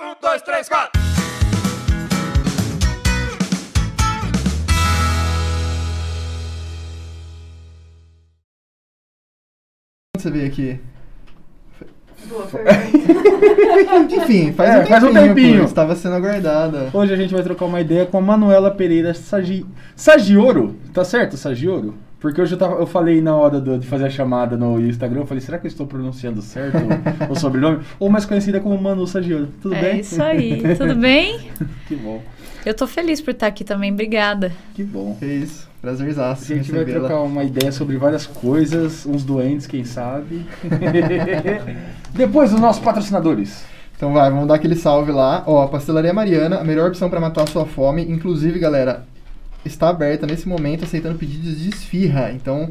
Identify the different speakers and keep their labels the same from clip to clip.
Speaker 1: Um, dois, três, quatro.
Speaker 2: Quando você veio aqui?
Speaker 3: Boa pergunta.
Speaker 2: Enfim, faz,
Speaker 4: É,
Speaker 2: um,
Speaker 4: faz um
Speaker 2: tempinho,
Speaker 4: tempinho.
Speaker 2: pô, Estava sendo aguardada.
Speaker 4: Hoje a gente vai trocar uma ideia com a Manuela Pereira Sagi... Sagioro. Tá certo, Sagioro? Porque hoje eu, tava, eu falei na hora do- de fazer a chamada no Instagram, eu falei, será que eu estou pronunciando certo o, o sobrenome? Ou mais conhecida como Manu Sagioro. Tudo
Speaker 3: é
Speaker 4: bem?
Speaker 3: isso aí. Tudo bem?
Speaker 4: Que bom,
Speaker 3: Eu tô feliz por estar aqui também. Obrigada.
Speaker 4: que bom.
Speaker 2: É isso. Prazerzaço.
Speaker 4: A gente vai trocar uma ideia sobre várias coisas, uns doentes, quem sabe. Depois os nossos patrocinadores.
Speaker 2: Então vai, vamos dar aquele salve lá. Ó, Pastelaria Mariana, a melhor opção para matar a sua fome. Inclusive, galera, está aberta nesse momento aceitando pedidos de esfirra. Então,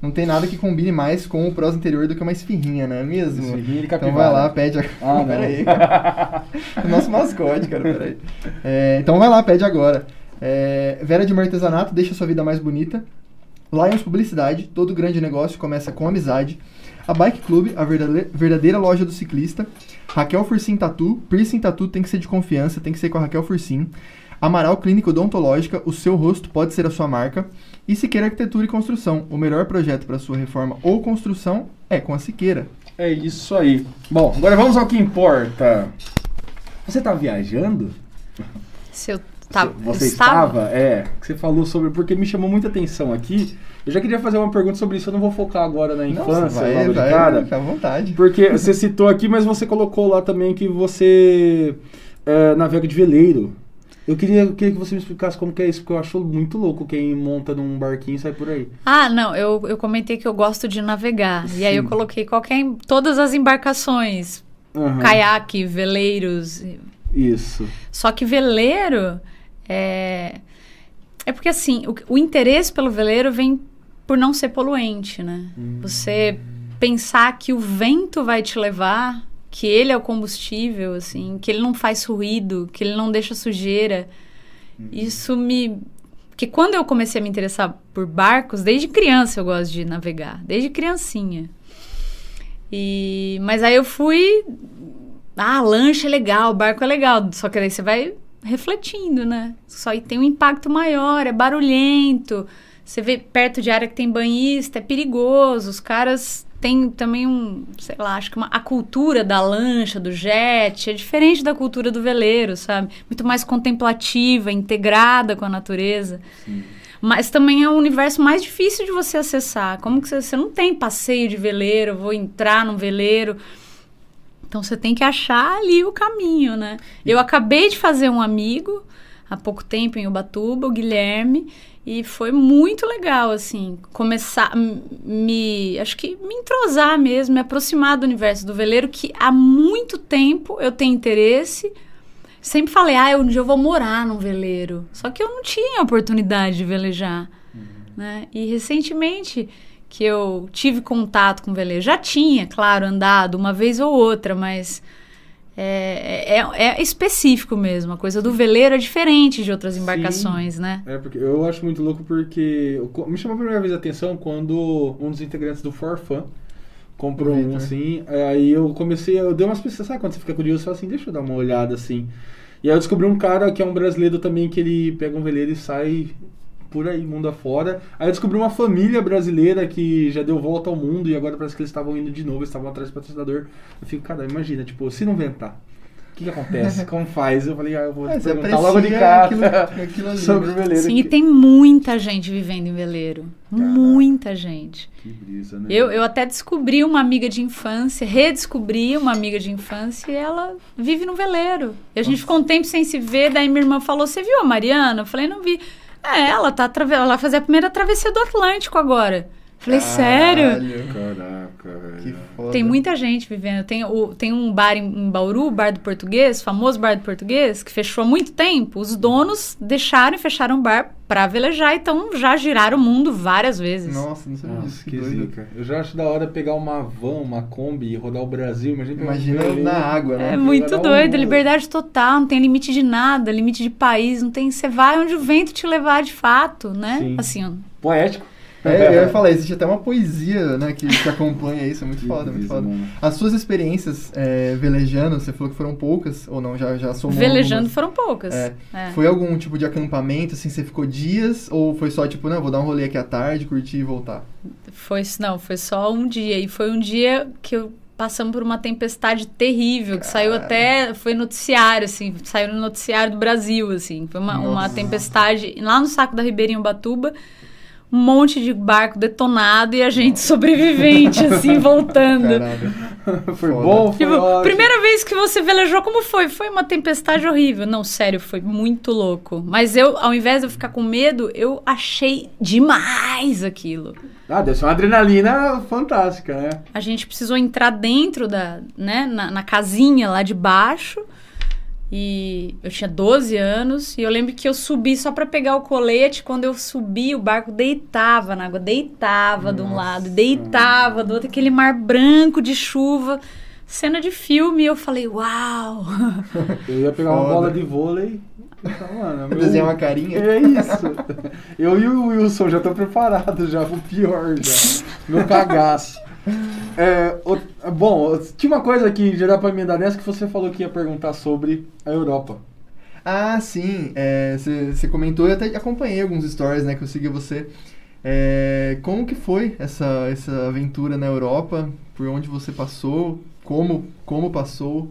Speaker 2: não tem nada que combine mais com o prós interior do que uma esfirrinha, não é mesmo?
Speaker 4: Esfirrinha de
Speaker 2: Então
Speaker 4: capivara.
Speaker 2: vai lá, pede a...
Speaker 4: Ah,
Speaker 2: peraí, cara. O nosso mascote, cara, peraí. É, então vai lá, pede agora. É, Vera de Artesanato, deixa sua vida mais bonita. Lions Publicidade, todo grande negócio começa com amizade. A Bike Club, a verdade- verdadeira loja do ciclista. Raquel Fursim Tatu, piercing tatu tem que ser de confiança, tem que ser com a Raquel Fursim. Amaral Clínica Odontológica, o seu rosto pode ser a sua marca. E Siqueira Arquitetura e Construção, o melhor projeto para sua reforma ou construção é com a Siqueira.
Speaker 4: É isso aí. Bom, agora vamos ao que importa. Você tá viajando?
Speaker 3: Se eu tá,
Speaker 4: Você estava? É, que você falou sobre. Porque me chamou muita atenção aqui. Eu já queria fazer uma pergunta sobre isso, eu não vou focar agora na infância,
Speaker 2: Nossa, vai,
Speaker 4: logo de
Speaker 2: vai,
Speaker 4: cara.
Speaker 2: fica à vontade.
Speaker 4: Porque você citou aqui, mas você colocou lá também que você é, navega de veleiro. Eu queria, eu queria que você me explicasse como que é isso, porque eu acho muito louco quem monta num barquinho e sai por aí.
Speaker 3: Ah, não, eu, eu comentei que eu gosto de navegar. E aí eu
Speaker 4: Sim.
Speaker 3: coloquei qualquer. Todas as embarcações.
Speaker 4: Aham.
Speaker 3: Caiaque, veleiros.
Speaker 4: Isso.
Speaker 3: Só que veleiro é. É porque assim, o, o interesse pelo veleiro vem por não ser poluente, né? Você pensar que o vento vai te levar, que ele é o combustível, assim, que ele não faz ruído, que ele não deixa sujeira. Isso me. Porque quando eu comecei a me interessar por barcos, desde criança eu gosto de navegar, desde criancinha. E mas aí eu fui ah, lancha é legal, barco é legal. Só que daí você vai refletindo, né? Só aí tem um impacto maior, é barulhento. Você vê perto de área que tem banhista, é perigoso. Os caras têm também um, sei lá, acho que uma, a cultura da lancha, do jet, é diferente da cultura do veleiro, sabe? Muito mais contemplativa, integrada com a natureza. Mas também é um universo mais difícil de você acessar. Como que você, você não tem passeio de veleiro, vou entrar num veleiro. Então você tem que achar ali o caminho, né? Eu acabei de fazer um amigo há pouco tempo em Ubatuba, o Guilherme, e foi muito legal, assim, começar, me, acho que me entrosar mesmo, me aproximar do universo do veleiro, que há muito tempo eu tenho interesse. Sempre falei, ah, um dia eu vou morar num veleiro. Só que eu não tinha oportunidade de velejar, né? E recentemente que eu tive contato com veleiro, já tinha, claro, andado uma vez ou outra, mas é, é, é específico mesmo. A coisa do veleiro é diferente de outras embarcações, né?
Speaker 4: É, porque eu acho muito louco porque eu me chamou a primeira vez a atenção quando um dos integrantes do Forfan comprou
Speaker 2: O
Speaker 4: um
Speaker 2: Victor.
Speaker 4: assim, aí eu comecei, eu dei umas pesquisas, sabe quando você fica curioso, você fala assim, deixa eu dar uma olhada assim. E aí eu descobri um cara que é um brasileiro também que ele pega um veleiro e sai por aí, mundo afora. Aí eu descobri uma família brasileira que já deu volta ao mundo e agora parece que eles estavam indo de novo, eles estavam atrás do patrocinador. Eu fico, cara, imagina, tipo, se não ventar, o que, que acontece? Como faz? Eu falei, ah, eu vou
Speaker 2: É, você
Speaker 4: perguntar logo de cara
Speaker 2: aquilo- aquilo ali,
Speaker 4: sobre
Speaker 2: né?
Speaker 4: o veleiro.
Speaker 3: Sim, e tem muita gente vivendo em veleiro. Muita gente.
Speaker 4: Que brisa, né?
Speaker 3: Eu, eu até descobri uma amiga de infância, redescobri uma amiga de infância e ela vive no veleiro. E a gente ficou um tempo sem se ver, daí minha irmã falou: Você viu a Mariana? Eu falei: Não vi. É, ela tá ela vai fazer a primeira travessia do Atlântico agora. Falei: Sério?
Speaker 2: Caralho, Que foda.
Speaker 3: Tem muita gente vivendo. Tem, o, tem um bar em, em Bauru, o Bar do Português, famoso Bar do Português, que fechou há muito tempo. Os donos deixaram e fecharam o bar pra velejar, então já giraram o mundo várias vezes.
Speaker 2: Nossa, não sabia
Speaker 4: Nossa,
Speaker 2: disso.
Speaker 4: que zica. Eu já acho da hora pegar uma van, uma Kombi e rodar o Brasil. Imagina, um
Speaker 2: Imagina na água, né?
Speaker 3: É muito
Speaker 4: um
Speaker 3: doido,
Speaker 4: mundo.
Speaker 3: liberdade total, não tem limite de nada, limite de país, não tem. Você vai onde o vento te levar de fato, né?
Speaker 4: Sim.
Speaker 3: Assim, ó,
Speaker 4: Poético.
Speaker 2: É, eu ia falar, existe até uma poesia, né, que, que acompanha isso, é muito
Speaker 4: Que
Speaker 2: foda, muito foda.
Speaker 4: mano.
Speaker 2: As suas experiências é, velejando, você falou que foram poucas, ou não, já, já somou
Speaker 3: Velejando
Speaker 2: algumas.
Speaker 3: foram poucas.
Speaker 2: É.
Speaker 3: É.
Speaker 2: Foi algum tipo de acampamento, assim, você ficou dias, ou foi só tipo, não, vou dar um rolê aqui à tarde, curtir e voltar?
Speaker 3: Foi, não, foi só um dia. E foi um dia que eu passamos por uma tempestade terrível, que saiu até, foi noticiário, assim, saiu no noticiário do Brasil, assim. Foi uma, uma tempestade lá no saco da Ribeirinha Ubatuba, um monte de barco detonado e a gente sobrevivente, assim, voltando.
Speaker 2: Caralho.
Speaker 4: Foi
Speaker 2: Foda.
Speaker 4: bom, foi
Speaker 3: Tipo,
Speaker 4: ótimo.
Speaker 3: primeira vez que você velejou, como foi? Foi uma tempestade horrível. Não, sério, foi muito louco. Mas eu, ao invés de eu ficar com medo, eu achei demais aquilo.
Speaker 4: Ah, ser uma adrenalina fantástica, né?
Speaker 3: A gente precisou entrar dentro da, né, na, na casinha lá de baixo. E eu tinha 12 anos e eu lembro que eu subi só pra pegar o colete. Quando eu subi, o barco deitava na água, deitava de um
Speaker 4: Nossa.
Speaker 3: lado, deitava do outro, aquele mar branco de chuva, cena de filme. Eu falei, uau!
Speaker 4: Eu ia pegar uma
Speaker 2: Foda.
Speaker 4: bola de vôlei. Então, mano, meu-
Speaker 2: Desenhar uma carinha.
Speaker 4: É isso. Eu e o Wilson já tô preparado já pro pior já. Meu cagaço. É, o- bom, tinha uma coisa que já dá pra emendar nessa que você falou que ia perguntar sobre a Europa.
Speaker 2: Ah, sim. é, Você comentou, eu até acompanhei alguns stories, né, que eu segui você. É, como que foi essa, essa aventura na Europa? Por onde você passou? Como, como passou?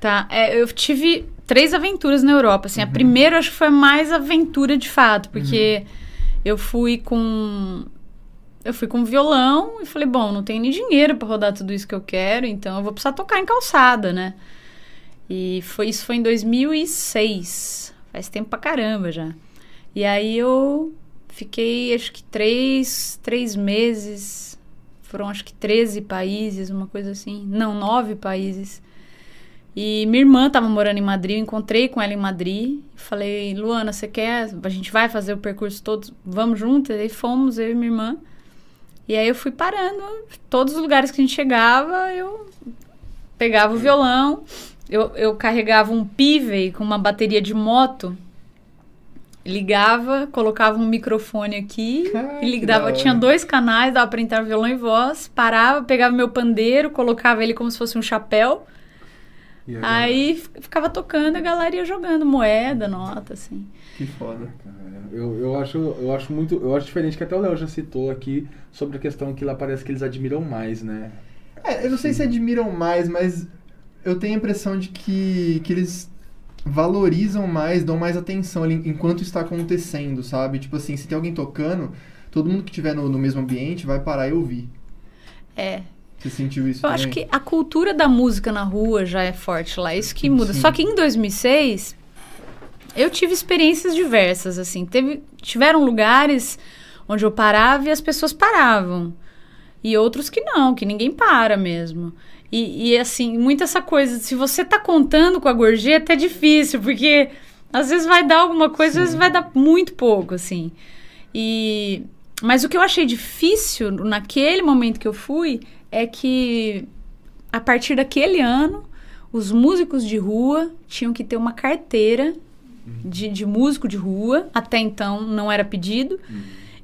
Speaker 3: Tá, é, eu tive três aventuras na Europa. Assim, a primeira acho que foi mais aventura de fato, porque eu fui com eu fui com violão e falei, bom, não tenho nem dinheiro pra rodar tudo isso que eu quero, então eu vou precisar tocar em calçada, né? E foi isso foi em 2006. Faz tempo pra caramba já. E aí eu fiquei acho que três, três meses. Foram acho que 13 países, uma coisa assim. Não, nove países. E minha irmã estava morando em Madrid, eu encontrei com ela em Madrid. Falei, Luana, você quer? A gente vai fazer o percurso todos, vamos juntas? E fomos, eu e minha irmã. E aí eu fui parando, todos os lugares que a gente chegava, eu pegava o violão, eu, eu carregava um Pivey com uma bateria de moto, ligava, colocava um microfone aqui
Speaker 2: Ah,
Speaker 3: e. Tinha dois canais, dava pra entrar violão e voz, parava, pegava meu pandeiro, colocava ele como se fosse um chapéu. Aí ficava tocando, a galera ia jogando moeda, nota, assim.
Speaker 2: Que foda.
Speaker 4: Eu, eu, acho, eu acho muito. Eu acho diferente que até o Léo já citou aqui sobre a questão que lá parece que eles admiram mais, né?
Speaker 2: É, eu não sei se admiram mais, mas eu tenho a impressão de que, que eles valorizam mais, dão mais atenção ali enquanto está acontecendo, sabe? Tipo assim, se tem alguém tocando, todo mundo que estiver no, no mesmo ambiente vai parar e ouvir.
Speaker 3: É.
Speaker 2: Você sentiu isso
Speaker 3: Eu
Speaker 2: também?
Speaker 3: acho que a cultura da música na rua já é forte lá, isso que muda.
Speaker 2: Sim.
Speaker 3: Só que em 2006, eu tive experiências diversas, assim. Teve, tiveram lugares onde eu parava e as pessoas paravam. E outros que não, que ninguém para mesmo. E, e, assim, muito essa coisa, se você tá contando com a gorjeta, é difícil, porque às vezes vai dar alguma coisa, às vezes vai dar muito pouco, assim. E... Mas o que eu achei difícil naquele momento que eu fui é que a partir daquele ano, os músicos de rua tinham que ter uma carteira de, de músico de rua. Até então não era pedido.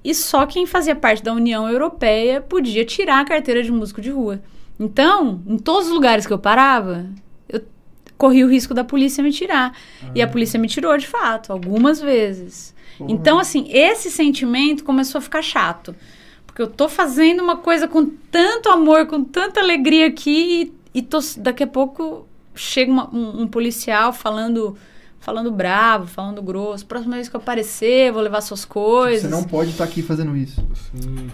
Speaker 3: E só quem fazia parte da União Europeia podia tirar a carteira de músico de rua. Então, em todos os lugares que eu parava, eu corria o risco da polícia me tirar. E a polícia me tirou de fato, algumas vezes.
Speaker 2: Porra.
Speaker 3: Então, assim, esse sentimento começou a ficar chato. Porque eu tô fazendo uma coisa com tanto amor, com tanta alegria aqui, e, e tô- daqui a pouco chega uma- um, um policial falando falando bravo, falando grosso. Próxima vez que eu aparecer, eu vou levar suas coisas.
Speaker 2: Tipo, Você não pode estar aqui fazendo isso.
Speaker 4: Sim.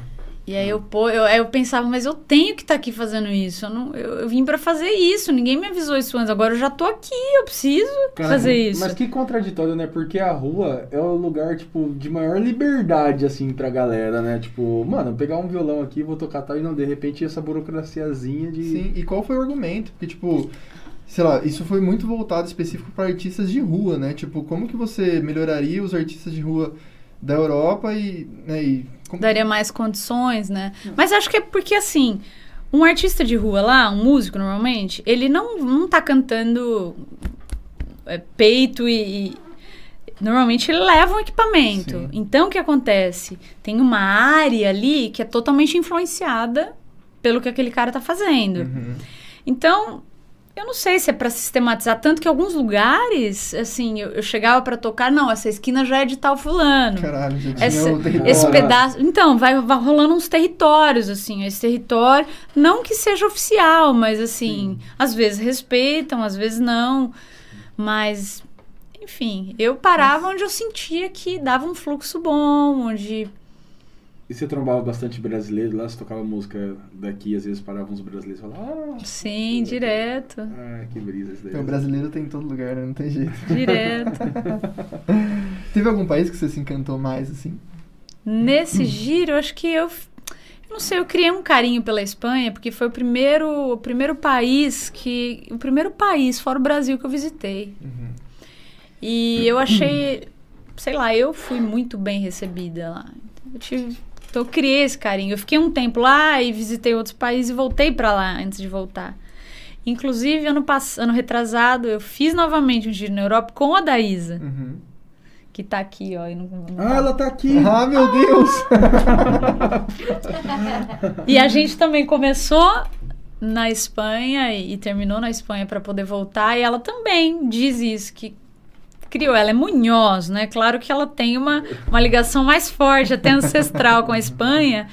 Speaker 3: E aí eu, pô, eu, eu pensava, mas eu tenho que estar aqui fazendo isso. Eu, não, eu, eu vim pra fazer isso, ninguém me avisou isso antes. Agora eu já tô aqui, eu preciso fazer isso.
Speaker 4: Mas que contraditório, né? Porque a rua é o lugar, tipo, de maior liberdade, assim, pra galera, né? Tipo, mano, pegar um violão aqui, vou tocar tal, e não, de repente, essa burocraciazinha de...
Speaker 2: Sim, e qual foi o argumento? Porque, tipo, sei lá, isso foi muito voltado específico para artistas de rua, né? Tipo, como que você melhoraria os artistas de rua da Europa e, né, e
Speaker 3: Daria mais condições, né? Mas acho que é porque, assim, um artista de rua lá, um músico normalmente, ele não, não tá cantando é, peito e, e- normalmente ele leva um equipamento.
Speaker 2: Sim.
Speaker 3: Então, o que acontece? Tem uma área ali que é totalmente influenciada pelo que aquele cara tá fazendo.
Speaker 2: Uhum.
Speaker 3: Então, eu não sei se é pra sistematizar tanto que alguns lugares, assim, eu, eu chegava pra tocar, não, essa esquina já é de tal fulano.
Speaker 2: Caralho,
Speaker 3: Esse,
Speaker 2: o território.
Speaker 3: esse pedaço. Então, vai, vai rolando uns territórios, assim. Esse território, não que seja oficial, mas assim, às vezes respeitam, às vezes não. Mas, enfim, eu parava onde eu sentia que dava um fluxo bom, onde.
Speaker 4: E você trombava bastante brasileiro lá, você tocava música daqui, às vezes paravam uns brasileiros e falavam, ah,
Speaker 3: Sim, direto.
Speaker 4: ah, que brisa isso daí.
Speaker 2: Então, o brasileiro tem em todo lugar, né? Não tem jeito.
Speaker 3: Direto.
Speaker 2: Teve algum país que você se encantou mais, assim?
Speaker 3: Nesse giro, eu acho que eu. eu Não sei, eu criei um carinho pela Espanha, porque foi o primeiro, o primeiro país que. O primeiro país, fora o Brasil, que eu visitei.
Speaker 2: Uhum.
Speaker 3: E eu achei, sei lá, eu fui muito bem recebida lá. Eu tive, então eu criei esse carinho. Eu fiquei um tempo lá e visitei outros países e voltei pra lá antes de voltar. Inclusive, ano, pass... ano retrasado, eu fiz novamente um giro na Europa com a Daísa,
Speaker 2: Uhum.
Speaker 3: que tá aqui, ó. não- não
Speaker 4: Ah,
Speaker 3: tá.
Speaker 4: ela tá aqui!
Speaker 2: Ah, meu Deus!
Speaker 3: E a gente também começou na Espanha e, e terminou na Espanha para poder voltar. E ela também diz isso, que criou. Ela é Munhoz, né? Claro que ela tem uma, uma ligação mais forte, até ancestral com a Espanha.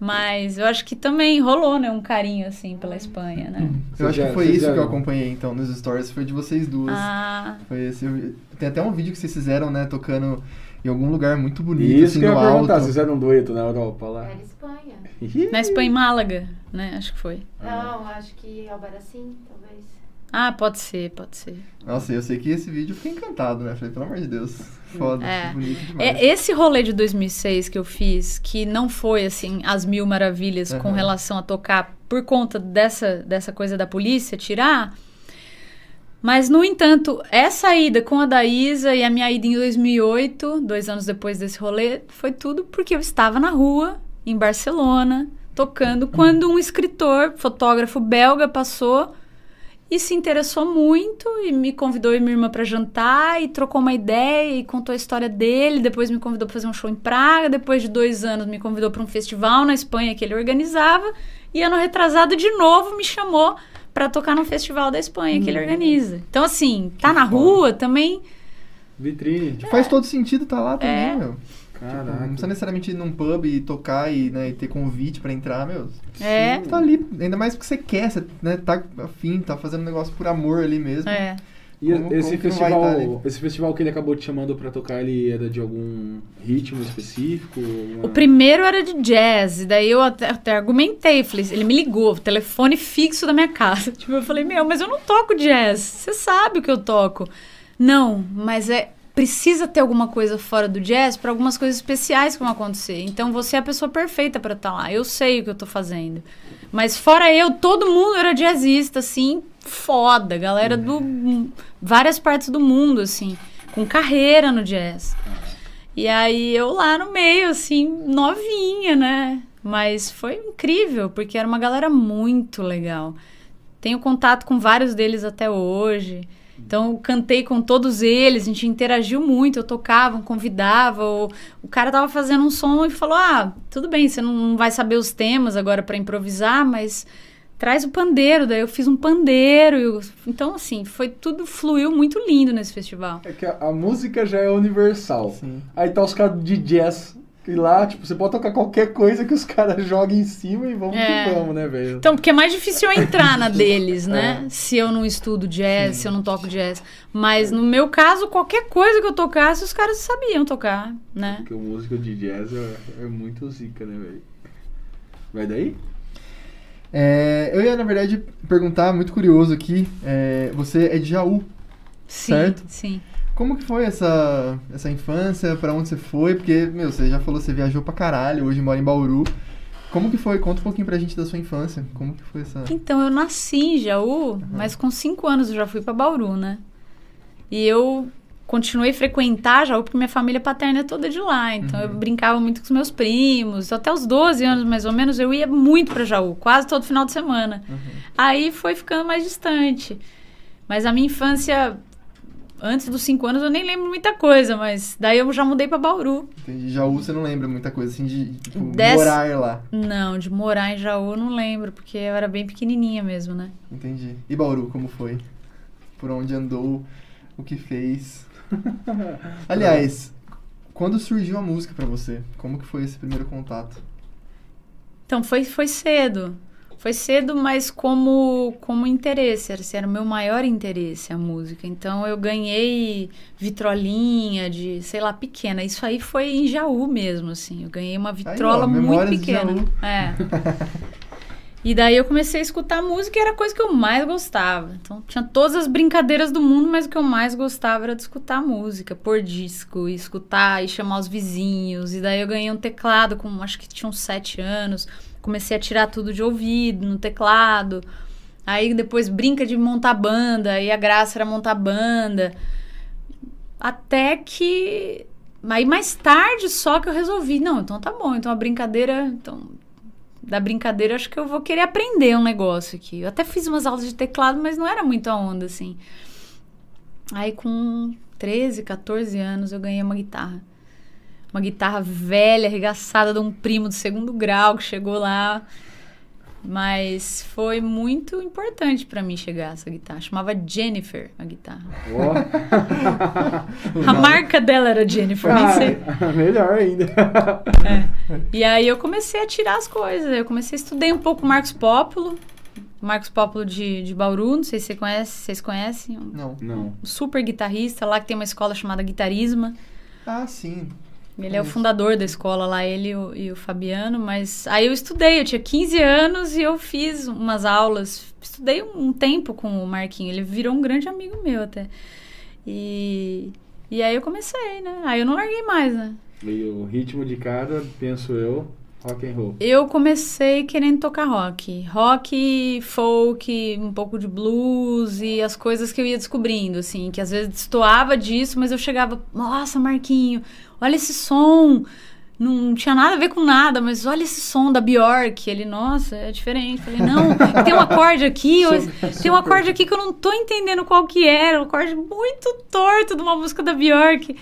Speaker 3: Mas eu acho que também rolou, né? Um carinho, assim, pela Espanha, né?
Speaker 2: Eu acho que foi isso que eu acompanhei, então, nos stories. Foi de vocês duas.
Speaker 3: Ah,
Speaker 2: Foi esse. eu- Tem até um vídeo que vocês fizeram, né? Tocando em algum lugar muito bonito,
Speaker 4: Isso
Speaker 2: assim,
Speaker 4: que eu
Speaker 2: no
Speaker 4: ia perguntar,
Speaker 2: alto.
Speaker 4: vocês fizeram um dueto na Europa lá?
Speaker 1: Era Espanha.
Speaker 3: na Espanha, em Málaga, né? Acho que foi.
Speaker 1: Não, acho que Albaracim, talvez.
Speaker 3: Ah, pode ser, pode ser.
Speaker 2: Nossa, eu sei que esse vídeo eu fiquei encantado, né? Falei, pelo amor de Deus. Foda,
Speaker 3: É.
Speaker 2: bonito demais.
Speaker 3: É, esse rolê de 2006 que eu fiz, que não foi assim as mil maravilhas com
Speaker 2: Aham.
Speaker 3: relação a tocar por conta dessa, dessa coisa da polícia tirar. Mas, no entanto, essa ida com a Daísa e a minha ida em 2008, dois anos depois desse rolê, foi tudo porque eu estava na rua, em Barcelona, tocando, quando um escritor, fotógrafo belga, passou e se interessou muito e me convidou e minha irmã para jantar e trocou uma ideia e contou a história dele. Depois me convidou para fazer um show em Praga. Depois de dois anos me convidou para um festival na Espanha que ele organizava. E ano retrasado de novo me chamou para tocar no festival da Espanha que ele organiza. Então assim, tá na
Speaker 2: foda.
Speaker 3: rua também.
Speaker 4: Vitrine.
Speaker 2: Faz todo sentido tá lá também,
Speaker 3: É.
Speaker 2: meu. Tipo, não precisa necessariamente ir num pub e tocar e, né, e ter convite pra entrar, meu.
Speaker 3: É.
Speaker 2: Você tá ali, ainda mais porque você quer, você né, tá afim, tá fazendo um negócio por amor ali mesmo.
Speaker 3: É.
Speaker 4: E
Speaker 2: Como-
Speaker 4: esse
Speaker 2: como
Speaker 4: festival,
Speaker 2: tá
Speaker 4: esse festival que ele acabou te chamando pra tocar, ele era de algum ritmo específico?
Speaker 3: O
Speaker 4: Uma-
Speaker 3: primeiro era de jazz, e daí eu até, até argumentei, falei, ele me ligou, telefone fixo da minha casa. Tipo, eu falei, meu, mas eu não toco jazz, você sabe o que eu toco. Não, mas é precisa ter alguma coisa fora do jazz para algumas coisas especiais que vão acontecer. Então você é a pessoa perfeita para estar lá. Eu sei o que eu tô fazendo. Mas fora eu, todo mundo era jazzista, assim, foda, galera do várias partes do mundo, assim, com carreira no jazz. E aí eu lá no meio, assim, novinha, né? Mas foi incrível, porque era uma galera muito legal. Tenho contato com vários deles até hoje. Então, eu cantei com todos eles, a gente interagiu muito, eu tocava, convidava. O, o cara tava fazendo um som e falou: Ah, tudo bem, você não, vai saber os temas agora para improvisar, mas traz o pandeiro. Daí eu fiz um pandeiro. eu- então, assim, foi tudo, fluiu muito lindo nesse festival.
Speaker 4: É que a, a música já é universal.
Speaker 2: Sim.
Speaker 4: Aí tá os caras de jazz. E lá, tipo, você pode tocar qualquer coisa que os caras joguem em cima e vamos
Speaker 3: É.
Speaker 4: que vamos, né, velho?
Speaker 3: Então, porque é mais difícil eu entrar na deles, né?
Speaker 4: É.
Speaker 3: Se eu não estudo jazz, se eu não toco jazz. Mas no meu caso, qualquer coisa que eu tocasse, os caras sabiam tocar, né?
Speaker 4: Porque o músico de jazz é, é muito zica, né, velho? Vai daí?
Speaker 2: É, eu ia, na verdade, perguntar, muito curioso aqui, é, você é de Jaú.
Speaker 3: Sim,
Speaker 2: Certo.
Speaker 3: sim.
Speaker 2: Como que foi essa, essa infância? Pra onde você foi? Porque, meu, você já falou, você viajou pra caralho, hoje mora em Bauru. Como que foi? Conta um pouquinho pra gente da sua infância. Como que foi essa...
Speaker 3: Então, eu nasci em Jaú, mas com cinco anos eu já fui pra Bauru, né? E eu continuei a frequentar Jaú porque minha família paterna é toda de lá. Então, eu brincava muito com os meus primos. Até os 12 anos, mais ou menos, eu ia muito pra Jaú, quase todo final de semana. Aí foi ficando mais distante. Mas a minha infância, antes dos cinco anos eu nem lembro muita coisa, mas daí eu já mudei pra Bauru.
Speaker 2: Entendi. Jaú você não lembra muita coisa assim de tipo,
Speaker 3: Des-
Speaker 2: morar lá.
Speaker 3: Não, de morar em Jaú eu não lembro, porque eu era bem pequenininha mesmo, né?
Speaker 2: Entendi. E Bauru, como foi? Por onde andou? O que fez? Aliás, quando surgiu a música pra você? Como que foi esse primeiro contato?
Speaker 3: Então foi, foi cedo. Foi cedo, mas como, como interesse. Era, assim, era o meu maior interesse a música. Então eu ganhei vitrolinha de, sei lá, pequena. Isso aí foi em Jaú mesmo, assim. Eu ganhei uma vitrola
Speaker 2: ó,
Speaker 3: muito pequena. É. E daí eu comecei a escutar música e era a coisa que eu mais gostava. Então tinha todas as brincadeiras do mundo, mas o que eu mais gostava era de escutar música, pôr disco, e escutar e chamar os vizinhos. E daí eu ganhei um teclado com acho que tinha uns sete anos. Comecei a tirar tudo de ouvido no teclado. Aí depois brinca de montar banda, aí a graça era montar banda. Até que. Aí mais tarde só que eu resolvi, não, então tá bom, então a brincadeira. Então, da brincadeira, acho que eu vou querer aprender um negócio aqui. Eu até fiz umas aulas de teclado, mas não era muito a onda, assim. Aí com 13, 14 anos eu ganhei uma guitarra. Uma guitarra velha, arregaçada de um primo do segundo grau que chegou lá. Mas foi muito importante pra mim chegar essa guitarra. Chamava Jennifer a guitarra.
Speaker 4: Ó.
Speaker 3: A marca dela era Jennifer, nem sei.
Speaker 4: Ah, melhor ainda.
Speaker 3: E aí eu comecei a tirar as coisas. Eu comecei a estudar um pouco Marcos Pópulo. Marcos Pópulo de, de Bauru, não sei se você conhece, vocês conhecem. Um
Speaker 2: Não.
Speaker 4: Não.
Speaker 3: super guitarrista lá que tem uma escola chamada Guitarisma.
Speaker 2: Ah, sim.
Speaker 3: Ele é o
Speaker 2: Conheço.
Speaker 3: fundador da escola lá, ele e o, e o Fabiano, mas aí eu estudei, eu tinha 15 anos e eu fiz umas aulas, estudei um, tempo com o Marquinho, ele virou um grande amigo meu até. E, e aí eu comecei, né? Aí eu não larguei mais, né?
Speaker 4: Veio o ritmo de cara, penso eu, rock and roll.
Speaker 3: Eu comecei querendo tocar rock. Rock, folk, um pouco de blues e as coisas que eu ia descobrindo, assim, que às vezes destoava disso, mas eu chegava, nossa, Marquinho, olha esse som. Não tinha nada a ver com nada, mas olha esse som da Bjork. Ele, nossa, é diferente. Falei, não, tem um acorde aqui, ou- tem um acorde aqui que eu não tô entendendo qual que era, um acorde muito torto de uma música da Bjork.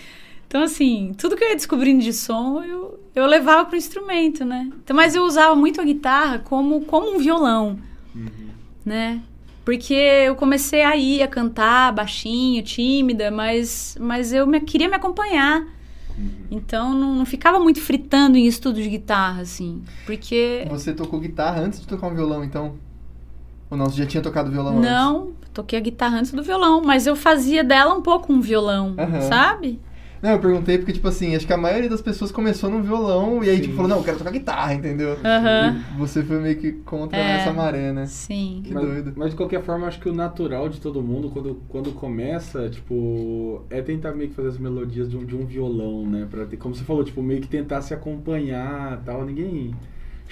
Speaker 3: Então, assim, tudo que eu ia descobrindo de som, eu, eu levava pro instrumento, né? Então, mas eu usava muito a guitarra como, como um violão, né? Porque eu comecei a ir a cantar baixinho, tímida, mas, mas eu me- queria me acompanhar. Então, não, não ficava muito fritando em estudo de guitarra, assim. Porque...
Speaker 2: Você tocou guitarra antes de tocar um violão, então? Ou não, você já tinha tocado violão antes?
Speaker 3: Não, toquei a guitarra antes do violão, mas eu fazia dela um pouco um violão,
Speaker 2: Aham.
Speaker 3: sabe?
Speaker 2: Não, eu perguntei porque, tipo assim, acho que a maioria das pessoas começou no violão e aí,
Speaker 4: Sim.
Speaker 2: tipo, falou, não, eu quero tocar guitarra, entendeu?
Speaker 3: Aham.
Speaker 2: E você foi meio que contra
Speaker 3: É.
Speaker 2: essa maré, né?
Speaker 3: Sim.
Speaker 2: Que
Speaker 4: mas,
Speaker 2: doido.
Speaker 4: mas de qualquer forma, acho que o natural de todo mundo, quando, quando começa, tipo, é tentar meio que fazer as melodias de um, de um violão, né? Pra ter, como você falou, tipo, meio que tentar se acompanhar tal. Ninguém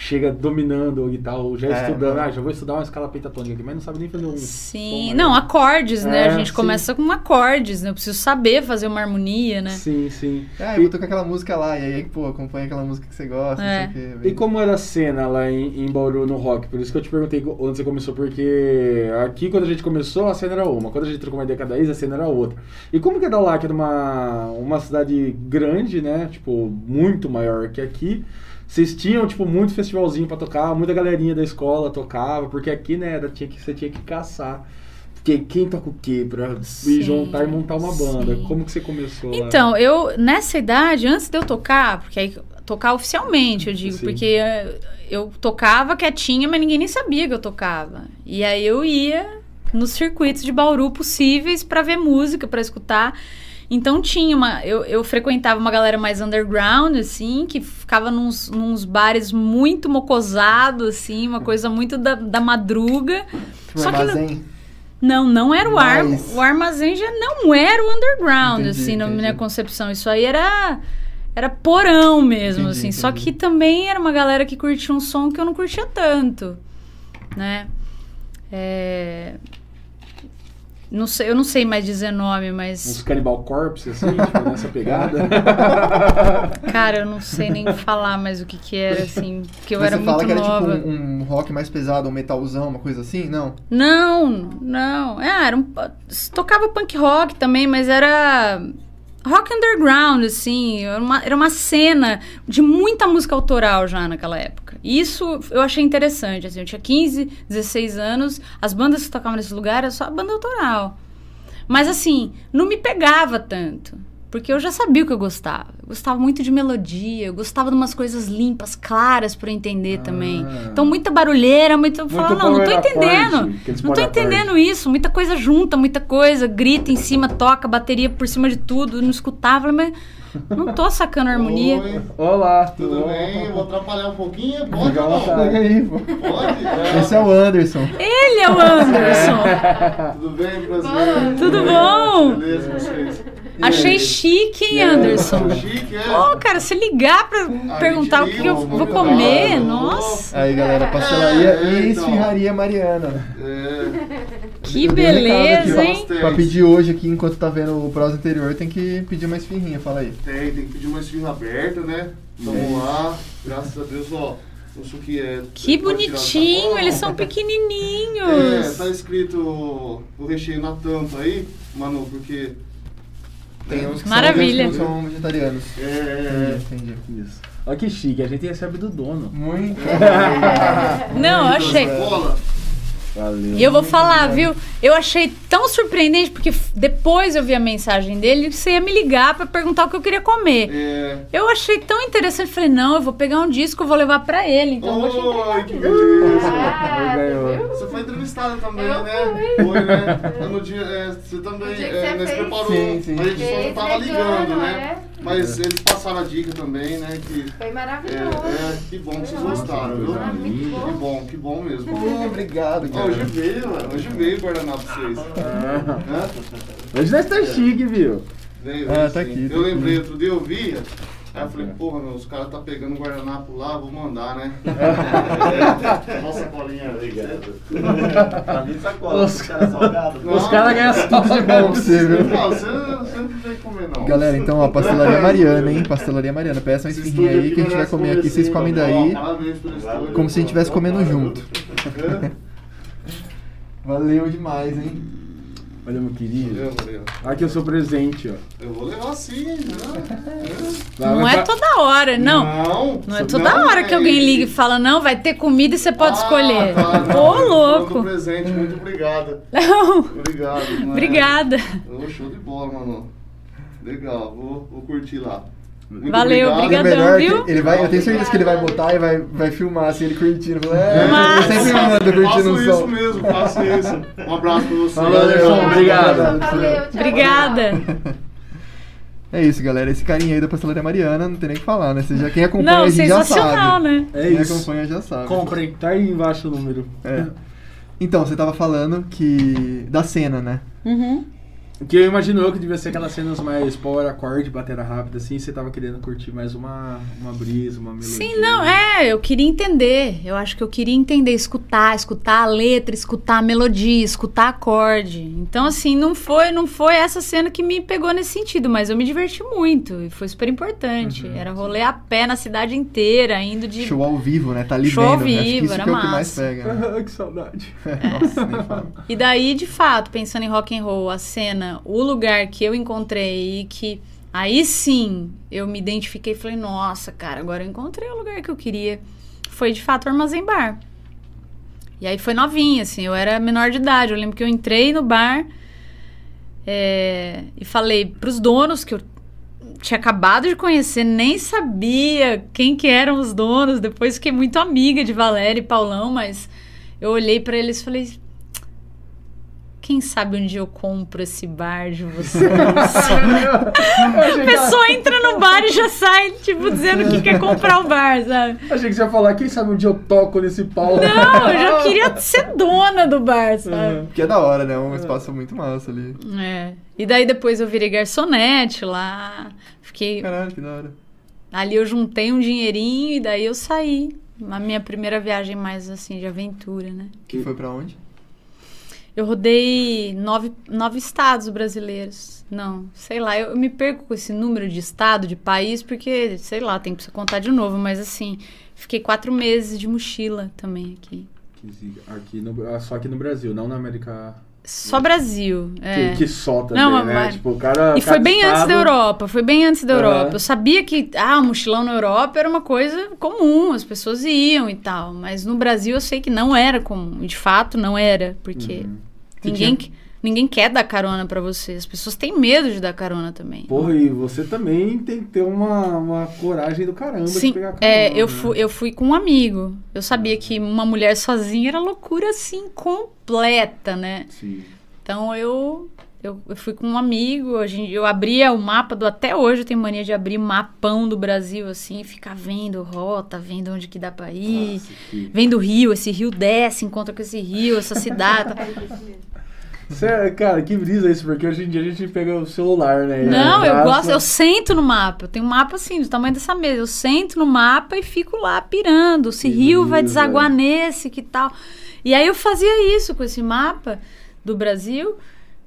Speaker 4: chega dominando a guitarra ou já
Speaker 2: É,
Speaker 4: estudando, ah, já vou estudar uma escala pentatônica aqui, mas não sabe nem fazer um.
Speaker 3: Sim. Não, acordes, né?
Speaker 4: É,
Speaker 3: a gente
Speaker 4: sim.
Speaker 3: começa com acordes, né? Eu preciso saber fazer uma harmonia, né?
Speaker 4: Sim, sim.
Speaker 2: Ah, eu vou tocar aquela música lá, e aí, pô, acompanha aquela música que você gosta,
Speaker 3: É.
Speaker 2: não sei o quê.
Speaker 4: E
Speaker 2: bem-
Speaker 4: como era a cena lá em, em Bauru no rock? Por isso que eu te perguntei onde você começou, porque aqui quando a gente começou a cena era uma, quando a gente trocou uma ideia com a Daís, a cena era outra. E como que é da lá, que era uma, uma cidade grande, né? Tipo, muito maior que aqui. Vocês tinham, tipo, muito festivalzinho pra tocar, muita galerinha da escola tocava, porque aqui, né, era, tinha que, você tinha que caçar. Porque quem toca o quê? Pra
Speaker 3: Sim,
Speaker 4: juntar e montar uma banda.
Speaker 3: sim.
Speaker 4: Como que você começou lá?
Speaker 3: Então, eu, nessa idade, antes de eu tocar, porque aí tocar oficialmente, eu digo,
Speaker 4: Sim.
Speaker 3: porque eh, eu tocava quietinha, mas ninguém nem sabia que eu tocava. E aí eu ia nos circuitos de Bauru possíveis pra ver música, pra escutar. Então tinha uma. Eu, eu frequentava uma galera mais underground, assim, que ficava nos, nos bares muito mocosado, assim, uma coisa muito da, da madruga.
Speaker 2: Tipo,
Speaker 3: só que no-
Speaker 2: armazém.
Speaker 3: Não, não era o ar.
Speaker 2: Mas-
Speaker 3: O armazém já não era o underground,
Speaker 2: Entendi,
Speaker 3: assim, na
Speaker 2: entendi.
Speaker 3: minha concepção. Isso aí era. Era porão mesmo,
Speaker 2: Entendi,
Speaker 3: assim. Só
Speaker 2: entendi.
Speaker 3: que também era uma galera que curtia um som que eu não curtia tanto, né? É, Não sei, eu não sei mais dizer nome,
Speaker 4: Uns
Speaker 3: mas.
Speaker 4: Cannibal Corpse, assim, tipo, nessa pegada.
Speaker 3: Cara, eu não sei nem falar mais o que que era, assim. Porque eu
Speaker 2: Mas
Speaker 3: era
Speaker 2: você fala
Speaker 3: muito
Speaker 2: que era
Speaker 3: nova.
Speaker 2: tipo um, um rock mais pesado, um metalzão, uma coisa assim? Não.
Speaker 3: Não, não. É, era um, tocava punk rock também, mas era rock underground, assim. Era uma, era uma cena de muita música autoral já naquela época. Isso eu achei interessante, assim. Eu tinha 15, 16 anos, as bandas que tocavam nesse lugar era só banda autoral. Mas, assim, não me pegava tanto. Porque eu já sabia o que eu gostava. Eu gostava muito de melodia, eu gostava de umas coisas limpas, claras eu entender também.
Speaker 4: Ah.
Speaker 3: Então, muita barulheira, muito. Eu falava, não, não tô entendendo.
Speaker 4: aqueles
Speaker 3: Não tô entendendo isso. Muita coisa junta, muita coisa. Grita em cima, toca, bateria por cima de tudo. Não escutava, mas não tô sacando a harmonia.
Speaker 5: Oi,
Speaker 4: Olá,
Speaker 5: tudo bem? Eu vou atrapalhar um pouquinho? Pode ou não?
Speaker 2: Pega aí, pô.
Speaker 5: Pode?
Speaker 2: Esse é o Anderson.
Speaker 3: Ele é o Anderson.
Speaker 5: Tudo bem, brasileiro?
Speaker 3: Tudo bom?
Speaker 5: Beleza, vocês? E
Speaker 3: Achei
Speaker 5: aí?
Speaker 3: chique, hein, Anderson?
Speaker 5: Chique, é?
Speaker 3: Ô, cara, se ligar pra perguntar o que, que eu vou comer, nossa.
Speaker 2: Aí, galera, pastelaria
Speaker 5: É,
Speaker 2: e
Speaker 5: então.
Speaker 2: esfirraria Mariana.
Speaker 5: É,
Speaker 3: Que
Speaker 2: Eu
Speaker 3: beleza, hein?
Speaker 2: Pra pedir hoje aqui, enquanto tá vendo o prosa interior, tem que pedir uma esfirrinha, fala aí.
Speaker 5: tem, tem que pedir uma esfirra aberta, né? Vamos lá. Graças a Deus, ó. Que é.
Speaker 3: Que
Speaker 5: é da
Speaker 3: bonitinho, eles são
Speaker 5: É,
Speaker 3: pequenininhos.
Speaker 5: tá escrito o recheio na tampa aí, Manu, porque.
Speaker 2: Tem uns que
Speaker 3: Maravilha.
Speaker 2: são, não são vegetarianos.
Speaker 5: É, é,
Speaker 2: Entendi, entendi.
Speaker 4: Isso. Olha que chique, a gente recebe do dono.
Speaker 2: Muito.
Speaker 3: Não, eu achei.
Speaker 5: Bola.
Speaker 4: Valeu.
Speaker 3: E eu vou falar, viu? Eu achei tão surpreendente, porque depois eu vi a mensagem dele, você ia me ligar pra perguntar o que eu queria comer.
Speaker 5: É.
Speaker 3: Eu achei tão interessante, falei, não, eu vou pegar um disco, vou levar pra ele. Então eu vou
Speaker 5: que beleza.
Speaker 1: Ah?
Speaker 5: Você foi entrevistada também,
Speaker 1: Eu
Speaker 5: né? Foi, né? É No dia, é, você também
Speaker 1: No dia que
Speaker 5: é,
Speaker 1: você fez.
Speaker 5: preparou.
Speaker 2: Sim, sim.
Speaker 5: A gente só não tava ligando, né?
Speaker 1: É.
Speaker 5: Mas eles passaram a dica também, né? Que
Speaker 1: Foi
Speaker 5: é,
Speaker 1: maravilhoso.
Speaker 5: é, que bom que vocês gostaram, viu?
Speaker 4: linda.
Speaker 5: Que bom, que bom mesmo.
Speaker 2: Pô, obrigado,
Speaker 5: Hoje
Speaker 2: cara.
Speaker 5: veio, mano. Hoje veio o Guaraná pra vocês.
Speaker 4: Ah? Hoje nós tá chique, viu?
Speaker 5: Veio,
Speaker 2: Ah,
Speaker 5: veio
Speaker 2: tá
Speaker 5: sim.
Speaker 2: aqui, tá
Speaker 5: Eu
Speaker 2: aqui.
Speaker 5: lembrei, outro dia eu via. Aí eu falei, porra, meu, os caras tá pegando o guardanapo lá, vou mandar, né? Nossa colinha, obrigado.
Speaker 6: Pra mim, sacola. Os caras salgados.
Speaker 4: Os caras ganham
Speaker 2: Tudo de bom viu?
Speaker 5: Não, você, você não tem que comer, não.
Speaker 2: Galera, então, ó, pastelaria Mariana, hein? Pastelaria Mariana. Peça uma esfirrinha aí que a gente vai comer aqui, vocês comem
Speaker 5: ó,
Speaker 2: daí.
Speaker 5: Parabéns pelo estúdio.
Speaker 2: Como se a gente estivesse comendo junto.
Speaker 5: É?
Speaker 2: Valeu demais, hein?
Speaker 4: Olha, meu querido.
Speaker 5: Valeu, valeu.
Speaker 4: Aqui é o seu presente, ó.
Speaker 5: Eu vou levar sim, né?
Speaker 4: Vai,
Speaker 3: Não é toda hora, não.
Speaker 5: Não,
Speaker 3: Não é toda hora que
Speaker 5: é
Speaker 3: alguém
Speaker 5: isso.
Speaker 3: liga e fala, não, vai ter comida e você pode
Speaker 5: Ah,
Speaker 3: escolher.
Speaker 5: tá, não,
Speaker 3: Ô,
Speaker 5: falando do
Speaker 3: louco.
Speaker 5: presente, muito obrigado.
Speaker 3: Não,
Speaker 5: Obrigado. né?
Speaker 3: obrigada.
Speaker 5: Ô, show de bola, mano. Legal, vou, vou curtir lá.
Speaker 3: Valeu, Obrigadão,
Speaker 2: é
Speaker 3: viu?
Speaker 2: ele vai, eu tenho certeza que ele vai botar e vai, vai filmar assim, ele curtindo. Falando, É, eu
Speaker 3: Massa.
Speaker 2: sempre mando curtindo
Speaker 5: Faço
Speaker 2: o
Speaker 5: isso
Speaker 2: som.
Speaker 5: mesmo, faço isso. Um abraço pra você.
Speaker 4: Falou, Anderson, obrigado.
Speaker 1: Valeu, tchau,
Speaker 3: Obrigada.
Speaker 2: É isso, galera. Esse carinha aí da pastelaria Mariana, não tem nem o que falar, né? Você já, quem acompanha
Speaker 3: Não,
Speaker 2: a gente já
Speaker 3: sensacional,
Speaker 2: sabe.
Speaker 3: né?
Speaker 4: É
Speaker 2: Quem
Speaker 4: isso.
Speaker 2: acompanha já sabe.
Speaker 4: Comprem. Tá aí embaixo o número.
Speaker 2: É. Então, você tava falando que. da cena, né?
Speaker 3: Uhum.
Speaker 4: Que eu imagino eu que devia ser aquelas cenas mais power acorde, batera rápida, assim, e você tava querendo curtir mais uma, uma brisa, uma melodia.
Speaker 3: Sim, não, é, eu queria entender. Eu acho que eu queria entender, escutar, escutar a letra, escutar a melodia, escutar acorde. Então, assim, não foi, não foi essa cena que me pegou nesse sentido, mas eu me diverti muito e foi super importante. Era rolê a pé na cidade inteira, indo de
Speaker 2: Show ao vivo, né? Tá ali
Speaker 3: Show ao
Speaker 2: vendo. Acho que
Speaker 3: vivo,
Speaker 2: isso
Speaker 3: era
Speaker 2: que é o que mais
Speaker 3: massa.
Speaker 2: pega, né?
Speaker 4: Que saudade.
Speaker 2: Nossa, nem fala.
Speaker 3: E daí, de fato, pensando em rock and roll, a cena, o lugar que eu encontrei e que aí sim eu me identifiquei e falei, nossa, cara, agora eu encontrei o lugar que eu queria. Foi de fato o Armazém Bar. E aí foi novinha, assim, eu era menor de idade. Eu lembro que eu entrei no bar é, e falei pros donos que eu tinha acabado de conhecer, nem sabia quem que eram os donos. Depois fiquei muito amiga de Valéria e Paulão, mas eu olhei pra eles e falei: quem sabe um dia eu compro esse bar de vocês? A pessoa entra no bar e já sai, tipo, dizendo que quer comprar o bar, sabe?
Speaker 4: Achei que você ia falar, quem sabe um dia eu toco nesse palco.
Speaker 3: Não, eu já queria ser dona do bar, sabe?
Speaker 2: Que é da hora, né? Um espaço muito massa ali.
Speaker 3: É. E daí depois eu virei garçonete lá. Fiquei.
Speaker 2: Caralho, que da hora.
Speaker 3: Ali eu juntei um dinheirinho e daí eu saí. A minha primeira viagem mais assim de aventura, né?
Speaker 2: Que foi pra onde?
Speaker 3: Eu rodei nove, nove estados brasileiros. Não, sei lá, eu, eu me perco com esse número de estado, de país, porque, sei lá, tem que contar de novo, mas assim, fiquei quatro meses de mochila também aqui.
Speaker 4: Aqui no, ah, só aqui no Brasil, não na América.
Speaker 3: Só Brasil. É.
Speaker 4: Que, que só também,
Speaker 3: Não,
Speaker 4: né?
Speaker 3: mas-
Speaker 4: Tipo, o cara.
Speaker 3: E foi bem antes
Speaker 4: estado-
Speaker 3: da Europa, foi bem antes da. Europa. Eu sabia que, ah, mochilão na Europa era uma coisa comum, as pessoas iam e tal. Mas no Brasil eu sei que não era comum. De fato, não era, porque
Speaker 4: Uhum.
Speaker 3: Ninguém, que- ninguém quer dar carona pra você. As pessoas têm medo de dar carona também.
Speaker 4: Porra, e você também tem que ter uma, uma coragem do caramba de
Speaker 3: Sim,
Speaker 4: pegar
Speaker 3: é,
Speaker 4: carona,
Speaker 3: eu,
Speaker 4: né?
Speaker 3: fui, eu fui com um amigo. Eu sabia que uma mulher sozinha era loucura, assim, completa, né?
Speaker 4: Sim.
Speaker 3: Então eu, eu, eu fui com um amigo, a gente, eu abria o mapa do. Até hoje eu tenho mania de abrir mapão do Brasil, assim, ficar vendo rota, vendo onde que dá pra ir.
Speaker 4: Nossa, que-
Speaker 3: Vendo o rio, esse rio desce, encontra com esse rio, essa cidade.
Speaker 1: É.
Speaker 4: Cê- cara, que brisa isso, porque hoje em dia a gente pega o celular, né?
Speaker 3: Não, eu gosto, eu sento no mapa. Eu tenho um mapa assim, do tamanho dessa mesa. Eu sento no mapa e fico lá pirando. Se rio vai desaguar nesse, que tal. E aí eu fazia isso com esse mapa do Brasil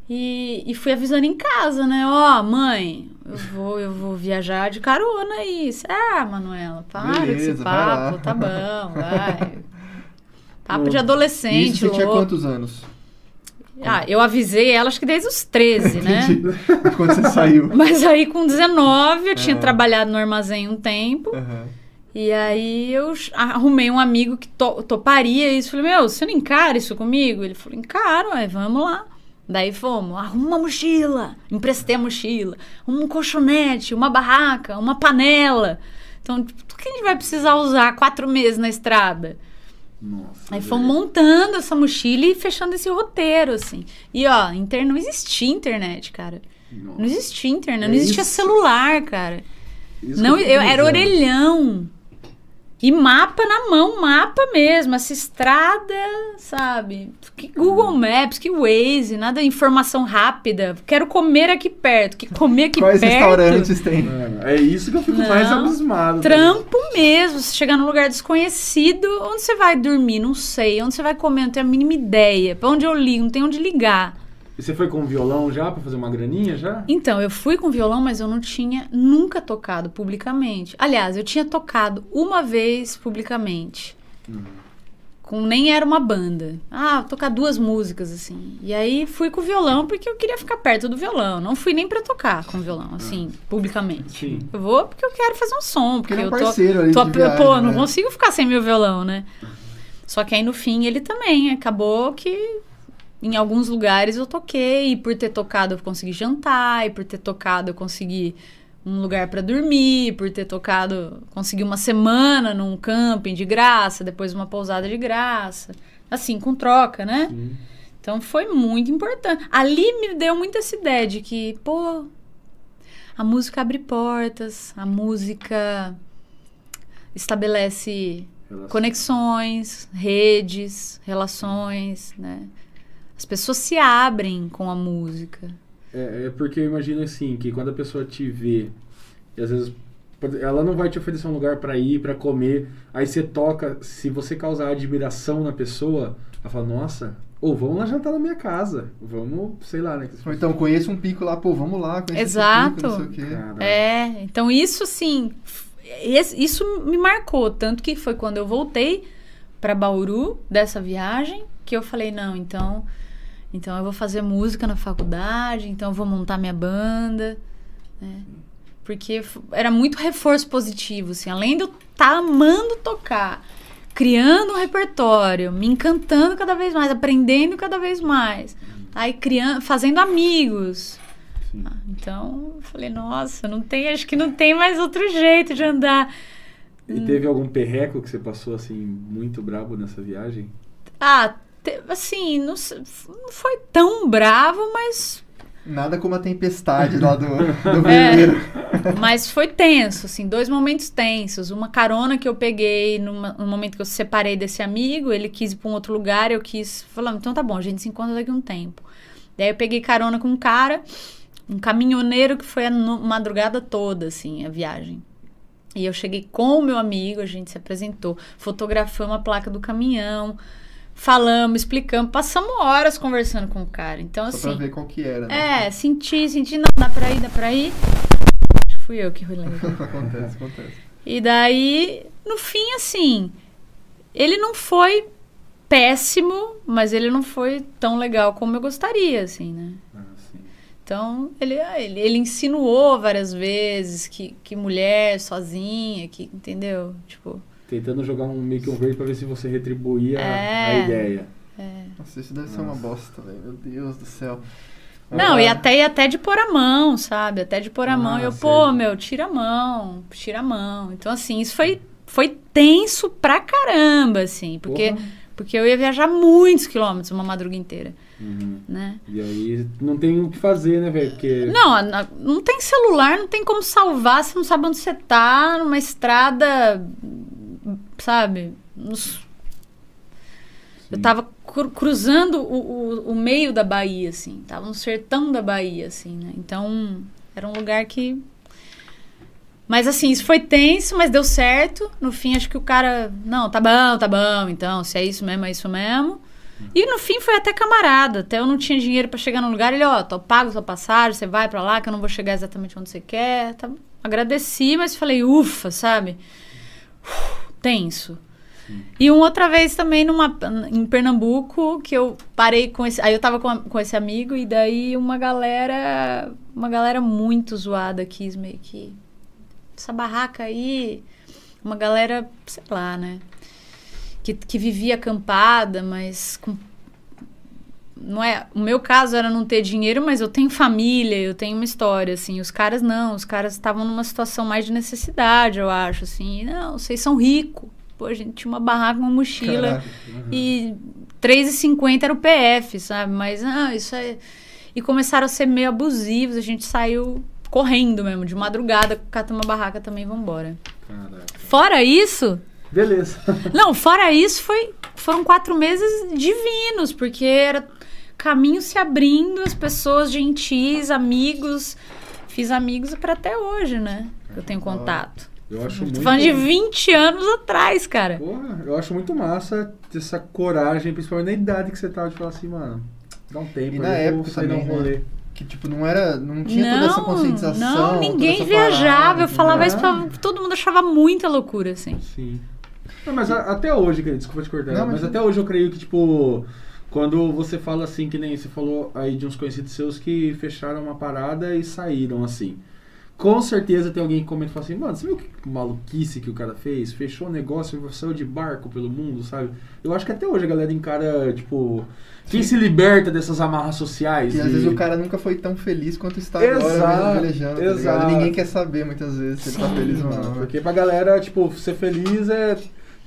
Speaker 3: e, e fui avisando em casa, né? Ó, mãe, eu vou, eu vou viajar de carona aí. Ah, Manuela, para com
Speaker 2: Beleza,
Speaker 3: esse
Speaker 2: vai lá.
Speaker 3: papo, tá bom, vai. Papo de adolescente,
Speaker 2: Isso você tinha
Speaker 3: louco.
Speaker 2: quantos anos?
Speaker 3: Ah, eu avisei ela acho que desde os 13, né?
Speaker 2: Quando você saiu.
Speaker 3: Mas aí com 19 eu tinha
Speaker 2: É.
Speaker 3: trabalhado no armazém um tempo.
Speaker 2: Aham.
Speaker 3: E aí eu arrumei um amigo que to- toparia isso. Falei, meu, você não encara isso comigo? Ele falou, encaro, aí vamos lá. Daí fomos, arruma uma mochila, emprestei a mochila, um colchonete, uma barraca, uma panela. Então, tipo, tudo que a gente vai precisar usar quatro meses na estrada.
Speaker 4: Nossa.
Speaker 3: Aí fomos montando essa mochila e fechando esse roteiro, assim. E ó, inter... não existia internet, cara.
Speaker 4: Nossa.
Speaker 3: Não existia internet,
Speaker 4: É
Speaker 3: não existia
Speaker 4: isso.
Speaker 3: celular, cara.
Speaker 4: Isso
Speaker 3: Não, eu, era orelhão. E mapa na mão, mapa mesmo. Essa estrada, sabe? Que Google Maps, que Waze, nada informação rápida. Quero comer aqui perto. Que comer aqui
Speaker 2: Quais
Speaker 3: perto.
Speaker 2: restaurantes tem?
Speaker 4: Mano, é isso que eu fico
Speaker 3: Não.
Speaker 4: mais abismado.
Speaker 3: Trampo mesmo. Você chegar num lugar desconhecido, onde você vai dormir? Não sei. Onde você vai comer? Não tenho a mínima ideia. Pra onde eu ligo? Não tenho onde ligar.
Speaker 4: E você foi com violão já pra fazer uma graninha já?
Speaker 3: Então, eu fui com violão, mas eu não tinha nunca tocado publicamente. Aliás, eu tinha tocado uma vez publicamente. Com nem era uma banda. Ah, tocar duas músicas assim. E aí fui com o violão porque eu queria ficar perto do violão. Não fui nem pra tocar com o violão, assim, publicamente.
Speaker 4: Sim.
Speaker 3: Eu vou porque eu quero fazer um som, porque
Speaker 2: Porque ele é um
Speaker 3: eu tô
Speaker 2: parceiro ali
Speaker 3: tô-
Speaker 2: viagem,
Speaker 3: pô, não
Speaker 2: né?
Speaker 3: consigo ficar sem meu violão, né? Só que aí no fim ele também acabou que em alguns lugares eu toquei, e por ter tocado eu consegui jantar, e por ter tocado eu consegui um lugar pra dormir, por ter tocado, consegui uma semana num camping de graça, depois uma pousada de graça. Assim, com troca, né?
Speaker 4: Sim.
Speaker 3: Então foi muito importante. Ali me deu muito essa ideia de que, pô, a música abre portas, a música estabelece
Speaker 4: Relação.
Speaker 3: conexões, redes, relações, né? As pessoas se abrem com a música.
Speaker 4: É, é porque eu imagino assim, que quando a pessoa te vê, e às vezes ela não vai te oferecer um lugar pra ir, pra comer, aí você toca, se você causar admiração na pessoa, ela fala, nossa, ou vamos lá jantar na minha casa, vamos, sei lá, né?
Speaker 2: Ou então conheço um pico lá, pô, vamos lá, conheço
Speaker 3: Exato.
Speaker 2: pico, não sei o quê.
Speaker 4: Cara,
Speaker 3: É, então isso assim, isso me marcou, tanto que foi quando eu voltei para Bauru dessa viagem que eu falei, não, então, então eu vou fazer música na faculdade, então eu vou montar minha banda, né? Porque era muito reforço positivo, assim, além de eu estar amando tocar, criando um repertório, me encantando cada vez mais, aprendendo cada vez mais, aí criando, fazendo amigos,
Speaker 4: sim.
Speaker 3: então, eu falei, nossa, não tem, acho que não tem mais outro jeito de andar.
Speaker 4: E teve algum perreco que você passou assim muito brabo nessa viagem?
Speaker 3: Ah, assim, não, não foi tão bravo, mas,
Speaker 2: Nada como a tempestade lá do, do
Speaker 3: É.
Speaker 2: veleiro.
Speaker 3: mas foi tenso, assim, dois momentos tensos. Uma carona que eu peguei numa, no momento que eu separei desse amigo, ele quis ir para um outro lugar, eu quis, falando, então tá bom, a gente se encontra daqui a um tempo. Daí eu peguei carona com um cara, um caminhoneiro que foi a no- madrugada toda, assim, a viagem. E eu cheguei com o meu amigo, a gente se apresentou, fotografamos a placa do caminhão, falamos, explicamos, passamos horas conversando com o cara. Então,
Speaker 2: Só pra
Speaker 3: assim.
Speaker 2: ver qual que era, né?
Speaker 3: É, senti, senti, não, dá pra ir, dá pra ir. Acho que fui eu que rolei.
Speaker 2: acontece, acontece.
Speaker 3: E daí, no fim, assim, ele não foi péssimo, mas ele não foi tão legal como eu gostaria, assim, né?
Speaker 4: Ah.
Speaker 3: Então, ele, ele, ele insinuou várias vezes que, que mulher sozinha, que, entendeu? Tipo,
Speaker 4: Tentando jogar um meio que um verde pra ver se você retribuía a-
Speaker 3: É.
Speaker 4: a ideia.
Speaker 2: Nossa, isso deve ser uma
Speaker 4: Nossa.
Speaker 2: bosta, velho. Meu Deus do céu.
Speaker 3: Não,
Speaker 2: Ah,
Speaker 3: e até, e até de pôr a mão, sabe? Até de pôr a
Speaker 4: Ah,
Speaker 3: mão. E eu,
Speaker 4: sei.
Speaker 3: pô, meu, tira a mão, tira a mão. Então, assim, isso foi, foi tenso pra caramba, assim. Porque,
Speaker 4: Porra.
Speaker 3: porque eu ia viajar muitos quilômetros uma madruga inteira,
Speaker 4: Uhum.
Speaker 3: né?
Speaker 4: E aí não tem o que fazer, né, velho? Porque.
Speaker 3: Não, não tem celular, não tem como salvar, você não sabe onde você tá, numa estrada, sabe? Nos- Eu tava cru- cruzando o, o, o meio da Bahia, assim. Tava no sertão da Bahia, assim, né? Então, era um lugar que... Mas, assim, isso foi tenso, mas deu certo. No fim, acho que o cara... Não, tá bom, tá bom, então. Se é isso mesmo, é isso mesmo. E no fim foi até camarada. Até eu não tinha dinheiro pra chegar no lugar. Ele, ó, tô pago sua passagem, você vai pra lá, que eu não vou chegar exatamente onde você quer. Tá... Agradeci, mas falei, ufa, sabe? Uf, tenso. E uma outra vez também numa, em Pernambuco, que eu parei com esse. Aí eu tava com, com esse amigo, e daí uma galera. Uma galera muito zoada quis meio que. Essa barraca aí. Uma galera, sei lá, né? Que, que vivia acampada, mas com. Não é, o meu caso era não ter dinheiro, mas eu tenho família, eu tenho uma história, assim. Os caras não, os caras estavam numa situação mais de necessidade, eu acho, assim. Não, vocês são ricos. Pô, a gente tinha uma barraca, uma mochila.
Speaker 2: Caraca.
Speaker 3: E 3,50 era o PF, sabe? Mas, ah, isso é. E começaram a ser meio abusivos. A gente saiu correndo mesmo, de madrugada, cata uma barraca também, vambora.
Speaker 4: Caraca.
Speaker 3: Fora isso.
Speaker 4: Beleza.
Speaker 3: Não, fora isso, foi, foram quatro meses divinos, porque era caminho se abrindo, as pessoas gentis, amigos. Fiz amigos para até hoje, né? Eu tenho contato.
Speaker 4: Eu acho muito.
Speaker 3: falando de 20 anos atrás, cara.
Speaker 4: Porra, eu acho muito massa ter essa coragem, principalmente na idade que você tava, de falar assim, mano, dá um tempo,
Speaker 2: E na
Speaker 4: eu vou
Speaker 2: época
Speaker 4: sair dar
Speaker 2: também,
Speaker 4: um rolê.
Speaker 2: né? Que, tipo, não era. Não tinha toda essa conscientização.
Speaker 3: Não, ninguém viajava.
Speaker 2: parada,
Speaker 3: eu falava isso pra. Todo mundo achava muita loucura, assim.
Speaker 4: Sim. Não, mas a- até hoje, desculpa te cortar,
Speaker 2: Não,
Speaker 4: mas
Speaker 2: mas-
Speaker 4: até hoje eu creio que, tipo, quando você fala assim, que nem você falou aí de uns conhecidos seus que fecharam uma parada e saíram assim. Com certeza tem alguém que comenta e fala assim, mano, você viu que maluquice que o cara fez? Fechou o negócio e saiu de barco pelo mundo, sabe? Eu acho que até hoje a galera encara, tipo, quem se liberta dessas amarras sociais?
Speaker 2: E às vezes o cara nunca foi tão feliz quanto está agora
Speaker 4: Exato,
Speaker 2: velejando. Tá ligado?
Speaker 4: exato.
Speaker 2: E ninguém quer saber muitas vezes se ele tá feliz ou não. né?
Speaker 4: Porque pra galera, tipo, ser feliz é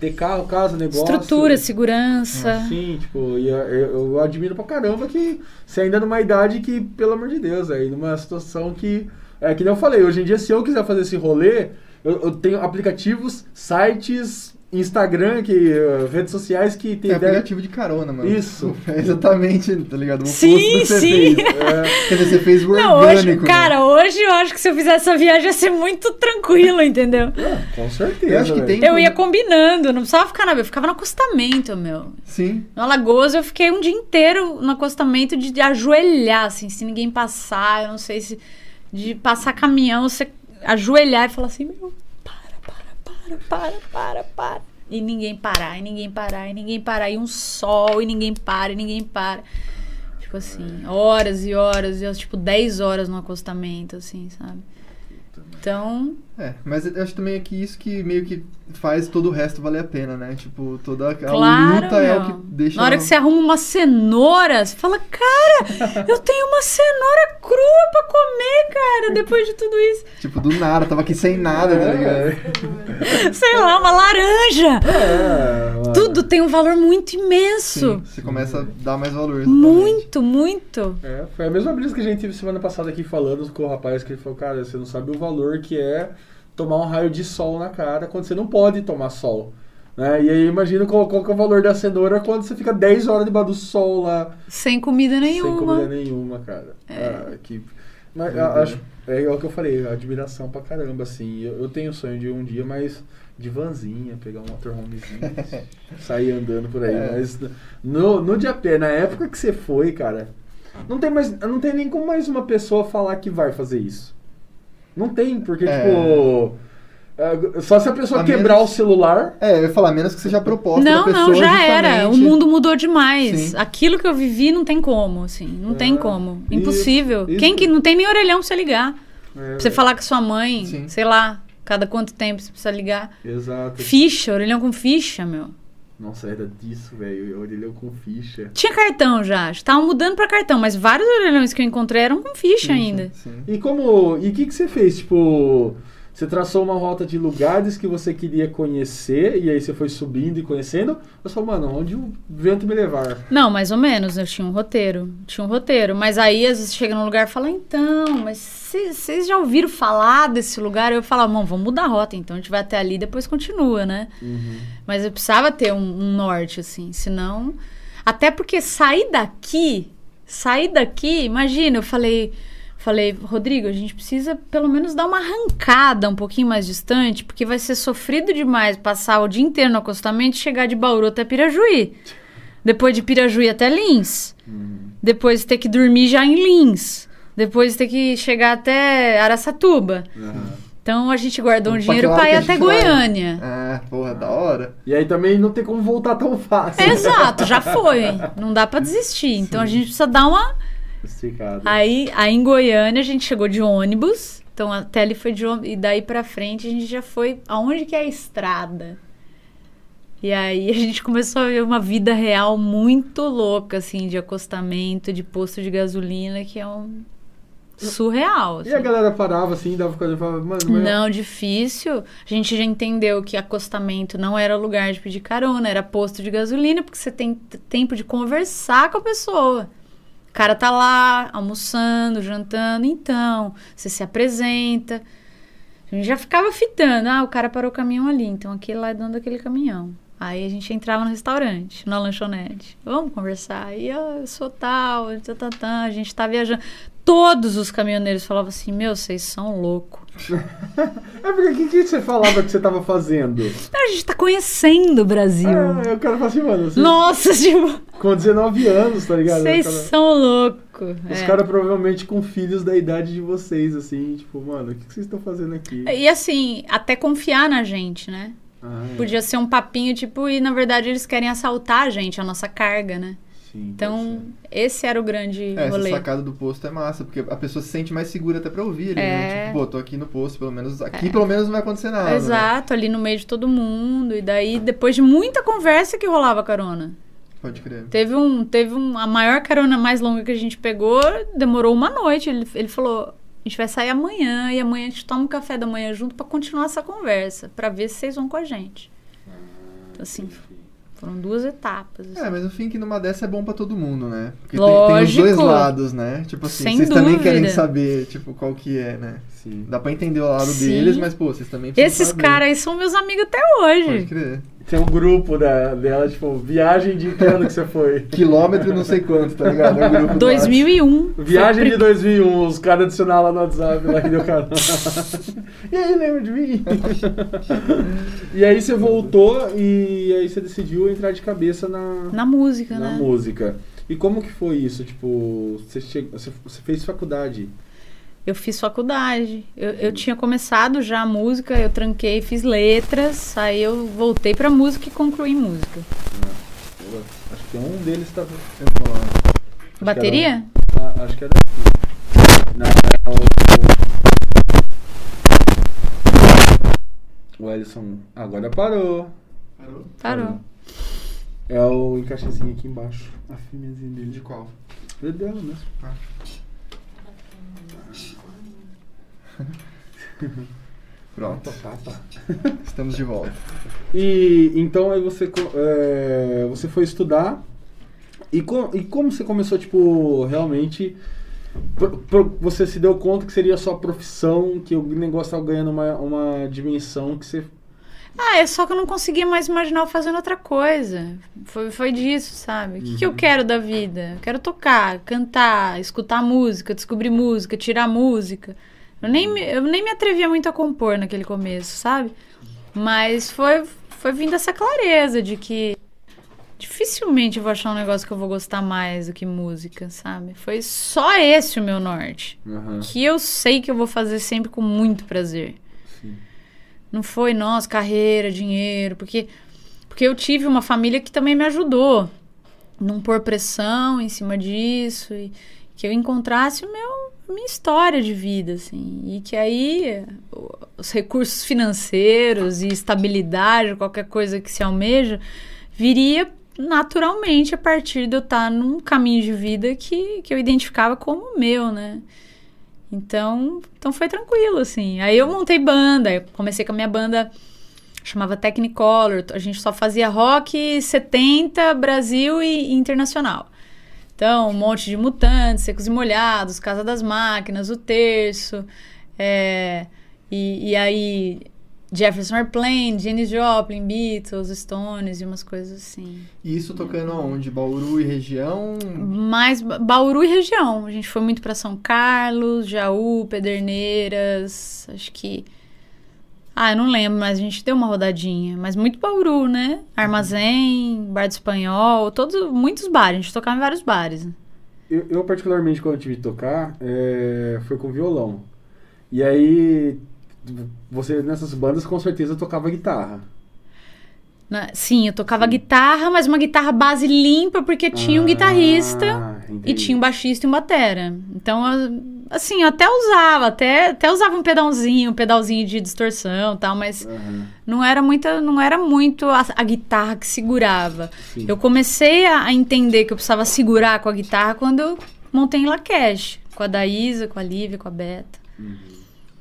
Speaker 4: ter carro, casa, negócio.
Speaker 3: Estrutura, segurança.
Speaker 4: Sim, tipo, e eu, eu- admiro pra caramba que você ainda numa idade que, pelo amor de Deus, aí numa situação que. É que nem eu falei, hoje em dia, se eu quiser fazer esse rolê, eu, eu tenho aplicativos, sites, Instagram, que, eh, redes sociais que tem
Speaker 2: Tem
Speaker 4: ideia.
Speaker 2: aplicativo de carona, mano.
Speaker 4: Isso.
Speaker 2: É exatamente, tá ligado? O
Speaker 3: Sim, sim.
Speaker 2: fez.
Speaker 4: É,
Speaker 2: Quer dizer, você fez o
Speaker 3: Não, hoje,
Speaker 2: orgânico.
Speaker 3: cara, hoje eu acho que se eu fizesse essa viagem ia ser muito tranquilo, entendeu?
Speaker 4: com certeza.
Speaker 2: Eu acho que tem-
Speaker 3: Eu ia combinando, não precisava ficar na. Eu ficava no acostamento, meu.
Speaker 2: Sim.
Speaker 3: No Alagoas eu fiquei um dia inteiro no acostamento de, de ajoelhar, assim, se ninguém passar, eu não sei se. De passar caminhão, você ajoelhar e falar assim, meu, para, para, para, para. E ninguém parar, e ninguém parar, e ninguém parar. E um sol, e ninguém para, e ninguém para. Tipo assim, horas e horas, e tipo, 10 horas no acostamento, assim, sabe? Então,
Speaker 2: É, mas eu acho também que isso que meio que faz todo o resto valer a pena, né? Tipo, toda a
Speaker 3: claro,
Speaker 2: luta é o
Speaker 3: meu.
Speaker 2: que deixa.
Speaker 3: Na hora que você arruma uma cenoura, você fala, cara, eu tenho uma cenoura crua pra comer, cara, depois de tudo isso.
Speaker 2: Tipo, do nada, tava aqui sem nada, tá ligado?
Speaker 3: Sei lá, uma laranja.
Speaker 4: É.
Speaker 3: Tudo tem um valor muito imenso.
Speaker 2: Sim, você começa a dar mais valor. exatamente.
Speaker 3: Muito, muito.
Speaker 4: É, foi a mesma brisa que a gente teve semana passada aqui falando com o rapaz que ele falou, cara, você não sabe o valor que é tomar um raio de sol na cara quando você não pode tomar sol. Né? E aí imagina qual, qual que é o valor da cenoura quando você fica 10 horas debaixo do sol lá,
Speaker 3: Sem comida
Speaker 4: sem comida
Speaker 3: nenhuma.
Speaker 4: nenhuma, cara. Ah, que... Mas eu acho, é o que eu falei, admiração pra caramba, assim. Eu, eu tenho o sonho de um dia, mas de vanzinha, pegar um motorhomezinho, sair andando por aí.
Speaker 2: É.
Speaker 4: Mas no, no de a pé, na época que você foi, cara, não tem, mais, não tem nem como mais uma pessoa falar que vai fazer isso. Não tem, porque,
Speaker 2: É.
Speaker 4: tipo. é, Só se a pessoa
Speaker 2: A
Speaker 4: quebrar
Speaker 2: menos-
Speaker 4: o celular.
Speaker 2: É, eu ia falar, menos que seja a proposta
Speaker 3: Não,
Speaker 2: da pessoa
Speaker 3: não, já era. O
Speaker 2: justamente-
Speaker 3: mundo mudou demais.
Speaker 2: Sim.
Speaker 3: Aquilo que eu vivi não tem como, assim. Não tem
Speaker 4: É,
Speaker 3: como.
Speaker 4: isso,
Speaker 3: Impossível.
Speaker 4: isso.
Speaker 3: Quem que não tem nem orelhão pra você ligar?
Speaker 4: É,
Speaker 3: Pra você falar com sua mãe,
Speaker 2: Sim.
Speaker 3: sei lá, cada quanto tempo você precisa ligar.
Speaker 4: Exato.
Speaker 3: Ficha, orelhão com ficha, meu.
Speaker 4: Nossa, era disso, velho. Eu orelhei com ficha.
Speaker 3: Tinha cartão já. Estavam mudando pra cartão, mas vários orelhões que eu encontrei eram com ficha ainda.
Speaker 2: Sim.
Speaker 4: E como. E o que, que você fez? Tipo, você traçou uma rota de lugares que você queria conhecer, e aí você foi subindo e conhecendo. Eu falei, mano, onde o vento me levar?
Speaker 3: Não, mais ou menos. Eu tinha um roteiro. Tinha um roteiro. Mas aí, às vezes, chega num lugar e fala, então, mas vocês já ouviram falar desse lugar? Eu falava, bom, vamos mudar a rota, então a gente vai até ali e depois continua, né? Mas eu precisava ter um, um norte, assim, senão. Até porque sair daqui, sair daqui, imagina, eu falei. Falei, Rodrigo, a gente precisa pelo menos dar uma arrancada um pouquinho mais distante, porque vai ser sofrido demais passar o dia inteiro no acostamento e chegar de Bauru até Pirajuí. Depois de Pirajuí até Lins. Depois ter que dormir já em Lins. Depois ter que chegar até Araçatuba. Então a gente guardou um dinheiro pra ir até
Speaker 2: vai?
Speaker 3: Goiânia.
Speaker 2: Ah, porra, da hora.
Speaker 4: E aí também não tem como voltar tão fácil.
Speaker 3: Exato, já foi. Não dá pra desistir. Então a gente precisa dar uma.
Speaker 4: Esticado.
Speaker 3: Aí, aí em Goiânia a gente chegou de ônibus. Então até ali foi de ônibus. E daí pra frente a gente já foi. Aonde que é a estrada? E aí a gente começou a ver uma vida real muito louca, assim, de acostamento, de posto de gasolina, que é um surreal.
Speaker 4: E a
Speaker 3: assim.
Speaker 4: galera parava assim, dava coisa e falava, mano, mas-
Speaker 3: Não, difícil. A gente já entendeu que acostamento não era lugar de pedir carona, era posto de gasolina, porque você tem tempo de conversar com a pessoa. Cara tá lá almoçando, jantando, então, você se apresenta. A gente já ficava fitando, ah, o cara parou o caminhão ali, então aquele lá é dono daquele caminhão. Aí a gente entrava no restaurante, na lanchonete. Vamos conversar. Aí "Ah, eu sou tal, tá, tá, a gente tá viajando. Todos os caminhoneiros falavam assim: Meu, vocês são loucos.
Speaker 4: É porque o que, que você falava que você tava fazendo?
Speaker 3: A gente tá conhecendo o Brasil.
Speaker 4: Ah, eu quero falar assim, mano, você,
Speaker 3: Nossa, tipo,
Speaker 4: com 19 anos, tá ligado?
Speaker 3: vocês
Speaker 4: cara-
Speaker 3: são loucos.
Speaker 4: Os
Speaker 3: É.
Speaker 4: caras provavelmente com filhos da idade de vocês, assim, tipo, mano, o que, que vocês estão fazendo aqui?
Speaker 3: E assim, até confiar na gente, né?
Speaker 4: Ah, é.
Speaker 3: Podia ser um papinho, tipo, e na verdade eles querem assaltar a gente, a nossa carga, né?
Speaker 4: Sim,
Speaker 3: Então, esse era o grande
Speaker 2: É, essa
Speaker 3: rolê.
Speaker 2: sacada do posto é massa, porque a pessoa se sente mais segura até pra ouvir ali,
Speaker 3: É.
Speaker 2: né? Tipo, pô, tô aqui no posto, pelo menos. Aqui pelo menos não vai acontecer nada. né?
Speaker 3: Exato, ali no meio de todo mundo. E daí, depois de muita conversa que rolava a carona.
Speaker 2: Pode crer.
Speaker 3: Teve um, teve um, a maior carona mais longa que a gente pegou, demorou uma noite. Ele, ele falou: a gente vai sair amanhã e amanhã a gente toma um café da manhã junto pra continuar essa conversa, pra ver se vocês vão com a gente. Então, assim, foram duas etapas. assim.
Speaker 2: É, mas no fim que numa dessa é bom pra todo mundo, né? Porque tem, tem os dois
Speaker 3: Lógico.
Speaker 2: lados, né? Tipo assim,
Speaker 3: Sem
Speaker 2: vocês também querem
Speaker 3: dúvida.
Speaker 2: saber, tipo, qual que é, né?
Speaker 4: Sim.
Speaker 2: Dá pra entender o lado
Speaker 3: Sim.
Speaker 2: deles, mas, pô, vocês também
Speaker 3: Esses caras aí são meus amigos até
Speaker 2: Pode
Speaker 3: hoje.
Speaker 2: crer.
Speaker 4: Tem um grupo da, dela, tipo, viagem de que ano que você foi?
Speaker 2: Quilômetro não sei quanto, tá ligado? É o grupo do
Speaker 3: 2001.
Speaker 4: Viagem de 2001, os caras adicionaram lá no WhatsApp, lá que deu canal. e aí, lembra de mim? e aí você voltou e aí você decidiu entrar de cabeça na,
Speaker 3: Na música,
Speaker 4: na
Speaker 3: né?
Speaker 4: música. E como que foi isso? Tipo, você, che... você fez faculdade.
Speaker 3: Eu fiz faculdade. Eu, eu tinha começado já a música, eu tranquei, fiz letras, aí eu voltei pra música e concluí música.
Speaker 4: Eu acho que um deles tava.
Speaker 2: Eu vou lá.
Speaker 3: Bateria?
Speaker 4: Ah, acho que era. Não, era o. O Ellison agora parou.
Speaker 5: Parou?
Speaker 3: Parou.
Speaker 4: É o encaixezinho aqui embaixo. A firmezinha dele.
Speaker 2: De qual?
Speaker 4: É dela mesmo.
Speaker 2: Pronto,
Speaker 4: Tá, tá.
Speaker 2: estamos de volta.
Speaker 4: E então aí você, é, você foi estudar. E, co- e como você começou, tipo, realmente. pro- pro- você se deu conta que seria a sua profissão, que o negócio estava ganhando uma, uma dimensão que você.
Speaker 3: Ah, é só que eu não conseguia mais imaginar eu fazendo outra coisa. Foi, foi disso, sabe? O que, que eu quero da vida? Eu quero tocar, cantar, escutar música, descobrir música, tirar música. Eu nem, me- eu nem me atrevia muito a compor naquele começo, sabe? Mas foi, foi vindo essa clareza de que dificilmente eu vou achar um negócio que eu vou gostar mais do que música, sabe? Foi só esse o meu norte.
Speaker 4: Aham.
Speaker 3: Que eu sei que eu vou fazer sempre com muito prazer.
Speaker 4: Sim.
Speaker 3: Não foi, nossa, carreira, dinheiro, porque porque eu tive uma família que também me ajudou. Não pôr pressão em cima disso e que eu encontrasse o meu minha história de vida assim, e que aí os recursos financeiros e estabilidade, qualquer coisa que se almeja, viria naturalmente a partir de eu estar num caminho de vida que, que eu identificava como meu, né? Então, então foi tranquilo, assim. Aí eu montei banda, eu comecei com a minha banda, chamava Technicolor. A gente só fazia rock 70, Brasil e internacional. Então, um monte de mutantes, secos e molhados, Casa das Máquinas, o Terço, é, e, e aí Jefferson Airplane, Janis Joplin, Beatles, Stones e umas coisas assim.
Speaker 2: E isso tocando aonde? Bauru e região?
Speaker 3: Mais Ba- Bauru e região. A gente foi muito pra São Carlos, Jaú, Pederneiras, acho que. Ah, eu não lembro, mas a gente deu uma rodadinha. Mas muito Bauru, né? Armazém, Bar do Espanhol, todos, muitos bares. A gente tocava em vários bares.
Speaker 4: Eu, eu, particularmente, quando eu tive que tocar, é, foi com violão. E aí, você nessas bandas com certeza tocava guitarra.
Speaker 3: Né? Sim, eu tocava guitarra, mas uma guitarra base limpa, porque tinha um guitarrista
Speaker 4: Ah,
Speaker 3: e
Speaker 4: entendi.
Speaker 3: tinha um baixista e um batera. Então, eu- assim, eu até usava, até, até usava um pedalzinho, um pedalzinho de distorção e tal, mas
Speaker 4: Aham,
Speaker 3: não era muita, não era muito a, a guitarra que segurava.
Speaker 4: sim.
Speaker 3: Eu comecei a, a entender que eu precisava segurar com a guitarra quando eu montei em Lacash, com a Daísa, com a Lívia, com a Beta.
Speaker 4: Uhum.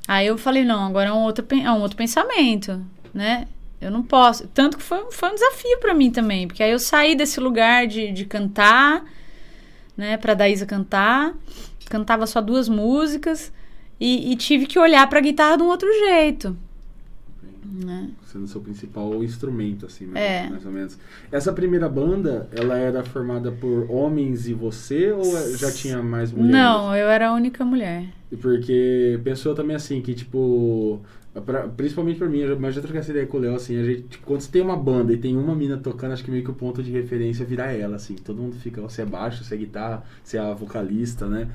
Speaker 3: Aí eu falei, não, agora é um outro, é um outro pensamento, né? Eu não posso. Tanto que foi, foi um desafio pra mim também, porque aí eu saí desse lugar de, de cantar, né, pra Daísa cantar, cantava só duas músicas e, e tive que olhar pra guitarra de um outro jeito, né?
Speaker 4: Sendo seu principal instrumento, assim, mais,
Speaker 3: É.
Speaker 4: mais ou menos. Essa primeira banda, ela era formada por homens e você, ou já tinha mais mulheres?
Speaker 3: Não, eu era a única mulher.
Speaker 4: Porque pensou também assim, que tipo. Pra- principalmente pra mim, eu já- mas já troquei essa ideia com o Léo, assim, a gente, tipo, quando você tem uma banda e tem uma mina tocando, acho que meio que o ponto de referência vira ela, assim. Todo mundo fica, você é baixo, você é guitarra, você é a vocalista, né?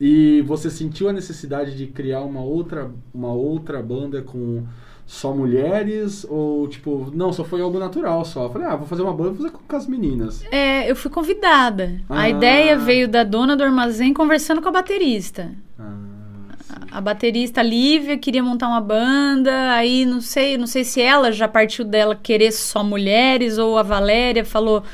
Speaker 4: E você sentiu a necessidade de criar uma outra, uma outra banda com só mulheres? Ou, tipo, não, só foi algo natural só? Falei, ah, vou fazer uma banda, vou fazer com, as meninas.
Speaker 3: É, eu fui convidada.
Speaker 4: Ah.
Speaker 3: A ideia veio da dona do armazém conversando com a baterista.
Speaker 4: Ah.
Speaker 3: A baterista Lívia queria montar uma banda, aí não sei, não sei se ela já partiu dela querer só mulheres ou a Valéria falou: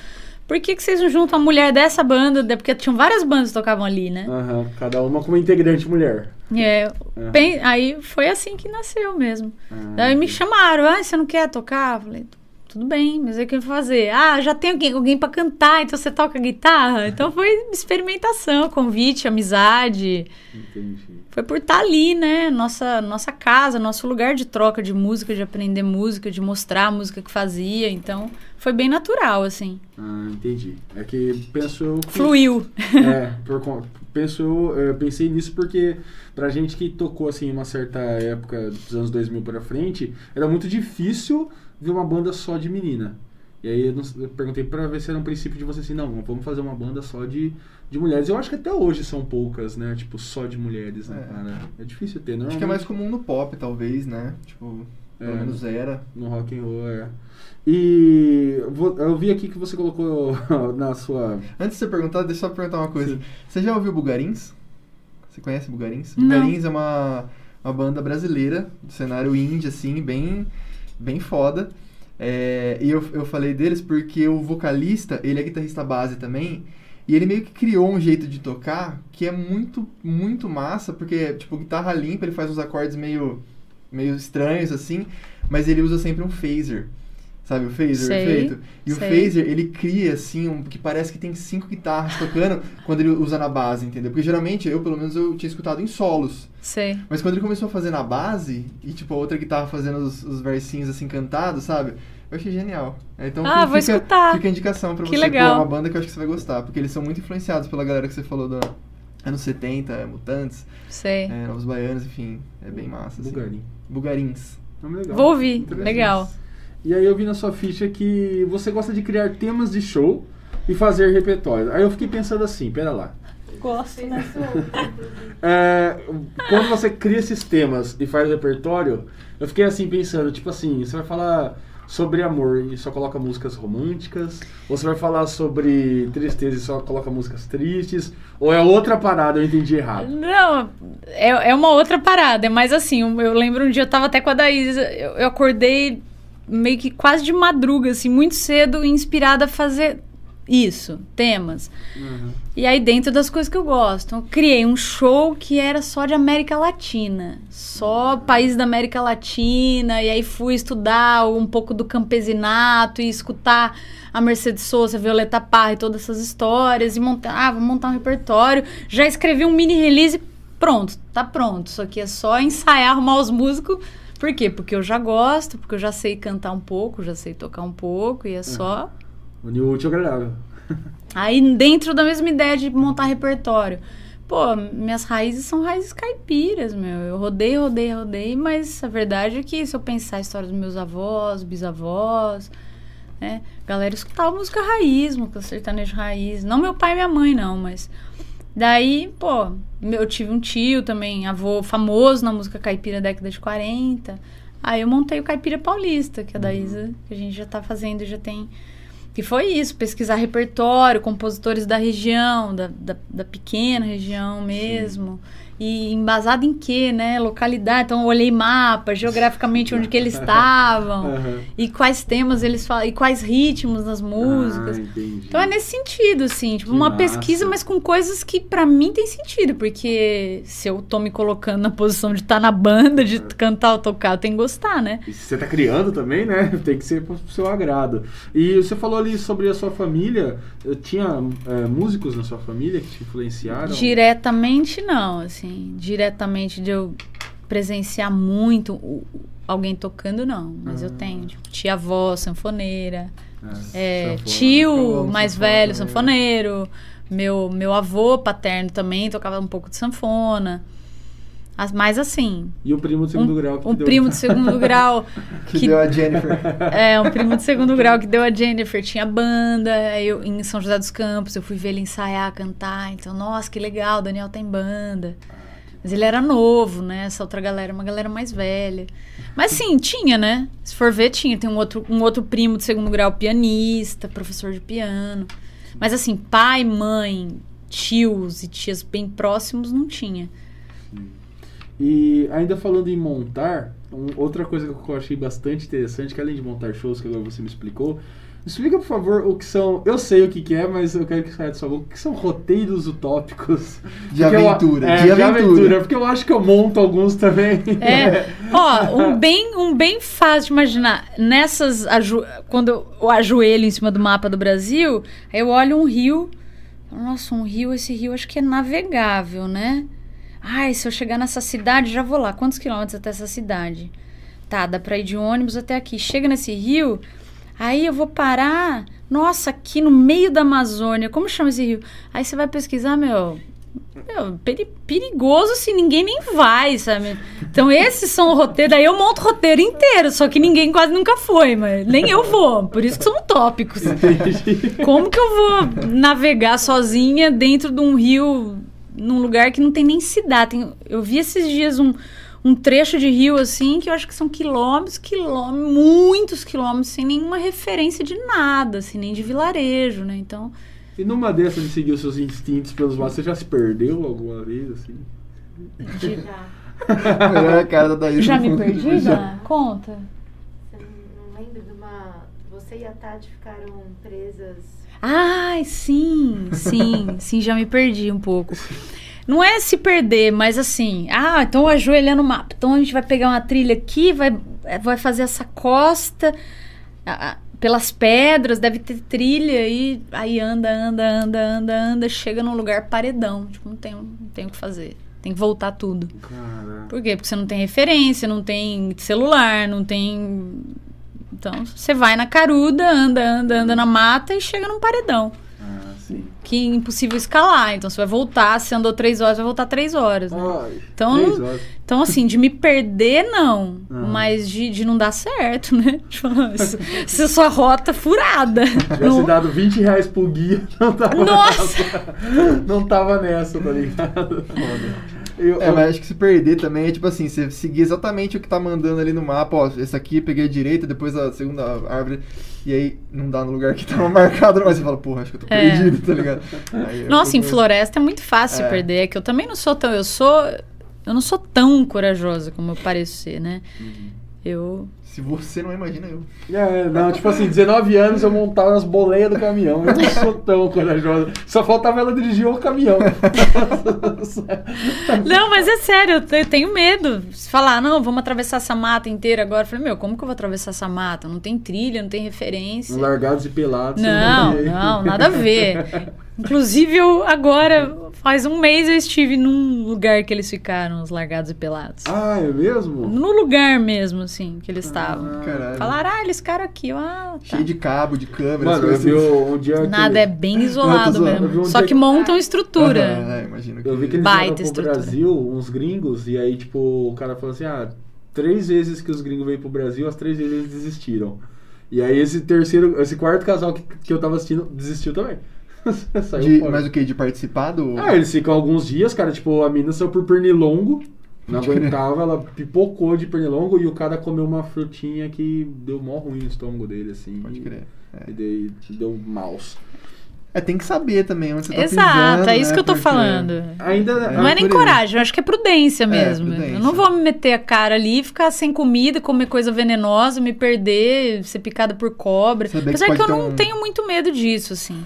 Speaker 3: "Por que que vocês não juntam a mulher dessa banda?" Porque tinham várias bandas que tocavam ali, né?
Speaker 4: Aham, cada uma com uma integrante mulher.
Speaker 3: É,
Speaker 4: Aham.
Speaker 3: bem- aí foi assim que nasceu mesmo. Aí me chamaram, ah, você não quer tocar? Eu falei, tudo bem, mas é o que eu vou fazer? Ah, já tem alguém, alguém para cantar, então você toca guitarra? Então foi experimentação, convite, amizade.
Speaker 4: Entendi.
Speaker 3: Foi por estar ali, né? Nossa, nossa casa, nosso lugar de troca de música, de aprender música, de mostrar a música que fazia. Então, foi bem natural, assim.
Speaker 4: Ah, entendi. É que penso eu que...
Speaker 3: Fluiu.
Speaker 4: É, por, penso eu, eu pensei nisso porque pra gente que tocou assim em uma certa época dos anos 2000 pra frente, era muito difícil ver uma banda só de menina. E aí eu, não- eu perguntei pra ver se era um princípio de você assim, não, vamos fazer uma banda só de, de mulheres. Eu acho que até hoje são poucas, né? Tipo, só de mulheres, né,
Speaker 2: É.
Speaker 4: cara? É difícil ter,
Speaker 2: Acho
Speaker 4: normalmente
Speaker 2: que é mais comum no pop, talvez, né? Tipo, pelo
Speaker 4: É.
Speaker 2: menos era.
Speaker 4: no rock and roll, é. E eu vi aqui que você colocou na sua
Speaker 2: Antes de você perguntar, deixa eu só perguntar uma coisa.
Speaker 4: Sim.
Speaker 2: Você já ouviu Bugarins? Você conhece Bugarins?
Speaker 3: Não.
Speaker 2: Bugarins é uma, uma banda brasileira, do cenário indie, assim, bem, bem foda. É, e eu, eu falei deles porque o vocalista, ele é guitarrista base também, e ele meio que criou um jeito de tocar que é muito, muito massa, porque, tipo, guitarra limpa, ele faz uns acordes meio, meio estranhos, assim, mas ele usa sempre um phaser. Sabe, o phaser
Speaker 3: Sei,
Speaker 2: efeito? E o
Speaker 3: sei.
Speaker 2: phaser, ele cria, assim, um que parece que tem cinco guitarras tocando quando ele usa na base, entendeu? Porque geralmente, eu, pelo menos, eu tinha escutado em solos.
Speaker 3: Sei.
Speaker 2: Mas quando ele começou a fazer na base, e tipo, a outra guitarra fazendo os, os versinhos assim cantados, sabe? Eu achei genial. Então
Speaker 3: Ah, vou
Speaker 2: fica,
Speaker 3: escutar.
Speaker 2: fica a indicação pra
Speaker 3: Que
Speaker 2: você.
Speaker 3: legal.
Speaker 2: Pô, é uma banda que eu acho que você vai gostar, porque eles são muito influenciados pela galera que você falou do anos 70, é, Mutantes,
Speaker 3: Sei.
Speaker 2: é, Novos Baianos, enfim, é bem massa. Assim.
Speaker 4: Bugarim.
Speaker 2: Bugarins.
Speaker 4: Nome legal.
Speaker 3: Vou ouvir. Legal.
Speaker 4: E aí eu vi na sua ficha que você gosta de criar temas de show e fazer repertório. Aí eu fiquei pensando assim, pera lá.
Speaker 3: Gosto, né?
Speaker 4: É, quando você cria esses temas e faz repertório, eu fiquei assim pensando, tipo assim, você vai falar sobre amor e só coloca músicas românticas, ou você vai falar sobre tristeza e só coloca músicas tristes, ou é outra parada, eu entendi errado.
Speaker 3: Não, é, é uma outra parada. Mas assim, eu lembro um dia eu tava até com a Daísa, eu, eu acordei meio que quase de madruga, assim, muito cedo, inspirada a fazer isso, temas. E aí, dentro das coisas que eu gosto, eu criei um show que era só de América Latina. Só país da América Latina. E aí fui estudar um pouco do campesinato e escutar a Mercedes Sosa, a Violeta Parra e todas essas histórias. E montar, ah, vou montar um repertório. Já escrevi um mini release, pronto, tá pronto. Isso aqui é só ensaiar, arrumar os músicos. Por quê? Porque eu já gosto, porque eu já sei cantar um pouco, já sei tocar um pouco. E é só
Speaker 4: Unir o útil ao agradável.
Speaker 3: Aí, dentro da mesma ideia de montar repertório. Pô, minhas raízes são raízes caipiras, meu. Eu rodei, rodei, rodei, mas a verdade é que se eu pensar a história dos meus avós, bisavós, né? A galera escutava música raiz, música sertanejo raiz. Não meu pai e minha mãe, não, mas. Daí, pô, eu tive um tio também, avô famoso na música caipira da década de 40. Aí eu montei o Caipira Paulista, que é da Isa, que a gente já tá fazendo, já tem. Que foi isso, pesquisar repertório, compositores da região, da, da, da pequena região mesmo. E embasado em quê, né? Localidade. Então eu olhei mapa, geograficamente onde que eles estavam.
Speaker 4: Aham.
Speaker 3: E quais temas eles falam, e quais ritmos nas músicas.
Speaker 4: Ah.
Speaker 3: Então é nesse sentido, assim, tipo,
Speaker 4: Que
Speaker 3: uma
Speaker 4: massa.
Speaker 3: pesquisa, mas com coisas que pra mim tem sentido, porque se eu tô me colocando na posição de estar na banda, de cantar ou tocar, eu tenho que gostar, né?
Speaker 4: E se você tá criando também, né? Tem que ser pro seu agrado. E você falou ali sobre a sua família. Tinha eh, músicos na sua família que te influenciaram?
Speaker 3: Diretamente não, assim, diretamente de eu presenciar muito o- alguém tocando, não. Mas eu
Speaker 4: Ah.
Speaker 3: tenho, tipo, tia-avó, sanfoneira,
Speaker 4: Ah,
Speaker 3: é,
Speaker 4: sanfona.
Speaker 2: Eu
Speaker 3: tio mais
Speaker 2: sanfona
Speaker 3: velho, sanfoneiro, meu, meu avô paterno também tocava um pouco de sanfona. As- Mas assim,
Speaker 4: E o primo de segundo grau que
Speaker 3: um
Speaker 4: deu-
Speaker 3: primo de segundo grau
Speaker 2: Que,
Speaker 3: que
Speaker 2: deu a Jennifer.
Speaker 3: é, um primo de segundo grau que deu a Jennifer, tinha banda, eu, em São José dos Campos, eu fui ver ele ensaiar, cantar, então, nossa, que legal, o Daniel tem banda. Mas ele era novo, né? Essa outra galera, uma galera mais velha. Mas sim, tinha, né? Se for ver, tinha. Tem um outro, um outro primo de segundo grau, pianista, professor de piano. Mas assim, pai, mãe, tios e tias bem próximos, não tinha.
Speaker 4: E ainda falando em montar, um- outra coisa que eu achei bastante interessante, que além de montar shows, que agora você me explicou, explica por favor o que são. Eu sei o que, que é, mas eu quero que saia da sua boca. O que são roteiros utópicos?
Speaker 2: De
Speaker 4: Porque eu-
Speaker 2: aventura,
Speaker 4: é,
Speaker 2: de
Speaker 4: de
Speaker 2: aventura.
Speaker 4: aventura. Porque eu acho que eu monto alguns também.
Speaker 3: É, ó, um bem, um bem fácil de imaginar. Nessas, quando eu ajoelho em cima do mapa do Brasil, aí eu olho um rio. Nossa, um rio, esse rio acho que é navegável, né? Ai, se eu chegar nessa cidade, já vou lá. Quantos quilômetros até essa cidade? Tá, dá pra ir de ônibus até aqui. Chega nesse rio, aí eu vou parar. Nossa, aqui no meio da Amazônia, como chama esse rio? Aí você vai pesquisar, meu. Meu, peri- perigoso se ninguém nem vai, sabe? Então esses são o roteiro, daí eu monto o roteiro inteiro, só que ninguém quase nunca foi, mas nem eu vou, por isso que são utópicos. Como que eu vou navegar sozinha dentro de um rio, num lugar que não tem nem cidade? Tem- eu vi esses dias um, um trecho de rio assim, que eu acho que são quilômetros, quilômetros, muitos quilômetros, sem nenhuma referência de nada, assim, nem de vilarejo, né? Então,
Speaker 4: E numa dessas de seguir os seus instintos pelos matos, você já se perdeu alguma vez, assim?
Speaker 1: Já.
Speaker 2: Cara da
Speaker 3: já me perdi, Dan? Conta.
Speaker 1: Você não, não lembra de uma. Você e a Tati ficaram presas.
Speaker 3: Ai, sim, sim, sim, já me perdi um pouco. Não é se perder, mas assim, ah, então ajoelhando no mapa. Então a gente vai pegar uma trilha aqui, vai, vai fazer essa costa. a- a- pelas pedras, deve ter trilha e aí anda, anda, anda, anda, anda, chega num lugar paredão. Tipo, não tem, não tem o que fazer. Tem que voltar tudo.
Speaker 4: Cara.
Speaker 3: Por quê? Porque você não tem referência, não tem celular, não tem. Então, você vai na caruda, anda, anda, anda na mata e chega num paredão.
Speaker 4: Sim.
Speaker 3: Que é impossível escalar. Então, você vai voltar, se andou três horas, vai voltar três horas. Né?
Speaker 4: Ai,
Speaker 3: Então, não-
Speaker 4: horas.
Speaker 3: Então, assim, de me perder, não.
Speaker 4: Ah.
Speaker 3: Mas de, de não dar certo, né? Se, sua rota furada.
Speaker 4: Tivesse
Speaker 3: Não-
Speaker 4: dado 20 reais pro guia, não tava
Speaker 3: Nossa!
Speaker 4: nessa. Não tava nessa, tá ligado? Eu,
Speaker 2: É, mas acho que se perder também é tipo assim, você seguir exatamente o que tá mandando ali no mapa, ó, esse aqui peguei a direita, depois a segunda árvore, e aí não dá no lugar que tava marcado, mas você fala, porra, acho que eu tô
Speaker 3: É.
Speaker 2: perdido, tá ligado? Aí eu
Speaker 3: Nossa, em floresta é muito fácil
Speaker 2: É.
Speaker 3: perder. É que eu também não sou tão. Eu sou. Eu não sou tão corajosa como eu pareço ser, né?
Speaker 2: Uhum.
Speaker 3: Eu.
Speaker 2: Se você não imagina eu.
Speaker 4: É, não, tipo assim, 19 anos eu montava nas boleias do caminhão. Eu não sou tão corajosa. Só faltava ela dirigir o caminhão.
Speaker 3: Não, mas é sério, eu te- eu tenho medo. Se falar, não, vamos atravessar essa mata inteira agora. Eu falei, meu, como que eu vou atravessar essa mata? Não tem trilha, não tem referência.
Speaker 4: Largados e pelados.
Speaker 3: Não,
Speaker 4: vai-
Speaker 3: não, nada a ver. Inclusive, eu agora, faz um mês eu estive num lugar que eles ficaram, os largados e pelados.
Speaker 4: Ah, é mesmo?
Speaker 3: No lugar mesmo, assim, que eles estavam.
Speaker 2: Caralho.
Speaker 3: Falaram, ah, eles ficaram aqui, ah, tá.
Speaker 2: Cheio de cabo, de câmera,
Speaker 4: Mano, eu vi um dia. que-
Speaker 3: Nada, é bem
Speaker 2: Não,
Speaker 3: isolado mesmo.
Speaker 4: um
Speaker 3: Só que
Speaker 4: que-
Speaker 3: montam estrutura.
Speaker 2: É, imagino que...
Speaker 4: Eu vi que eles
Speaker 3: Baita
Speaker 4: vieram pro
Speaker 3: estrutura.
Speaker 4: Brasil, uns gringos, e aí, tipo, o cara falou assim: ah, três vezes que os gringos veio pro Brasil, as três vezes eles desistiram. E aí esse terceiro, esse quarto casal que, que eu tava assistindo desistiu também. Saiu
Speaker 2: De,
Speaker 4: fora.
Speaker 2: mas o que? De participar do...
Speaker 4: Ah, eles ficam alguns dias, cara, tipo, a mina saiu por pernilongo, não aguentava, ela pipocou de pernilongo e o cara comeu uma frutinha que deu mó ruim no estômago dele, assim.
Speaker 2: Pode crer.
Speaker 4: E daí deu maus.
Speaker 2: É, tem que saber também onde você tá
Speaker 3: Exato,
Speaker 2: pisando,
Speaker 3: é isso
Speaker 2: né,
Speaker 3: que eu tô
Speaker 2: porque-
Speaker 3: falando.
Speaker 4: Ainda.
Speaker 3: Não é nem coragem, eu acho que é prudência mesmo.
Speaker 2: prudência.
Speaker 3: Eu não vou me meter a cara ali, ficar sem comida, comer coisa venenosa, me perder, ser picada por cobra.
Speaker 2: Saber que
Speaker 3: Apesar que,
Speaker 2: pode
Speaker 3: eu não
Speaker 2: um-
Speaker 3: tenho muito medo disso, assim.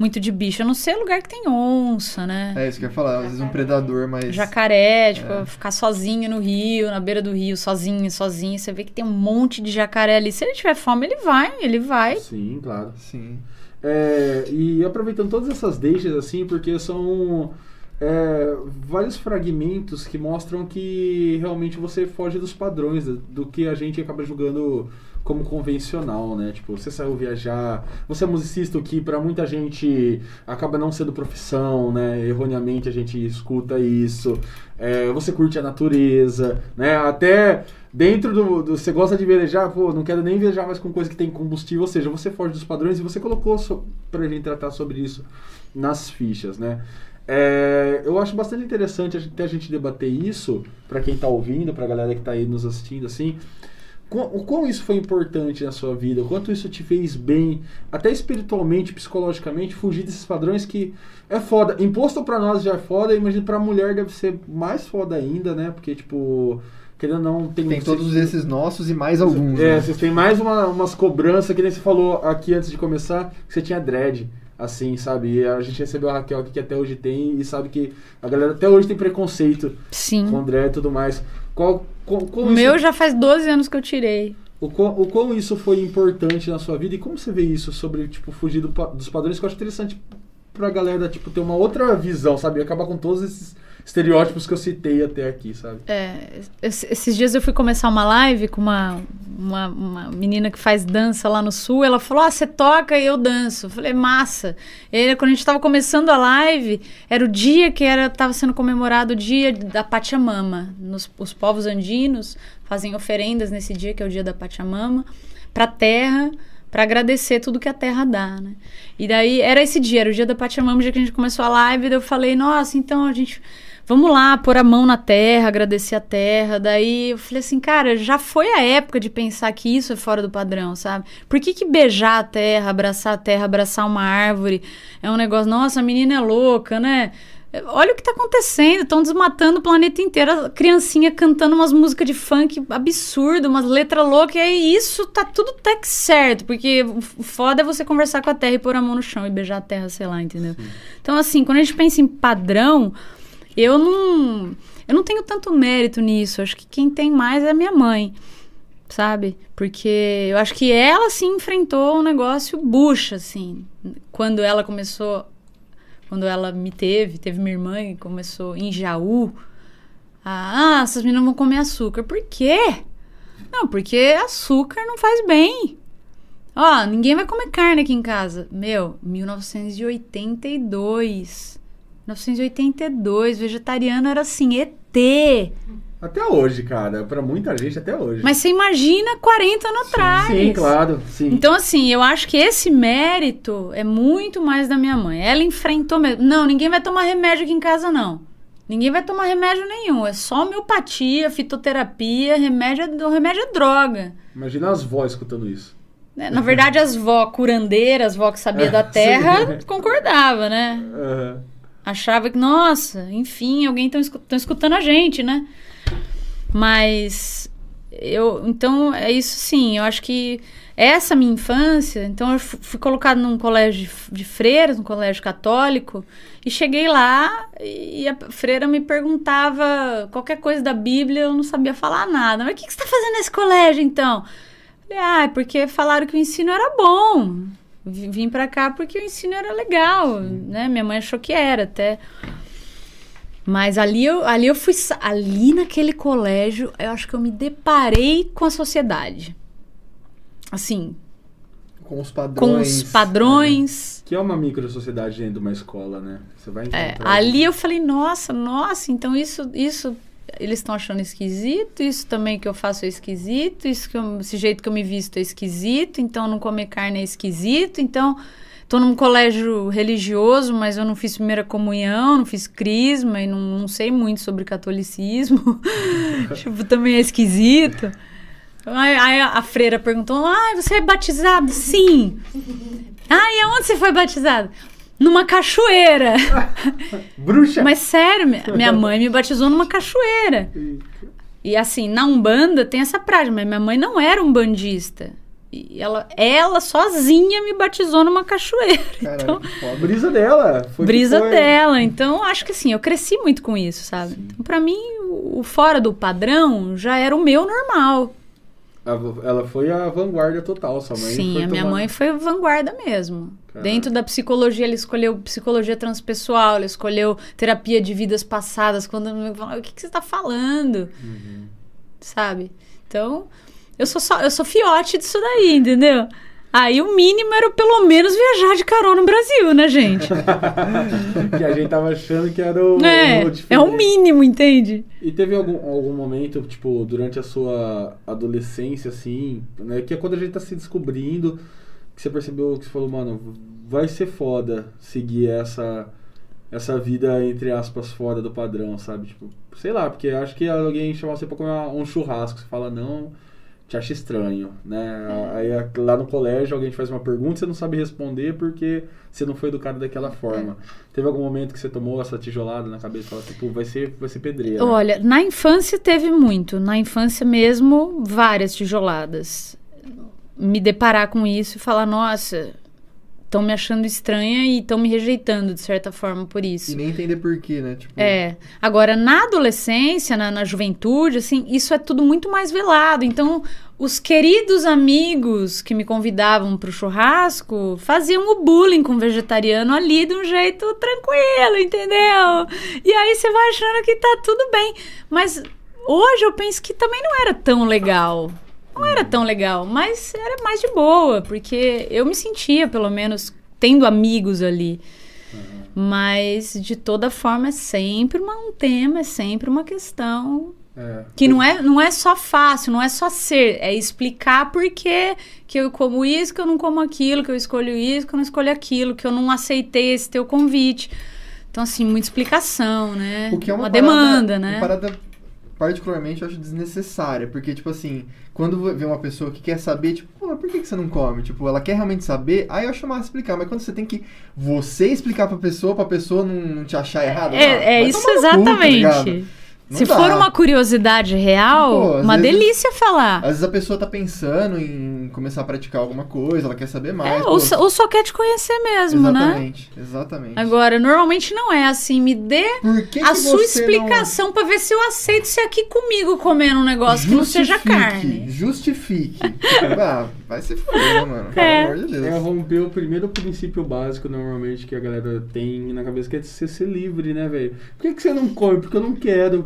Speaker 3: Muito de bicho. A não ser lugar que tem onça, né?
Speaker 2: É isso que eu ia falar, às vezes um predador mais...
Speaker 3: Jacaré, tipo,
Speaker 2: É.
Speaker 3: ficar sozinho no rio, na beira do rio, sozinho, sozinho. Você vê que tem um monte de jacaré ali. Se ele tiver fome, ele vai, ele vai.
Speaker 4: Sim, claro.
Speaker 2: Sim.
Speaker 4: É, e aproveitando todas essas deixas, assim, porque são é, vários fragmentos que mostram que realmente você foge dos padrões do, do que a gente acaba julgando como convencional, né? Tipo, você saiu viajar, você é musicista, o que pra muita gente acaba não sendo profissão, né? Erroneamente a gente escuta isso. É, você curte a natureza, né? Até dentro do, do- Você gosta de velejar, pô, não quero nem viajar mais com coisa que tem combustível, ou seja, você foge dos padrões e você colocou so, pra gente tratar sobre isso nas fichas, né? É, eu acho bastante interessante até a gente debater isso, pra quem tá ouvindo, pra galera que tá aí nos assistindo, assim. O quão isso foi importante na sua vida, o quanto isso te fez bem, até espiritualmente, psicologicamente, fugir desses padrões que é foda. Imposto pra nós já é foda, imagino pra mulher deve ser mais foda ainda, né? Porque, tipo, querendo ou não, tem,
Speaker 2: Tem todos esses nossos e mais alguns.
Speaker 4: É,
Speaker 2: né?
Speaker 4: vocês têm mais uma, umas cobranças, que nem você falou aqui antes de começar, que você tinha dread, assim, sabe? E a gente recebeu a Raquel aqui que até hoje tem e sabe que a galera até hoje tem preconceito
Speaker 3: Sim.
Speaker 4: com dread e tudo mais. Qual, qual, qual
Speaker 3: O
Speaker 4: isso-
Speaker 3: meu já faz 12 anos que eu tirei.
Speaker 4: o, quão, o quão isso foi importante na sua vida e como você vê isso sobre, tipo, fugir do dos padrões que eu acho interessante pra galera, tipo, ter uma outra visão, sabe? Acabar com todos esses estereótipos que eu citei até aqui, sabe?
Speaker 3: É, es- esses dias eu fui começar uma live com uma, uma, uma menina que faz dança lá no sul. Ela falou: Ah, você toca e eu danço. Eu falei: Massa. E aí, quando a gente tava começando a live, era o dia que era tava sendo comemorado o dia da Pachamama. Nos, os povos andinos fazem oferendas nesse dia, que é o dia da Pachamama, pra terra. Pra agradecer tudo que a terra dá, né? E daí, era esse dia, era o dia da Pachamama, o dia que a gente começou a live, daí eu falei, nossa, então a gente vamos lá, pôr a mão na terra, agradecer a terra. Daí eu falei assim, cara, já foi a época de pensar que isso é fora do padrão, sabe? Por que, que beijar a terra, abraçar a terra, abraçar uma árvore é um negócio, nossa, a menina é louca, né? Olha o que tá acontecendo, estão desmatando o planeta inteiro, a criancinha cantando umas músicas de funk absurdo, umas letras loucas, e aí isso tá tudo até que certo, porque o foda é você conversar com a terra e pôr a mão no chão e beijar a terra, sei lá, entendeu? Então, assim, quando a gente pensa em padrão, eu não, eu não tenho tanto mérito nisso. Acho que quem tem mais é minha mãe. sabe? Porque eu acho que ela se enfrentou um negócio bucha, assim. Quando ela começou. Quando ela me teve, teve minha irmã e começou em Jaú. Ah, essas meninas vão comer açúcar. Por quê? Não, porque açúcar não faz bem. Ó, ninguém vai comer carne aqui em casa. Meu, 1982. 1982, vegetariano era assim, ET.
Speaker 4: Até hoje, cara. Pra muita gente, até hoje.
Speaker 3: Mas você imagina 40 anos atrás.
Speaker 4: Sim, claro. Sim.
Speaker 3: Então, assim, eu acho que esse mérito é muito mais da minha mãe. Ela enfrentou mesmo. Não, ninguém vai tomar remédio aqui em casa, não. Ninguém vai tomar remédio nenhum. É só homeopatia, fitoterapia, remédio, é- remédio é droga.
Speaker 4: Imagina as vós escutando isso.
Speaker 3: né? Na verdade, as vó curandeiras, as vó que sabia da terra, concordava, né?
Speaker 4: Aham.
Speaker 3: Achava que, nossa, enfim, alguém tá, escu- tá escutando a gente, né? Mas eu, então é isso sim, eu acho que essa minha infância, então eu fu- fui colocada num colégio de, freiras, um colégio católico, e cheguei lá e a freira me perguntava qualquer coisa da Bíblia, eu não sabia falar nada. Mas o que, que você está fazendo nesse colégio então? Ah, é porque falaram que o ensino era bom. Vi- Vim pra cá porque o ensino era legal, né? Minha mãe achou que era até. Mas ali eu, ali eu fui. Ali naquele colégio, eu acho que eu me deparei com a sociedade. Assim,
Speaker 2: Com os padrões.
Speaker 3: com os padrões.
Speaker 4: Que é uma micro sociedade dentro de uma escola, né? Você vai
Speaker 3: É,
Speaker 4: encontrar.
Speaker 3: ali eu falei, nossa, nossa, então isso, isso eles estão achando esquisito, isso também que eu faço é esquisito, isso que eu- esse jeito que eu me visto é esquisito, então não comer carne é esquisito, então tô num colégio religioso, mas eu não fiz primeira comunhão, não fiz crisma e não, não sei muito sobre catolicismo, tipo, também é esquisito. Aí, aí a, freira perguntou, ah, você é batizado? Sim. Ah, e aonde você foi batizado? Numa cachoeira.
Speaker 4: Bruxa!
Speaker 3: Mas sério, mi- minha mãe me batizou numa cachoeira. E assim, na Umbanda tem essa prática, mas minha mãe não era umbandista. E ela, ela sozinha me batizou numa cachoeira. Então,
Speaker 2: foda.
Speaker 4: Brisa dela.
Speaker 3: Brisa dela. Então, acho que assim, eu cresci muito com isso, sabe? Então, pra mim, o fora do padrão já era o meu normal.
Speaker 4: A Ela foi a vanguarda total, sua mãe.
Speaker 3: Sim, a minha
Speaker 4: tomar-
Speaker 3: mãe foi vanguarda mesmo.
Speaker 4: Caralho.
Speaker 3: Dentro da psicologia, ela escolheu psicologia transpessoal, ela escolheu terapia de vidas passadas. Quando eu me fala, o que, que você está falando?
Speaker 4: Uhum.
Speaker 3: Sabe? Então, eu sou só, eu sou fiote disso daí, entendeu? Aí o mínimo era pelo menos viajar de carona no Brasil, né, gente?
Speaker 4: que a gente tava achando que era o.
Speaker 3: é,
Speaker 4: o
Speaker 3: é o mínimo, entende?
Speaker 4: E teve algum, algum momento, tipo, durante a sua adolescência, assim, né? Que é quando a gente tá se descobrindo, que você percebeu que você falou, mano, vai ser foda seguir essa, essa vida, entre aspas, fora do padrão, sabe? Tipo, sei lá, porque acho que alguém chama você pra comer um churrasco, você fala, não, te acha estranho, né? Aí lá no colégio alguém te faz uma pergunta, você não sabe responder porque você não foi educado daquela forma. Teve algum momento que você tomou essa tijolada na cabeça e falou, tipo, vai ser, vai ser pedreira.
Speaker 3: Olha, na infância teve muito. Na infância mesmo, várias tijoladas. Me deparar com isso e falar, nossa, estão me achando estranha e estão me rejeitando de certa forma por isso.
Speaker 2: E nem entender por quê, né? Tipo,
Speaker 3: É. Agora, na adolescência, na, na juventude, assim, isso é tudo muito mais velado. Então, os queridos amigos que me convidavam pro churrasco faziam o bullying com o vegetariano ali de um jeito tranquilo, entendeu? E aí você vai achando que tá tudo bem. Mas hoje eu penso que também não era tão legal. Não era tão legal, mas era mais de boa, porque eu me sentia, pelo menos, tendo amigos ali. Mas, de toda forma, é sempre uma- um tema, é sempre uma questão
Speaker 4: É.
Speaker 3: que não é, não é só fácil, não é só ser, é explicar por que que eu como isso, que eu não como aquilo, que eu escolho isso, que eu não escolho aquilo, que eu não aceitei esse teu convite. Então, assim, muita explicação, né?
Speaker 2: O que é uma,
Speaker 3: demanda,
Speaker 2: parada,
Speaker 3: né?
Speaker 2: Uma parada, particularmente, eu acho desnecessária. Porque, tipo assim, quando vê uma pessoa que quer saber, tipo, pô, por que, que você não come? Tipo, ela quer realmente saber, aí eu acho massa explicar. Mas quando você tem que você explicar pra pessoa, pra pessoa não, não te achar errado,
Speaker 3: É, é
Speaker 2: vai
Speaker 3: isso
Speaker 2: tomar no Não
Speaker 3: Se
Speaker 2: dá.
Speaker 3: for uma curiosidade real,
Speaker 2: Pô,
Speaker 3: uma
Speaker 2: vezes-
Speaker 3: delícia falar.
Speaker 2: Às vezes a pessoa tá pensando em começar a praticar alguma coisa, ela quer saber mais.
Speaker 3: É, ou, só, ou só quer te conhecer mesmo, né?
Speaker 2: exatamente, exatamente.
Speaker 3: Agora, normalmente não é assim. Me dê
Speaker 2: que
Speaker 3: a
Speaker 2: que
Speaker 3: sua explicação pra ver se eu aceito ser aqui comigo comendo um negócio que não seja
Speaker 2: Justifique,
Speaker 3: carne.
Speaker 2: Justifique. ah, vai se fuder, né, mano? Pelo
Speaker 3: É.
Speaker 2: amor de Deus.
Speaker 4: É romper o primeiro princípio básico, normalmente, que a galera tem na cabeça, que é você ser livre, né, velho? Por que, que você não come? Porque eu não quero.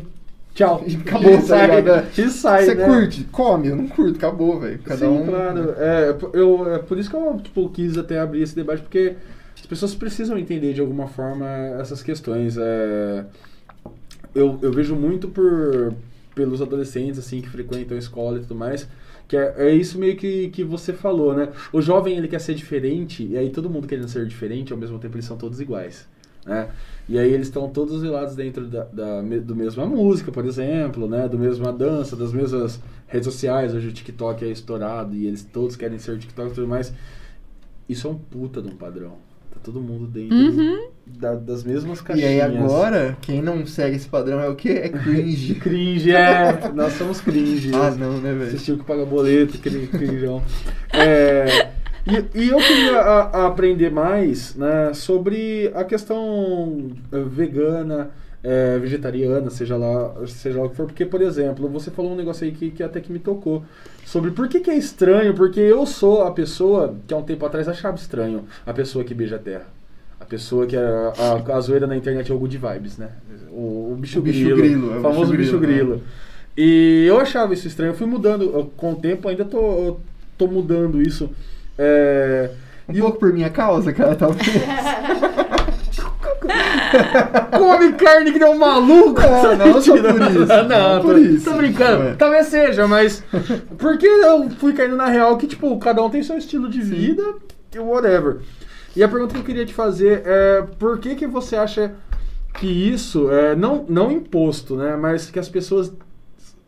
Speaker 4: Tchau.
Speaker 2: E acabou,
Speaker 4: E
Speaker 2: tá
Speaker 4: sai,
Speaker 2: ligado?
Speaker 4: E sai,
Speaker 2: Você
Speaker 4: né?
Speaker 2: curte? Come, eu não curto, acabou, velho. Cada
Speaker 4: Sim,
Speaker 2: um.
Speaker 4: claro. É, eu, é por isso que eu tipo, quis até abrir esse debate, porque as pessoas precisam entender de alguma forma essas questões. É, eu, eu vejo muito por pelos adolescentes assim que frequentam a escola e tudo mais. Que é, é isso meio que, que você falou, né? O jovem ele quer ser diferente, e aí todo mundo querendo ser diferente, ao mesmo tempo eles são todos iguais. Né? E aí eles estão todos relados dentro da, da, do mesma música, por exemplo, né? Do mesma dança, das mesmas redes sociais. Hoje o TikTok é estourado e eles todos querem ser TikTok e tudo mais. Isso é um puta de um padrão. Tá todo mundo dentro
Speaker 3: Uhum.
Speaker 4: da- das mesmas
Speaker 2: E
Speaker 4: caixinhas.
Speaker 2: aí agora, quem não segue esse padrão é o quê? É cringe.
Speaker 4: Cringe, é. Nós somos cringe.
Speaker 2: ah, não, né, velho?
Speaker 4: Assistiu que paga boleto, aquele crinjão. É, e, e eu queria a- a aprender mais né, sobre a questão eh, vegana, eh, vegetariana, seja lá, seja lá o que for. Porque, por exemplo, você falou um negócio aí que, que até que me tocou. Sobre por que, que é estranho, porque eu sou a pessoa que há um tempo atrás achava estranho a pessoa que beija a terra. A pessoa que a, a, a zoeira na internet é o good vibes, né? O, o bicho
Speaker 2: O bicho
Speaker 4: grilo.
Speaker 2: grilo, é o
Speaker 4: famoso
Speaker 2: bicho
Speaker 4: bicho
Speaker 2: grilo,
Speaker 4: grilo. E eu achava isso estranho. Eu fui mudando eu, com o tempo, ainda tô, tô mudando isso. É,
Speaker 2: Um
Speaker 4: e
Speaker 2: pouco por minha causa, cara, talvez.
Speaker 4: come carne que nem um maluco.
Speaker 2: Não, não só por isso,
Speaker 4: Não,
Speaker 2: não
Speaker 4: tô,
Speaker 2: por isso.
Speaker 4: tô brincando.
Speaker 2: É.
Speaker 4: Talvez seja, mas. Porque eu fui caindo na real que, tipo, cada um tem seu estilo de vida e whatever. E a pergunta que eu queria te fazer é: por que, que você acha que isso é não, não imposto, né? Mas que as pessoas.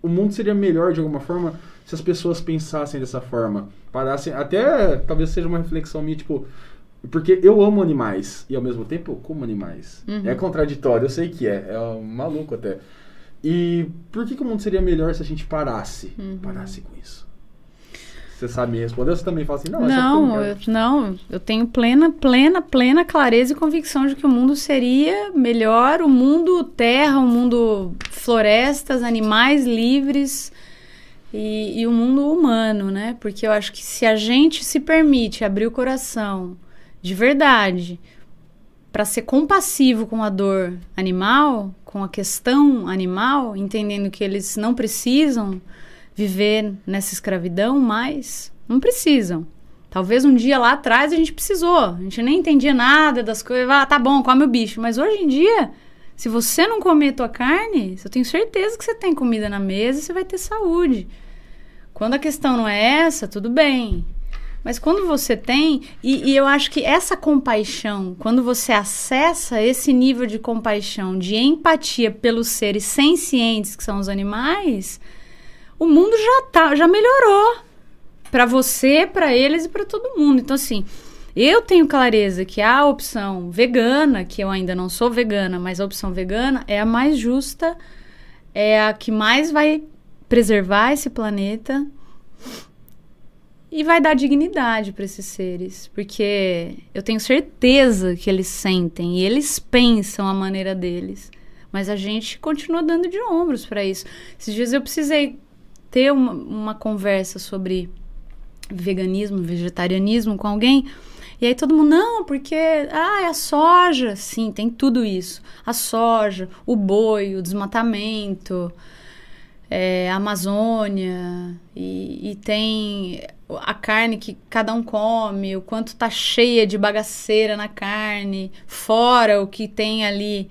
Speaker 4: O mundo seria melhor de alguma forma se as pessoas pensassem dessa forma. Parassem. Até talvez seja uma reflexão minha, tipo. Porque eu amo animais e ao mesmo tempo eu como animais.
Speaker 3: Uhum.
Speaker 4: É contraditório, eu sei que é. É um maluco até. E por que, que o mundo seria melhor se a gente parasse?
Speaker 3: Uhum.
Speaker 4: Parasse com isso. Você sabe me responder? Você também fala assim, não,
Speaker 3: Não,
Speaker 4: eu,
Speaker 3: não, eu tenho plena, plena, plena clareza e convicção de que o mundo seria melhor, o mundo terra, o mundo florestas, animais livres e, e o mundo humano, né? Porque eu acho que se a gente se permite abrir o coração de verdade para ser compassivo com a dor animal, com a questão animal, entendendo que eles não precisam viver nessa escravidão mais, não precisam. Talvez um dia lá atrás a gente precisou, a gente nem entendia nada das coisas, ah, tá bom, come o bicho, mas hoje em dia, se você não comer tua carne, eu tenho certeza que você tem comida na mesa e você vai ter saúde. Quando a questão não é essa, tudo bem. Mas quando você tem, e, e eu acho que essa compaixão, quando você acessa esse nível de compaixão, de empatia pelos seres sencientes que são os animais, o mundo já tá, já melhorou para você, para eles e para todo mundo. Então assim, eu tenho clareza que a opção vegana, que eu ainda não sou vegana, mas a opção vegana é a mais justa, é a que mais vai preservar esse planeta e vai dar dignidade para esses seres, porque eu tenho certeza que eles sentem e eles pensam a maneira deles, mas a gente continua dando de ombros para isso. Esses dias eu precisei ter uma, uma conversa sobre veganismo, vegetarianismo com alguém. E aí todo mundo, não, porque ah, é a soja. Sim, tem tudo isso. A soja, o boi, o desmatamento, é, Amazônia, e, e tem a carne que cada um come, o quanto tá cheia de bagaceira na carne, fora o que tem ali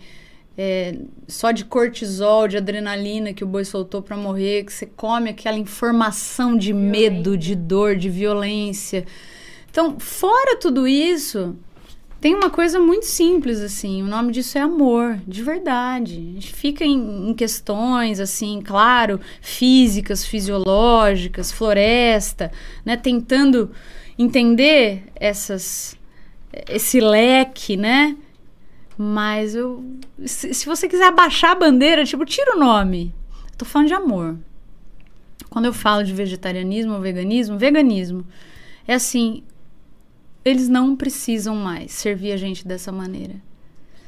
Speaker 3: é, só de cortisol, de adrenalina que o boi soltou para morrer, que você come aquela informação de medo, de dor, de violência. Então, fora tudo isso, tem uma coisa muito simples assim. O nome disso é amor, de verdade. A gente fica em, em questões assim, claro, físicas, fisiológicas, floresta, né, tentando entender essas esse leque, né? Mas eu. Se, se você quiser abaixar a bandeira, tipo, tira o nome. Eu tô falando de amor. Quando eu falo de vegetarianismo ou veganismo, veganismo é assim, eles não precisam mais servir a gente dessa maneira.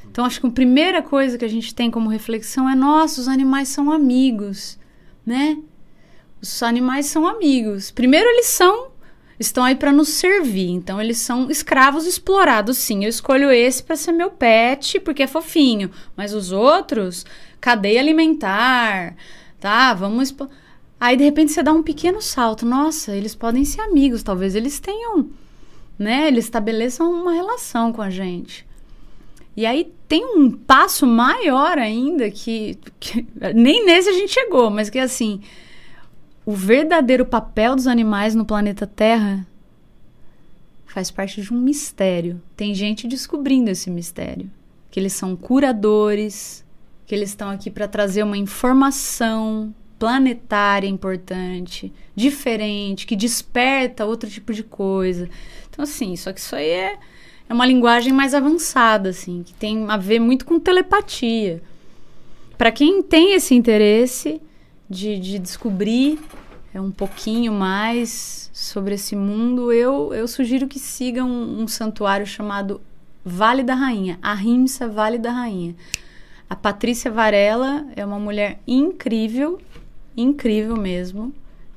Speaker 3: Então acho que a primeira coisa que a gente tem como reflexão é: nossa, os animais são amigos, né? Os animais são amigos. Primeiro eles são estão aí para nos servir. Então eles são escravos explorados, sim. Eu escolho esse para ser meu pet porque é fofinho, mas os outros, cadeia alimentar, tá? Vamos Aí de repente você dá um pequeno salto. Nossa, eles podem ser amigos, talvez eles tenham, né? Eles estabeleçam uma relação com a gente. E aí tem um passo maior ainda que, que nem nesse a gente chegou, mas que é assim, o verdadeiro papel dos animais no planeta Terra faz parte de um mistério. Tem gente descobrindo esse mistério, que eles são curadores, que eles estão aqui para trazer uma informação planetária importante, diferente, que desperta outro tipo de coisa. Então assim, só que isso aí é, é uma linguagem mais avançada assim, que tem a ver muito com telepatia. Para quem tem esse interesse, de, de descobrir é, um pouquinho mais sobre esse mundo, eu, eu sugiro que sigam um, um santuário chamado Vale da Rainha, a Rimsa Vale da Rainha. A Patrícia Varela é uma mulher incrível, incrível mesmo,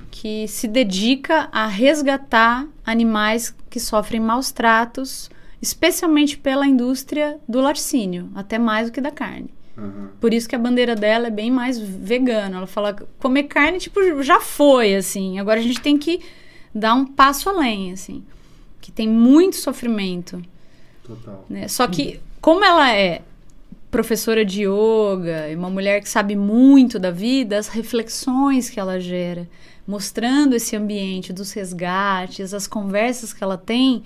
Speaker 3: que se dedica a resgatar animais que sofrem maus tratos, especialmente pela indústria do laticínio, até mais do que da carne. Uhum. Por isso que a bandeira dela é bem mais vegana. Ela fala comer carne, tipo, já foi, assim. Agora a gente tem que dar um passo além, assim. Que tem muito sofrimento.
Speaker 4: Total.
Speaker 3: Né? Só que, como ela é professora de yoga, uma mulher que sabe muito da vida, as reflexões que ela gera, mostrando esse ambiente dos resgates, as conversas que ela tem,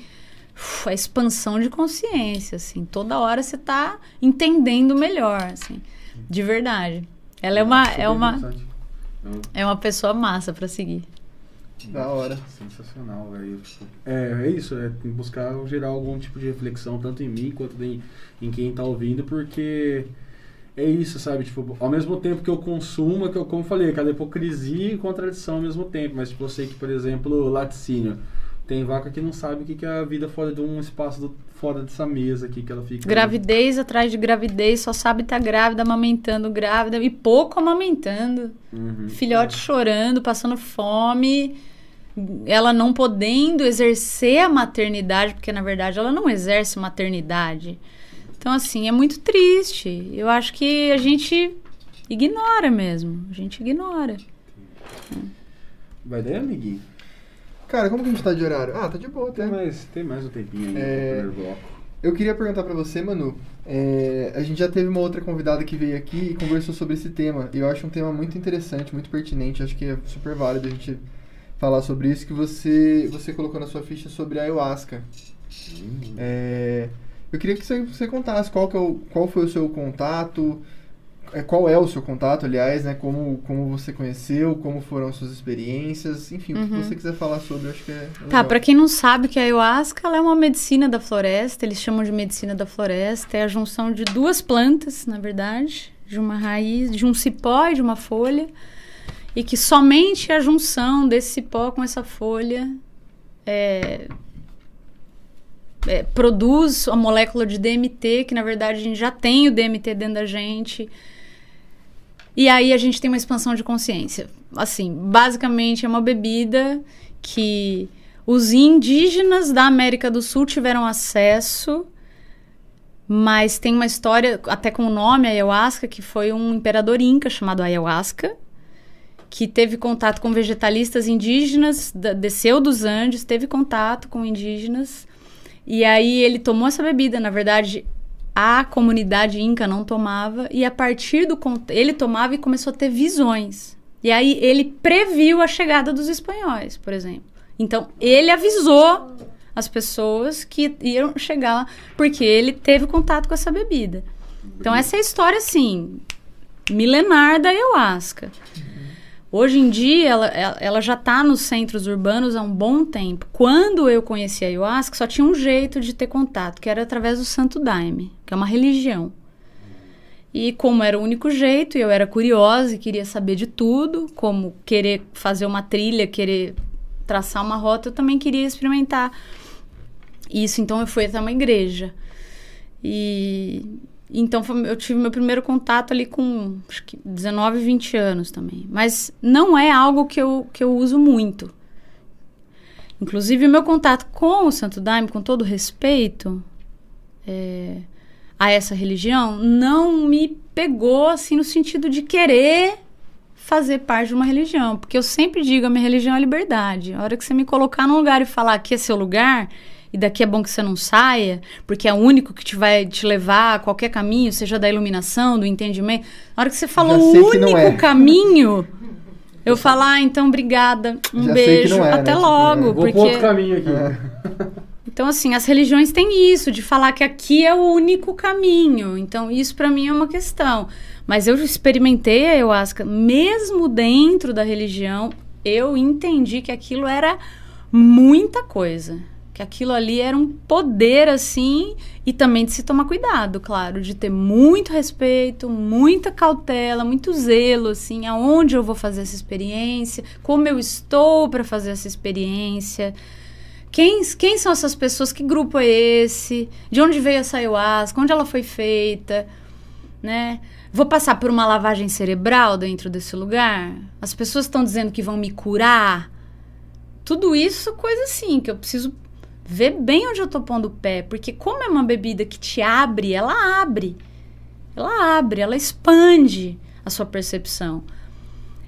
Speaker 3: a expansão de consciência, assim. Toda hora você está entendendo melhor, assim. De verdade. Ela é uma é uma é uma pessoa massa para seguir.
Speaker 2: Da hora.
Speaker 4: Sensacional, velho. É, é isso, é buscar gerar algum tipo de reflexão, tanto em mim quanto em, em quem tá ouvindo, porque é isso, sabe? Tipo, ao mesmo tempo que eu consumo, que eu, como falei, cada hipocrisia e contradição ao mesmo tempo. Mas, tipo, eu sei que, por exemplo, laticínio tem vaca que não sabe o que é a vida fora de um espaço do, fora dessa mesa aqui que ela fica.
Speaker 3: Gravidez atrás de gravidez, só sabe estar tá grávida, amamentando grávida e pouco amamentando. Uhum, Filhote é. chorando, passando fome. Ela não podendo exercer a maternidade, porque na verdade ela não exerce maternidade. Então, assim, é muito triste. Eu acho que a gente ignora mesmo. A gente ignora.
Speaker 4: Vai daí, amiguinho?
Speaker 2: Cara, como que a gente tá de horário? Ah, tá de boa até.
Speaker 4: Tem mais, tem mais um tempinho ainda é... no bloco.
Speaker 2: Eu queria perguntar para você, Manu. É, a gente já teve uma outra convidada que veio aqui e conversou sobre esse tema. E eu acho um tema muito interessante, muito pertinente. Acho que é super válido a gente falar sobre isso. Que você, você colocou na sua ficha sobre a ayahuasca. Hum. É, eu queria que você, você contasse qual, que é o, qual foi o seu contato, qual é o seu contato, aliás, né? Como, como você conheceu, como foram as suas experiências, enfim, uhum. o que uhum. você quiser falar sobre, acho que é.
Speaker 3: Tá, para quem não sabe que a ayahuasca ela é uma medicina da floresta, eles chamam de medicina da floresta, é a junção de duas plantas, na verdade, de uma raiz, de um cipó e de uma folha, e que somente a junção desse cipó com essa folha é, é, produz a molécula de DMT, que na verdade a gente já tem o DMT dentro da gente e aí a gente tem uma expansão de consciência. Assim, basicamente é uma bebida que os indígenas da América do Sul tiveram acesso, mas tem uma história, até com o nome ayahuasca, que foi um imperador inca chamado Ayahuasca, que teve contato com vegetalistas indígenas, desceu dos Andes, teve contato com indígenas, e aí ele tomou essa bebida. Na verdade, a comunidade inca não tomava e a partir do ele tomava e começou a ter visões. E aí ele previu a chegada dos espanhóis, por exemplo. Então ele avisou as pessoas que iam chegar lá porque ele teve contato com essa bebida. Então essa é a história assim milenar da ayahuasca. Hoje em dia, ela, ela, já está nos centros urbanos há um bom tempo. Quando eu conheci a Ayahuasca, só tinha um jeito de ter contato, que era através do Santo Daime, que é uma religião. E como era o único jeito, eu era curiosa e queria saber de tudo, como querer fazer uma trilha, querer traçar uma rota, eu também queria experimentar isso. Então eu fui até uma igreja. E então foi- eu tive meu primeiro contato ali com acho que 19, 20 anos também. Mas não é algo que eu, que eu uso muito. Inclusive, o meu contato com o Santo Daime, com todo respeito é, a essa religião, não me pegou assim no sentido de querer fazer parte de uma religião. Porque eu sempre digo, a minha religião é liberdade. A hora que você me colocar num lugar e falar aqui é seu lugar, e daqui é bom que você não saia, porque é o único que te vai te levar a qualquer caminho, seja da iluminação, do entendimento. Na hora que você falou o único
Speaker 2: é.
Speaker 3: caminho, eu falar, ah, então obrigada, um
Speaker 2: Já sei que
Speaker 3: beijo,
Speaker 2: não é, né?
Speaker 3: até
Speaker 2: Tipo,
Speaker 3: logo,
Speaker 2: é.
Speaker 4: Vou
Speaker 3: porque
Speaker 4: outro caminho aqui.
Speaker 3: então, assim, as religiões têm isso, de falar que aqui é o único caminho. Então, isso pra mim é uma questão. Mas eu experimentei a ayahuasca, mesmo dentro da religião, eu entendi que aquilo era muita coisa. Que aquilo ali era um poder, assim, e também de se tomar cuidado, claro, de ter muito respeito, muita cautela, muito zelo, assim, aonde eu vou fazer essa experiência, como eu estou para fazer essa experiência. Quem, quem são essas pessoas? Que grupo é esse? De onde veio essa ayahuasca? Onde ela foi feita? Né? Vou passar por uma lavagem cerebral dentro desse lugar? As pessoas estão dizendo que vão me curar? Tudo isso, coisa assim, que eu preciso ver bem onde eu tô pondo o pé. Porque como é uma bebida que te abre, ela abre. Ela abre, ela expande a sua percepção.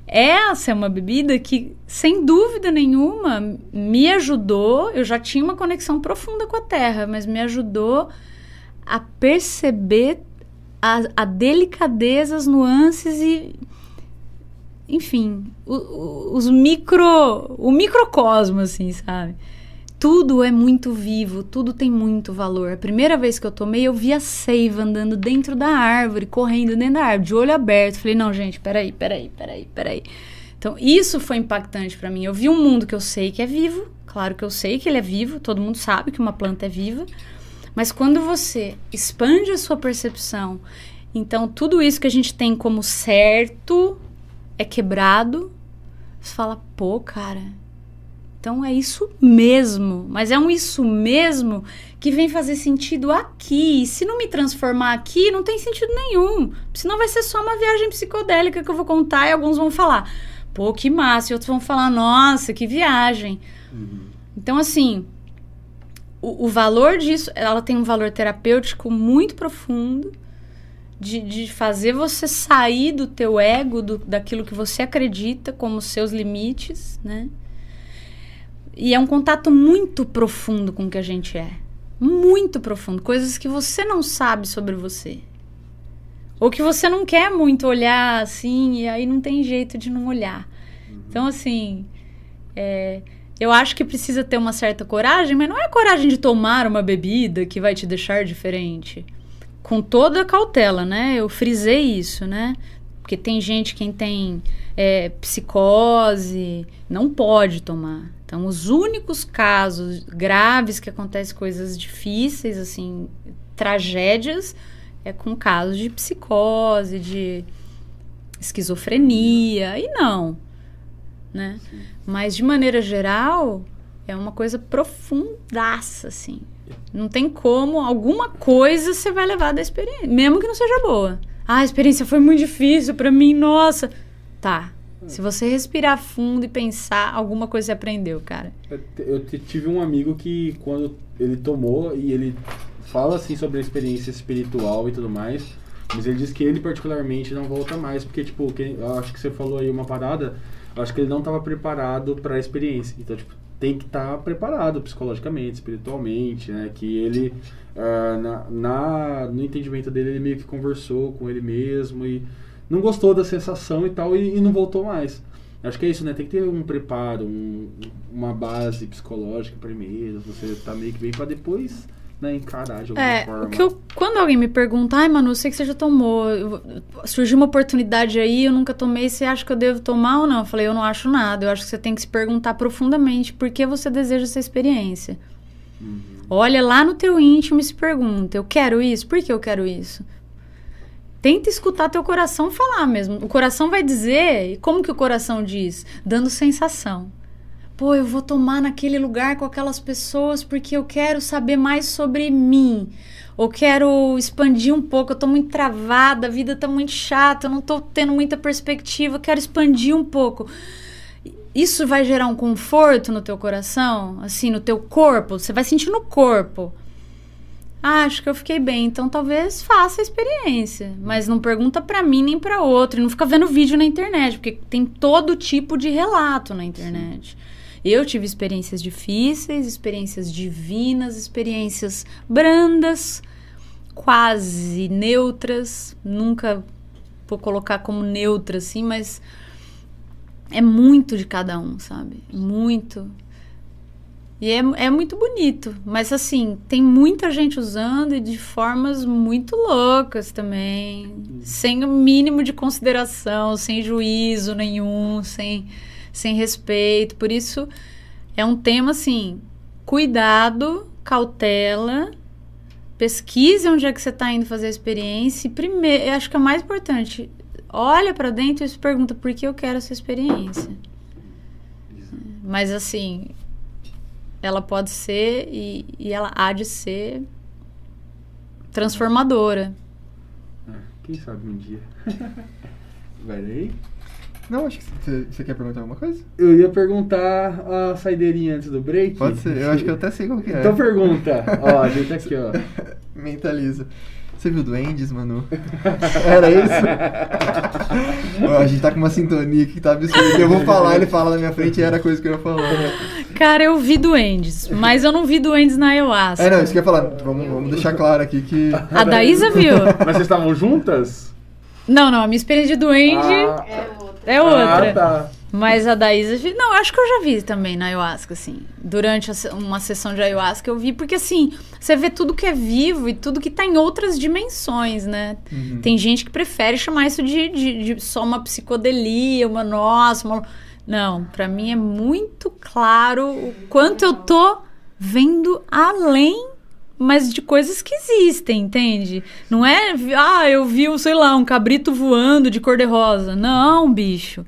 Speaker 3: Essa é uma bebida que, sem dúvida nenhuma, me ajudou. Eu já tinha uma conexão profunda com a terra, mas me ajudou a perceber a, a delicadeza, as nuances e. Enfim, o- o- os micro. O microcosmo, assim, sabe? Tudo é muito vivo, tudo tem muito valor. A primeira vez que eu tomei, eu vi a seiva andando dentro da árvore, correndo dentro da árvore, de olho aberto. Falei, não, gente, peraí, peraí, peraí, peraí. Então, isso foi impactante pra mim. Eu vi um mundo que eu sei que é vivo, claro que eu sei que ele é vivo, todo mundo sabe que uma planta é viva, mas quando você expande a sua percepção, então tudo isso que a gente tem como certo é quebrado, você fala, pô, cara, então é isso mesmo, mas é um isso mesmo que vem fazer sentido aqui. E se não me transformar aqui, não tem sentido nenhum. Senão vai ser só uma viagem psicodélica que eu vou contar e alguns vão falar, pô, que massa, e outros vão falar, nossa, que viagem. Então, assim, o, o valor disso, ela tem um valor terapêutico muito profundo. De, de fazer você sair do teu ego, do, daquilo que você acredita como seus limites, né? E é um contato muito profundo com o que a gente é. Muito profundo. Coisas que você não sabe sobre você. Ou que você não quer muito olhar assim, e aí não tem jeito de não olhar. Então, assim, é, eu acho que precisa ter uma certa coragem, mas não é a coragem de tomar uma bebida que vai te deixar diferente. Com toda a cautela, né? Eu frisei isso, né? Porque tem gente quem tem é, psicose, não pode tomar. Então, os únicos casos graves que acontecem coisas difíceis, assim, tragédias, é com casos de psicose, de esquizofrenia, e não, né? Mas, de maneira geral, é uma coisa profundaça, assim. Não tem como, alguma coisa você vai levar da experiência, mesmo que não seja boa. Ah, a experiência foi muito difícil pra mim, nossa. Tá. Se você respirar fundo e pensar, alguma coisa você aprendeu, cara.
Speaker 4: Eu, eu tive um amigo que quando ele tomou e ele fala assim sobre a experiência espiritual e tudo mais, mas ele diz que ele particularmente não volta mais, porque tipo, que, eu acho que você falou aí uma parada, acho que ele não estava preparado para a experiência. Então, tipo, tem que estar preparado psicologicamente, espiritualmente, né? Que ele ah, na, na- no entendimento dele ele meio que conversou com ele mesmo e não gostou da sensação e tal e, e não voltou mais. Acho que é isso, né? Tem que ter um preparo, um- uma base psicológica primeiro, você tá meio que bem pra depois né, encarar de alguma
Speaker 3: É,
Speaker 4: forma.
Speaker 3: o que eu, quando alguém me pergunta, ai, Manu, eu sei que você já tomou, eu- surgiu uma oportunidade aí, eu nunca tomei, você acha que eu devo tomar ou não? Eu falei, eu não acho nada, eu acho que você tem que se perguntar profundamente por que você deseja essa experiência. Olha lá no teu íntimo e se pergunta, eu quero isso? Por que eu quero isso? Tenta escutar teu coração falar mesmo. O coração vai dizer, e como que o coração diz? Dando sensação. Pô, eu vou tomar naquele lugar com aquelas pessoas porque eu quero saber mais sobre mim. Ou quero expandir um pouco, eu tô muito travada, a vida tá muito chata, eu não tô tendo muita perspectiva, eu quero expandir um pouco. Isso vai gerar um conforto no teu coração, assim, no teu corpo, você vai sentir no corpo. Ah, acho que eu fiquei bem, então talvez faça a experiência, mas não pergunta pra mim nem pra outro, e não fica vendo vídeo na internet, porque tem todo tipo de relato na internet. Eu tive experiências difíceis, experiências divinas, experiências brandas, quase neutras, nunca vou colocar como neutra assim, mas é muito de cada um, sabe? Muito. E é, é muito bonito. Mas assim, tem muita gente usando e de formas muito loucas também. Sem o mínimo de consideração, sem juízo nenhum, sem, sem respeito. Por isso, é um tema assim: cuidado, cautela. Pesquise onde é que você está indo fazer a experiência. E primeiro, eu acho que é o mais importante. Olha para dentro e se pergunta por que eu quero essa experiência. Mas assim, ela pode ser e, e ela há de ser transformadora.
Speaker 4: É, quem sabe um dia. Peraí.
Speaker 2: Não, acho que você, quer perguntar alguma coisa?
Speaker 4: Eu ia perguntar a saideirinha antes do break.
Speaker 2: Pode ser, eu acho que eu até sei qual que é.
Speaker 4: Então pergunta. Ó, a gente aqui, ó.
Speaker 2: Mentaliza. Você viu Duendes, Manu? Era isso? Ó, a gente tá com uma sintonia aqui que tá absurda. Eu vou falar, ele fala na minha frente e era a coisa que eu ia falar.
Speaker 3: Cara, eu vi duendes, mas eu não vi duendes na ayahuasca.
Speaker 2: É, não, isso que eu ia falar. Vamos, vamos deixar claro aqui que.
Speaker 3: A Daísa viu?
Speaker 4: Mas vocês estavam juntas?
Speaker 3: Não, não, a minha experiência de duende
Speaker 4: Ah,
Speaker 1: É.
Speaker 3: é outra.
Speaker 4: Ah, tá.
Speaker 3: Mas a Daísa, vi- não, acho que eu já vi também na ayahuasca, assim. Durante uma sessão de ayahuasca eu vi, porque assim, você vê tudo que é vivo e tudo que tá em outras dimensões, né?
Speaker 2: Uhum.
Speaker 3: Tem gente que prefere chamar isso de, de- de só uma psicodelia, uma nossa, uma... Não, pra mim é muito claro o quanto eu tô vendo além, mas de coisas que existem, entende? Não é, ah, eu vi, sei lá, um cabrito voando de cor-de-rosa. Não, bicho.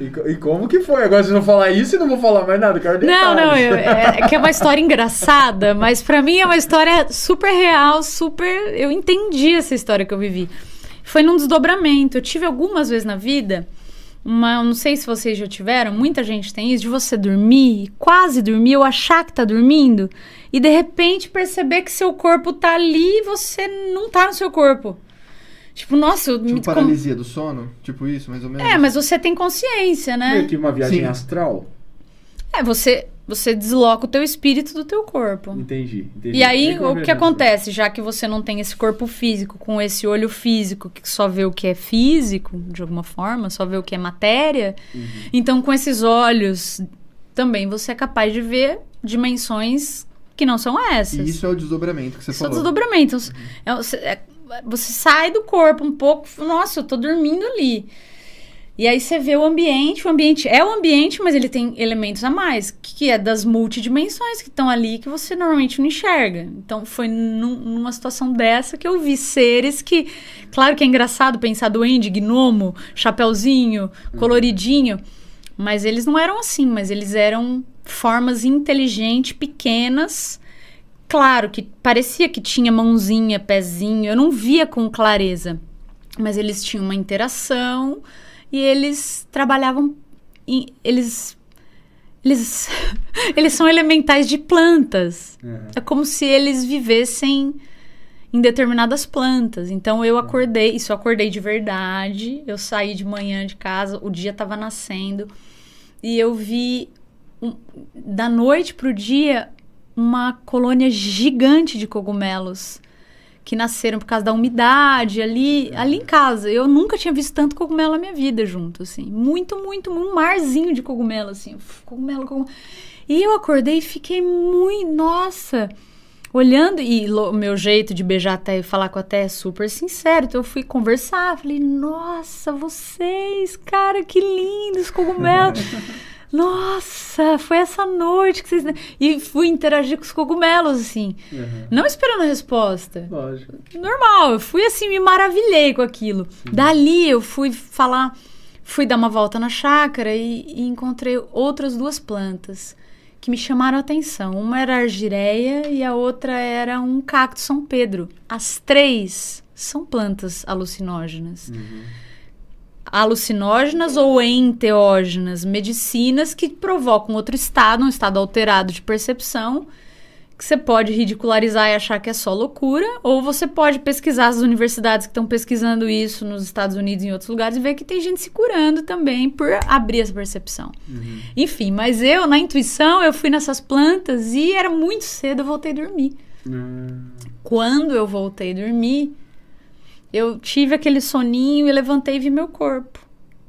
Speaker 4: E, e como que foi? Agora vocês vão falar isso e não vou falar mais nada, quero
Speaker 3: Não, não, eu- é, é que é uma história engraçada, mas pra mim é uma história super real, super. Eu entendi essa história que eu vivi. Foi num desdobramento. Eu tive algumas vezes na vida, uma, não sei se vocês já tiveram, muita gente tem isso, de você dormir, quase dormir, ou achar que tá dormindo, e de repente perceber que seu corpo tá ali e você não tá no seu corpo. Tipo, nossa, eu me
Speaker 2: Tipo paralisia do sono? Tipo isso, mais ou menos?
Speaker 3: É, mas você tem consciência, né?
Speaker 4: Meio que uma viagem
Speaker 2: Sim.
Speaker 4: astral.
Speaker 3: É, você, você desloca o teu espírito do teu corpo.
Speaker 4: Entendi, entendi.
Speaker 3: E aí, o que
Speaker 4: viagem
Speaker 3: acontece? Já que você não tem esse corpo físico, com esse olho físico, que só vê o que é físico, de alguma forma, só vê o que é matéria,
Speaker 4: Uhum.
Speaker 3: então com esses olhos também você é capaz de ver dimensões que não são essas.
Speaker 2: E isso é o desdobramento que você
Speaker 3: Isso é
Speaker 2: falou.
Speaker 3: desdobramento. É, você, é- você sai do corpo um pouco, nossa, eu tô dormindo ali. E aí você vê o ambiente, o ambiente é o ambiente, mas ele tem elementos a mais, que é das multidimensões que estão ali que você normalmente não enxerga. Então foi num- numa situação dessa que eu vi seres que, claro que é engraçado pensar duende, gnomo, chapeuzinho, coloridinho, mas eles não eram assim, mas eles eram formas inteligentes, pequenas, Claro que parecia que tinha mãozinha, pezinho, eu não via com clareza. Mas eles tinham uma interação e eles trabalhavam. em- eles. Eles, eles são elementais de plantas.
Speaker 4: Uhum.
Speaker 3: É como se eles vivessem em determinadas plantas. Então eu acordei, isso eu acordei de verdade. Eu saí de manhã de casa, o dia estava nascendo e eu vi um- da noite pro dia uma colônia gigante de cogumelos que nasceram por causa da umidade ali, ali em casa. Eu nunca tinha visto tanto cogumelo na minha vida junto, assim. Muito, muito, um marzinho de cogumelo, assim. Cogumelo, cogumelo. E eu acordei e fiquei muito, nossa, olhando e o meu jeito de beijar até e falar com a Té é super sincero. Então eu fui conversar, falei: "Nossa, vocês, cara, que lindos cogumelos". Nossa, foi essa noite que vocês. E fui interagir com os cogumelos, assim. Uhum. Não esperando a resposta.
Speaker 4: Lógico.
Speaker 3: Normal, eu fui assim, me maravilhei com aquilo. Sim. Dali eu fui falar, fui dar uma volta na chácara e, e, encontrei outras duas plantas que me chamaram a atenção. Uma era a argireia e a outra era um cacto São Pedro. As três são plantas alucinógenas. Uhum alucinógenas ou enteógenas, medicinas que provocam outro estado, um estado alterado de percepção, que você pode ridicularizar e achar que é só loucura, ou você pode pesquisar as universidades que estão pesquisando isso nos Estados Unidos e em outros lugares e ver que tem gente se curando também por abrir essa percepção. Uhum. Enfim, mas eu, na intuição, eu fui nessas plantas e era muito cedo, eu voltei a dormir. Uhum. Quando eu voltei a dormir, eu tive aquele soninho e levantei e vi meu corpo.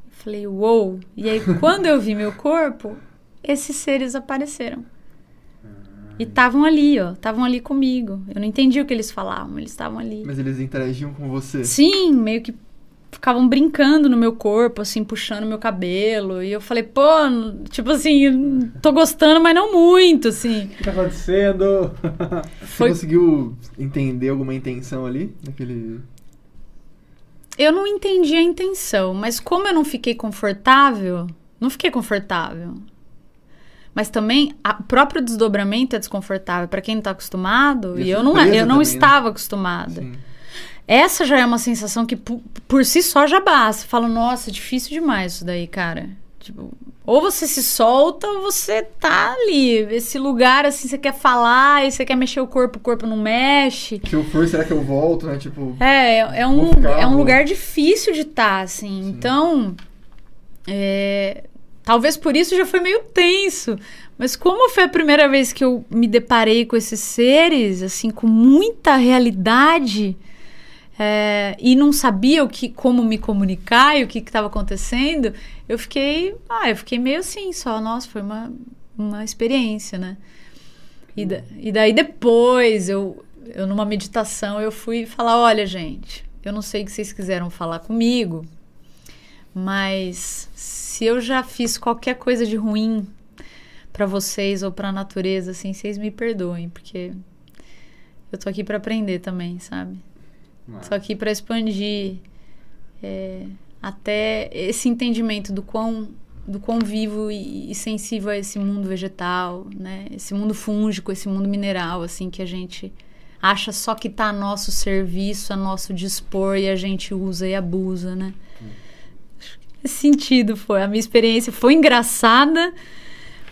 Speaker 3: Falei, uou! Wow. E aí, quando eu vi meu corpo, esses seres apareceram. E estavam ali, ó. Estavam ali comigo. Eu não entendi o que eles falavam, eles estavam ali.
Speaker 2: Mas eles interagiam com você?
Speaker 3: Sim, meio que ficavam brincando no meu corpo, assim, puxando meu cabelo. E eu falei, pô, tipo assim, tô gostando, mas não muito, assim.
Speaker 4: O que tá acontecendo?
Speaker 2: Foi... Você conseguiu entender alguma intenção ali? Naquele
Speaker 3: eu não entendi a intenção, mas como eu não fiquei confortável, não fiquei confortável. Mas também o próprio desdobramento é desconfortável para quem não está acostumado, e, e eu não é, eu não também, né? estava né? acostumada. Sim. Essa já é uma sensação que por, por si só já basta. Falo, nossa, difícil demais isso daí, cara. Tipo, ou você se solta ou você tá ali. Esse lugar, assim, você quer falar e você quer mexer o corpo, o corpo não mexe.
Speaker 2: Se eu for, será que eu volto, né? Tipo.
Speaker 3: É, é um, ficar, é um lugar difícil de estar, tá, assim. Sim. Então. É, talvez por isso já foi meio tenso. Mas como foi a primeira vez que eu me deparei com esses seres, assim, com muita realidade é, e não sabia o que, como me comunicar e o que estava acontecendo, eu fiquei, ah, eu fiquei meio assim só, nossa, foi uma, uma experiência, né? E, da, e daí depois, eu, eu numa meditação, eu fui falar, olha, gente, eu não sei o que vocês quiseram falar comigo, mas se eu já fiz qualquer coisa de ruim para vocês ou para a natureza, assim, vocês me perdoem, porque eu tô aqui para aprender também, sabe? Só que para expandir é, até esse entendimento do quão, do quão vivo e, e, sensível é esse mundo vegetal, né? Esse mundo fúngico, esse mundo mineral, assim, que a gente acha só que está a nosso serviço, a nosso dispor e a gente usa e abusa, né? Hum. Esse sentido foi. A minha experiência foi engraçada,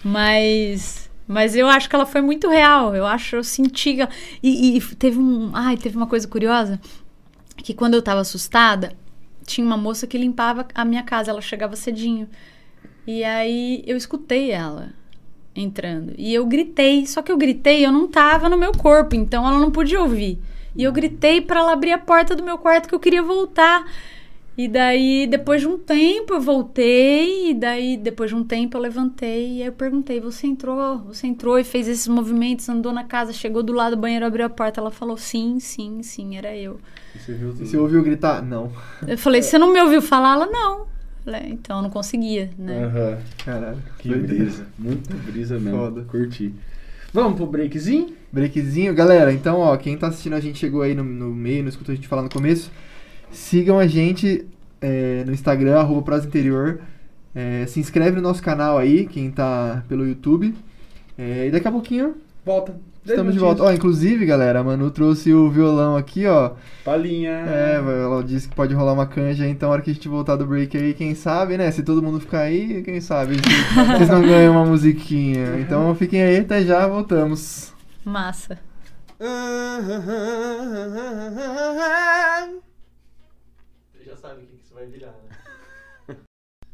Speaker 3: mas mas eu acho que ela foi muito real. Eu acho, eu senti. E, e teve um. Ai, teve uma coisa curiosa que quando eu tava assustada, tinha uma moça que limpava a minha casa, ela chegava cedinho. E aí eu escutei ela entrando. E eu gritei, só que eu gritei, eu não tava no meu corpo, então ela não podia ouvir. E eu gritei para ela abrir a porta do meu quarto que eu queria voltar. E daí, depois de um tempo, eu voltei, e daí, depois de um tempo, eu levantei e aí eu perguntei: Você entrou? Você entrou e fez esses movimentos, andou na casa, chegou do lado do banheiro, abriu a porta. Ela falou: Sim, sim, sim, era eu.
Speaker 2: Você, viu você ouviu gritar? Não.
Speaker 3: Eu falei: Você não me ouviu falar? Ela não. Então eu não conseguia, né?
Speaker 4: Aham. Uhum. Caralho. Que brisa. Muita brisa mesmo. Foda. Curti. Vamos pro breakzinho?
Speaker 2: Breakzinho, galera. Então, ó, quem tá assistindo a gente chegou aí no, no meio, não escutou a gente falar no começo. Sigam a gente é, no Instagram, arroba Interior. É, se inscreve no nosso canal aí, quem tá pelo YouTube. É, e daqui a pouquinho.
Speaker 4: Volta.
Speaker 2: Estamos de volta. Ó, inclusive, galera, a Manu trouxe o violão aqui, ó.
Speaker 4: Palinha.
Speaker 2: É, ela disse que pode rolar uma canja, então a hora que a gente voltar do break aí, quem sabe, né? Se todo mundo ficar aí, quem sabe vocês não ganham uma musiquinha. Então fiquem aí, até já, voltamos.
Speaker 3: Massa.
Speaker 6: já sabe o que, que isso vai virar, né?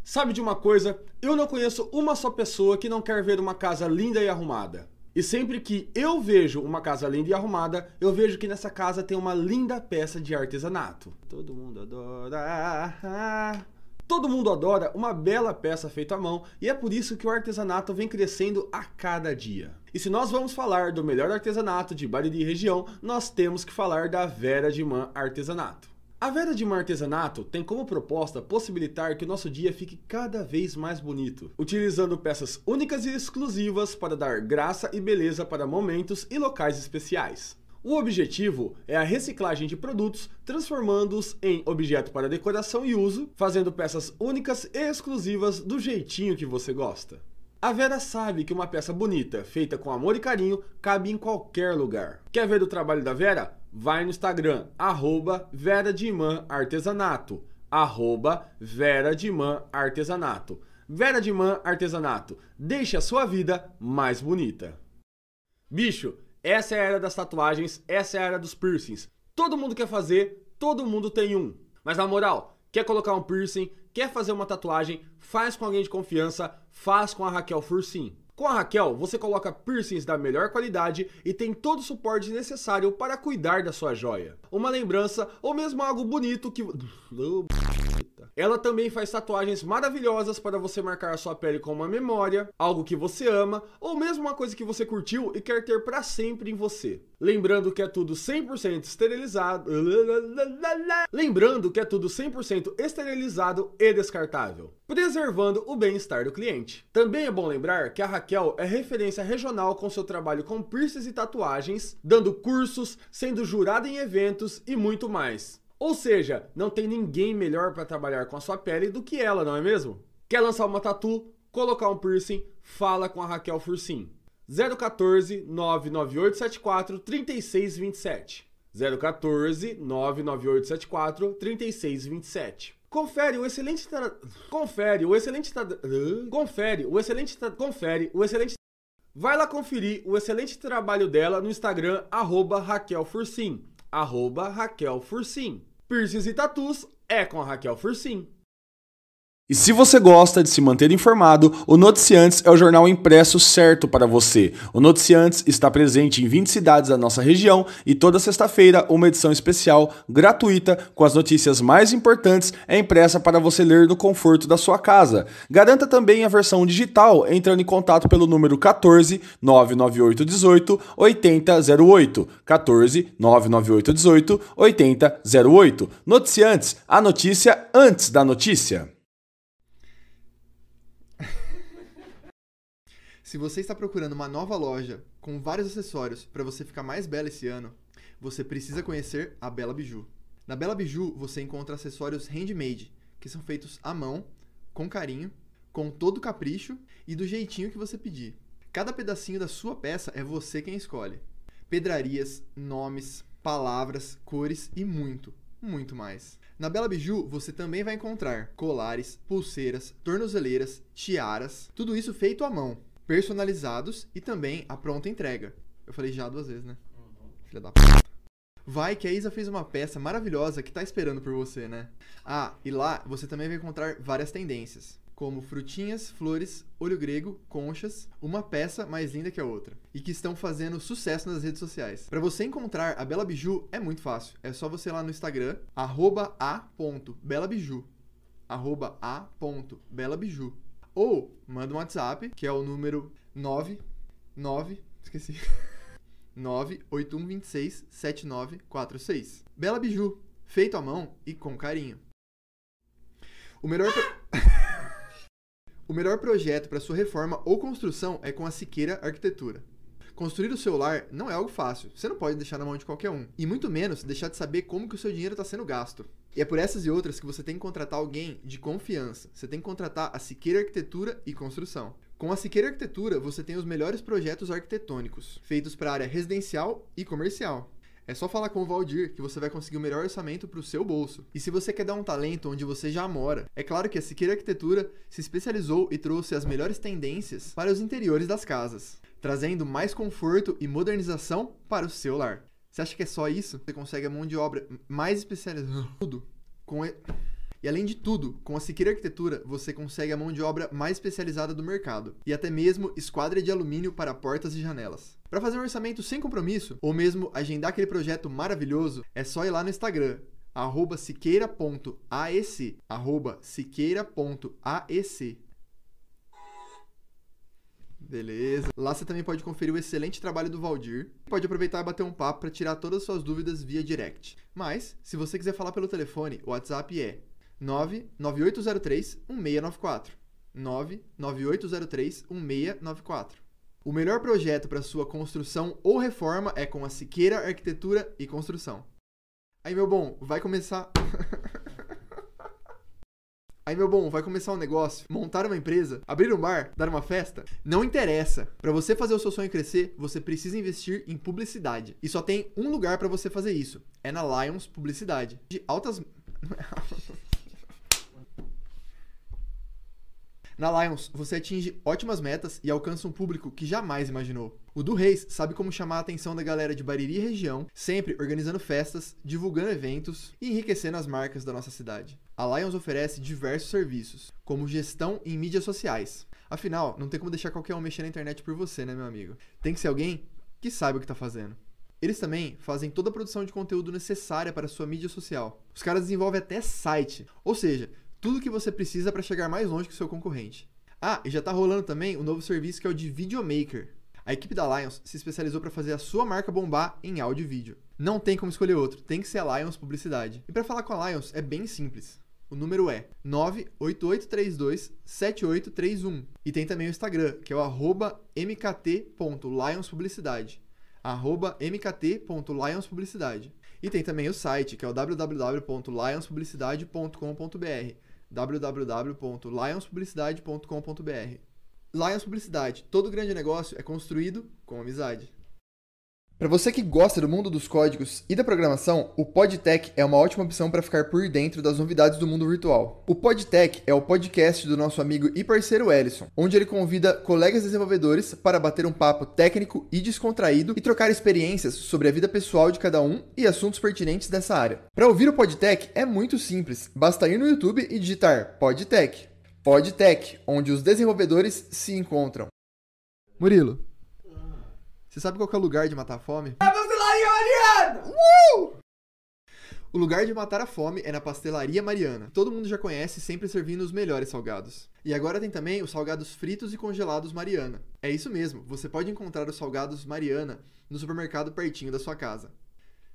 Speaker 7: Sabe de uma coisa? Eu não conheço uma só pessoa que não quer ver uma casa linda e arrumada.
Speaker 4: E sempre que eu vejo uma casa linda e arrumada, eu vejo que nessa casa tem uma linda peça de artesanato. Todo mundo adora. Todo mundo adora uma bela peça feita à mão e é por isso que o artesanato vem crescendo a cada dia. E se nós vamos falar do melhor artesanato de Bariri região, nós temos que falar da Vera de Man Artesanato. A Vera de Man Artesanato tem como proposta possibilitar que o nosso dia fique cada vez mais bonito, utilizando peças únicas e exclusivas para dar graça e beleza para momentos e locais especiais. O objetivo é a reciclagem de produtos, transformando-os em objeto para decoração e uso, fazendo peças únicas e exclusivas do jeitinho que você gosta. A Vera sabe que uma peça bonita, feita com amor e carinho, cabe em qualquer lugar. Quer ver o trabalho da Vera? Vai no Instagram, arroba Vera de Man Artesanato. Arroba Vera de Man Artesanato. Vera Artesanato. Deixe a sua vida mais bonita. Bicho, essa é a era das tatuagens, essa é a era dos piercings. Todo mundo quer fazer, todo mundo tem um. Mas na moral, quer colocar um piercing, quer fazer uma tatuagem, faz com alguém de confiança, faz com a Raquel Fursim. Com a Raquel, você coloca piercings da melhor qualidade e tem todo o suporte necessário para cuidar da sua joia. Uma lembrança ou mesmo algo bonito que. Ela também faz tatuagens maravilhosas para você marcar a sua pele com uma memória, algo que você ama, ou mesmo uma coisa que você curtiu e quer ter para sempre em você. Lembrando que é tudo 100% esterilizado. Lembrando que é tudo 100% esterilizado e descartável, preservando o bem-estar do cliente. Também é bom lembrar que a Raquel é referência regional com seu trabalho com piercings e tatuagens, dando cursos, sendo jurada em eventos e muito mais. Ou seja, não tem ninguém melhor para trabalhar com a sua pele do que ela, não é mesmo? Quer lançar uma tatu, colocar um piercing, fala com a Raquel Fursim. 014 99874 3627. 014 99874 3627. Confere o excelente tra... confere o excelente tra... confere o excelente tra... confere o excelente Vai lá conferir o excelente trabalho dela no Instagram arroba Raquel Fursim, arroba Raquel Fursim. Piercings e Tatus é com a Raquel Fursim. E se você gosta de se manter informado, o Noticiantes é o jornal impresso certo para você. O Noticiantes está presente em 20 cidades da nossa região e toda sexta-feira uma edição especial gratuita com as notícias mais importantes é impressa para você ler no conforto da sua casa. Garanta também a versão digital entrando em contato pelo número 14 998 18 8008. 14 998 18 8008. Noticiantes, a notícia antes da notícia.
Speaker 2: Se você está procurando uma nova loja com vários acessórios para você ficar mais bela esse ano, você precisa conhecer a Bela Biju. Na Bela Biju você encontra acessórios handmade, que são feitos à mão, com carinho, com todo capricho e do jeitinho que você pedir. Cada pedacinho da sua peça é você quem escolhe. Pedrarias, nomes, palavras, cores e muito, muito mais. Na Bela Biju você também vai encontrar colares, pulseiras, tornozeleiras, tiaras, tudo isso feito à mão personalizados e também a pronta entrega. Eu falei já duas vezes, né? Filha da p. Vai que a Isa fez uma peça maravilhosa que tá esperando por você, né? Ah, e lá você também vai encontrar várias tendências, como frutinhas, flores, olho grego, conchas, uma peça mais linda que a outra, e que estão fazendo sucesso nas redes sociais. Para você encontrar a Bela Biju é muito fácil. É só você ir lá no Instagram, arroba a.belabiju, arroba a.belabiju. Ou manda um WhatsApp, que é o número 99. Esqueci. 98126 7946. Bela Biju, feito à mão e com carinho. O melhor. Pro... o melhor projeto para sua reforma ou construção é com a Siqueira Arquitetura. Construir o seu lar não é algo fácil, você não pode deixar na mão de qualquer um. E muito menos deixar de saber como que o seu dinheiro está sendo gasto. E é por essas e outras que você tem que contratar alguém de confiança. Você tem que contratar a Siqueira Arquitetura e Construção. Com a Siqueira Arquitetura, você tem os melhores projetos arquitetônicos, feitos para a área residencial e comercial. É só falar com o Valdir que você vai conseguir o melhor orçamento para o seu bolso. E se você quer dar um talento onde você já mora, é claro que a Siqueira Arquitetura se especializou e trouxe as melhores tendências para os interiores das casas, trazendo mais conforto e modernização para o seu lar. Você acha que é só isso? Você consegue a mão de obra mais especializada, tudo com E além de tudo, com a Siqueira Arquitetura, você consegue a mão de obra mais especializada do mercado e até mesmo esquadra de alumínio para portas e janelas. Para fazer um orçamento sem compromisso, ou mesmo agendar aquele projeto maravilhoso, é só ir lá no Instagram, arroba siqueira.aec, arroba siqueira.aec. Beleza. Lá você também pode conferir o excelente trabalho do Valdir. Pode aproveitar e bater um papo para tirar todas as suas dúvidas via direct. Mas, se você quiser falar pelo telefone, o WhatsApp é 99803 1694. 99803 1694. O melhor projeto para sua construção ou reforma é com a Siqueira Arquitetura e Construção. Aí, meu bom, vai começar. Aí, meu bom, vai começar um negócio, montar uma empresa, abrir um bar, dar uma festa? Não interessa. Para você fazer o seu sonho crescer, você precisa investir em publicidade. E só tem um lugar para você fazer isso. É na Lions Publicidade. De altas Na Lions, você atinge ótimas metas e alcança um público que jamais imaginou. O do Reis sabe como chamar a atenção da galera de Bariri e região, sempre organizando festas, divulgando eventos e enriquecendo as marcas da nossa cidade. A Lions oferece diversos serviços, como gestão em mídias sociais. Afinal, não tem como deixar qualquer um mexer na internet por você, né, meu amigo? Tem que ser alguém que saiba o que está fazendo. Eles também fazem toda a produção de conteúdo necessária para sua mídia social. Os caras desenvolvem até site, ou seja, tudo que você precisa para chegar mais longe que o seu concorrente. Ah, e já está rolando também o um novo serviço que é o de Videomaker. A equipe da Lions se especializou para fazer a sua marca bombar em áudio e vídeo. Não tem como escolher outro, tem que ser a Lions Publicidade. E para falar com a Lions é bem simples. O número é 988327831. E tem também o Instagram, que é o arroba mkt.lionspublicidade. Arroba mkt.lionspublicidade. E tem também o site, que é o www.lionspublicidade.com.br www.lionspublicidade.com.br. Lions Publicidade, todo grande negócio é construído com amizade. Para você que gosta do mundo dos códigos e da programação, o PodTech é uma ótima opção para ficar por dentro das novidades do mundo virtual. O PodTech é o podcast do nosso amigo e parceiro Ellison, onde ele convida colegas desenvolvedores para bater um papo técnico e descontraído e trocar experiências sobre a vida pessoal de cada um e assuntos pertinentes dessa área. Para ouvir o PodTech é muito simples, basta ir no YouTube e digitar PodTech. PodTech, onde os desenvolvedores se encontram. Murilo, você sabe qual é o lugar de matar a fome?
Speaker 4: A pastelaria Mariana!
Speaker 2: Uh! O lugar de matar a fome é na Pastelaria Mariana. Todo mundo já conhece, sempre servindo os melhores salgados. E agora tem também os salgados fritos e congelados Mariana. É isso mesmo, você pode encontrar os salgados Mariana no supermercado pertinho da sua casa.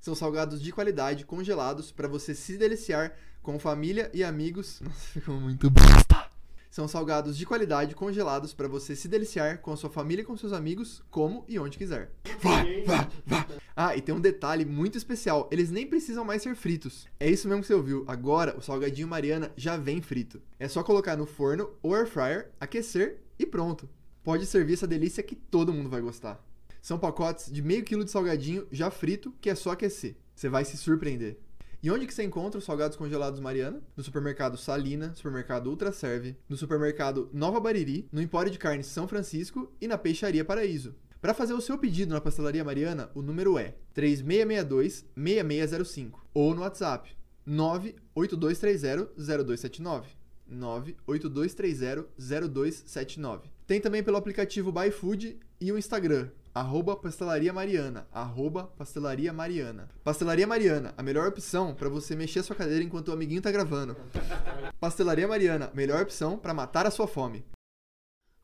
Speaker 2: São salgados de qualidade congelados para você se deliciar com família e amigos. Nossa, ficou muito bosta! São salgados de qualidade congelados para você se deliciar com a sua família e com seus amigos, como e onde quiser. Vai, vai, vai. Ah, e tem um detalhe muito especial: eles nem precisam mais ser fritos. É isso mesmo que você ouviu. Agora o salgadinho Mariana já vem frito. É só colocar no forno ou air fryer, aquecer e pronto. Pode servir essa delícia que todo mundo vai gostar. São pacotes de meio quilo de salgadinho já frito que é só aquecer. Você vai se surpreender. E onde que você encontra os salgados congelados Mariana? No supermercado Salina, supermercado Ultra Serve, no supermercado Nova Bariri, no Empório de Carnes São Francisco e na Peixaria Paraíso. Para fazer o seu pedido na Pastelaria Mariana, o número é 3662-6605 ou no WhatsApp 98230-0279. 98230-0279. Tem também pelo aplicativo ByFood e o Instagram, arroba Pastelaria Mariana, arroba Pastelaria Mariana. Pastelaria Mariana, a melhor opção para você mexer a sua cadeira enquanto o amiguinho tá gravando. Pastelaria Mariana, melhor opção para matar a sua fome.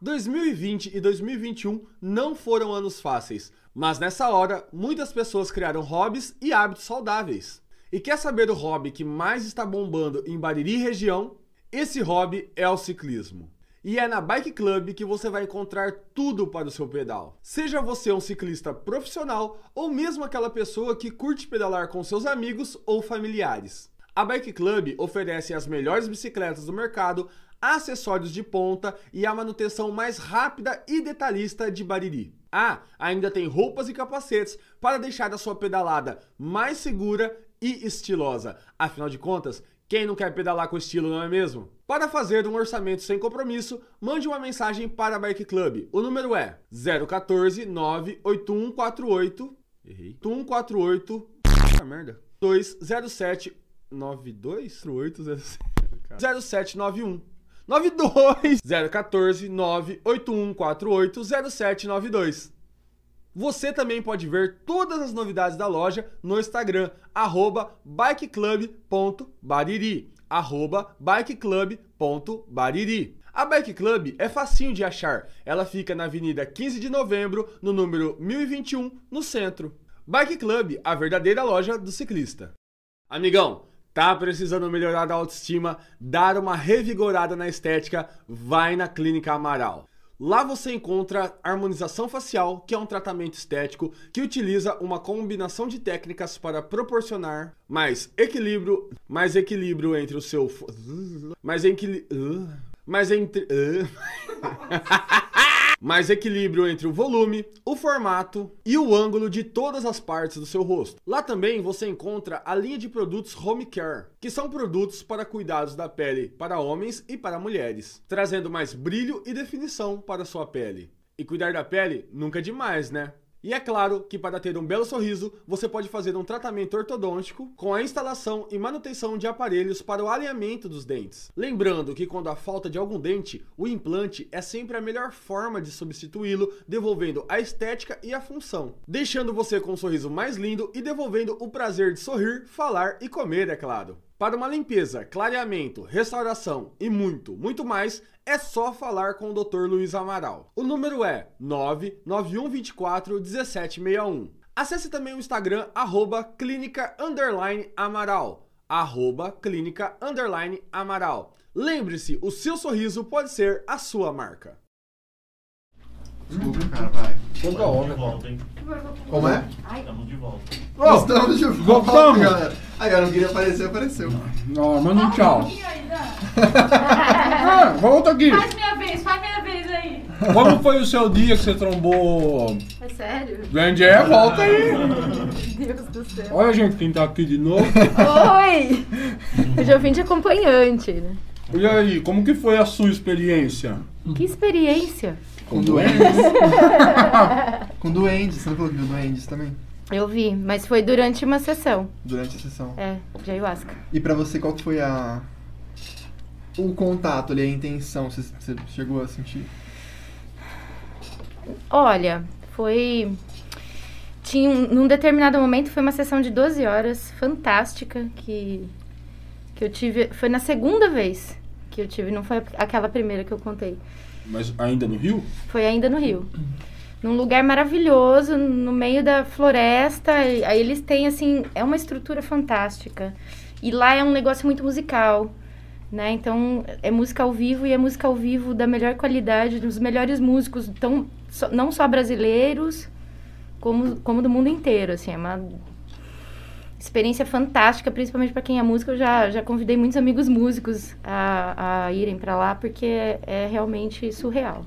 Speaker 4: 2020 e 2021 não foram anos fáceis, mas nessa hora muitas pessoas criaram hobbies e hábitos saudáveis. E quer saber do hobby que mais está bombando em Bariri região? Esse hobby é o ciclismo. E é na Bike Club que você vai encontrar tudo para o seu pedal. Seja você um ciclista profissional ou mesmo aquela pessoa que curte pedalar com seus amigos ou familiares. A Bike Club oferece as melhores bicicletas do mercado, acessórios de ponta e a manutenção mais rápida e detalhista de Bariri. Ah, ainda tem roupas e capacetes para deixar a sua pedalada mais segura e estilosa. Afinal de contas, quem não quer pedalar com estilo, não é mesmo? Para fazer um orçamento sem compromisso, mande uma mensagem para a Bike Club. O número é 014 98148 Errei. 148 Puta merda. 207 92 807 0791 92 014 98148 0792. Você também pode ver todas as novidades da loja no Instagram, arroba bikeclub.bariri, arroba bikeclub.bariri. A Bike Club é facinho de achar. Ela fica na Avenida 15 de Novembro, no número 1021, no centro. Bike Club, a verdadeira loja do ciclista. Amigão, tá precisando melhorar a autoestima, dar uma revigorada na estética? Vai na Clínica Amaral. Lá você encontra harmonização facial, que é um tratamento estético que utiliza uma combinação de técnicas para proporcionar mais equilíbrio, mais equilíbrio entre o seu mais equilíbrio, mais entre mais equilíbrio entre o volume, o formato e o ângulo de todas as partes do seu rosto. Lá também você encontra a linha de produtos Home Care, que são produtos para cuidados da pele para homens e para mulheres, trazendo mais brilho e definição para sua pele. E cuidar da pele nunca é demais, né? E é claro que para ter um belo sorriso, você pode fazer um tratamento ortodôntico com a instalação e manutenção de aparelhos para o alinhamento dos dentes. Lembrando que quando há falta de algum dente, o implante é sempre a melhor forma de substituí-lo, devolvendo a estética e a função, deixando você com um sorriso mais lindo e devolvendo o prazer de sorrir, falar e comer, é claro. Para uma limpeza, clareamento, restauração e muito, muito mais, é só falar com o Dr. Luiz Amaral. O número é 99124 1761. Acesse também o Instagram, arroba clínica underline amaral. Arroba clínica underline amaral. Lembre-se, o seu sorriso pode ser a sua marca.
Speaker 2: Desculpa, cara, vai.
Speaker 5: Toda hora,
Speaker 8: de volta, hein?
Speaker 2: Como é?
Speaker 8: Estamos de volta.
Speaker 2: Nós estamos de volta,
Speaker 5: voltamos.
Speaker 2: galera. Aí, eu não queria aparecer, apareceu.
Speaker 5: Não, manda um tchau.
Speaker 3: ainda.
Speaker 5: Ah, volta aqui.
Speaker 3: Faz minha vez, faz minha vez aí.
Speaker 5: Como foi o seu dia que você trombou?
Speaker 1: É sério?
Speaker 5: Grande é, volta aí.
Speaker 1: Deus do céu.
Speaker 5: Olha, gente, quem tá aqui de novo.
Speaker 1: Oi! Eu já vim de acompanhante, né?
Speaker 5: E aí, como que foi a sua experiência?
Speaker 1: Que experiência!
Speaker 2: Com duendes. Com duendes. Você não falou que viu duendes também?
Speaker 1: Eu vi, mas foi durante uma sessão.
Speaker 2: Durante a sessão.
Speaker 1: É, de ayahuasca.
Speaker 2: E pra você, qual que foi a... O contato ali, a intenção? Você, você chegou a sentir?
Speaker 1: Olha, foi. Tinha um, num determinado momento foi uma sessão de 12 horas fantástica que que eu tive, foi na segunda vez que eu tive, não foi aquela primeira que eu contei.
Speaker 5: Mas ainda no Rio?
Speaker 1: Foi ainda no Rio. Num lugar maravilhoso, no meio da floresta. Aí eles têm, assim, é uma estrutura fantástica. E lá é um negócio muito musical, né? Então, é música ao vivo e é música ao vivo da melhor qualidade, dos melhores músicos, tão, só- não só brasileiros, como, como do mundo inteiro, assim. É uma experiência fantástica, principalmente para quem é músico. Eu já, já convidei muitos amigos músicos a, a irem para lá, porque é, é realmente surreal.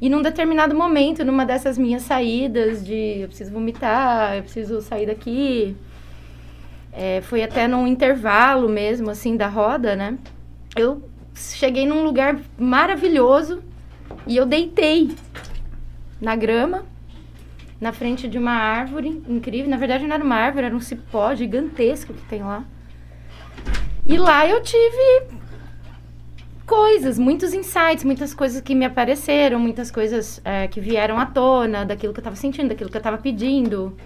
Speaker 1: E num determinado momento, numa dessas minhas saídas de eu preciso vomitar, eu preciso sair daqui, é, foi até num intervalo mesmo, assim, da roda, né? Eu cheguei num lugar maravilhoso e eu deitei na grama, na frente de uma árvore incrível. Na verdade, não era uma árvore, era um cipó gigantesco que tem lá. E lá eu tive coisas, muitos insights, muitas coisas que me apareceram, muitas coisas é, que vieram à tona, daquilo que eu estava sentindo, daquilo que eu estava pedindo,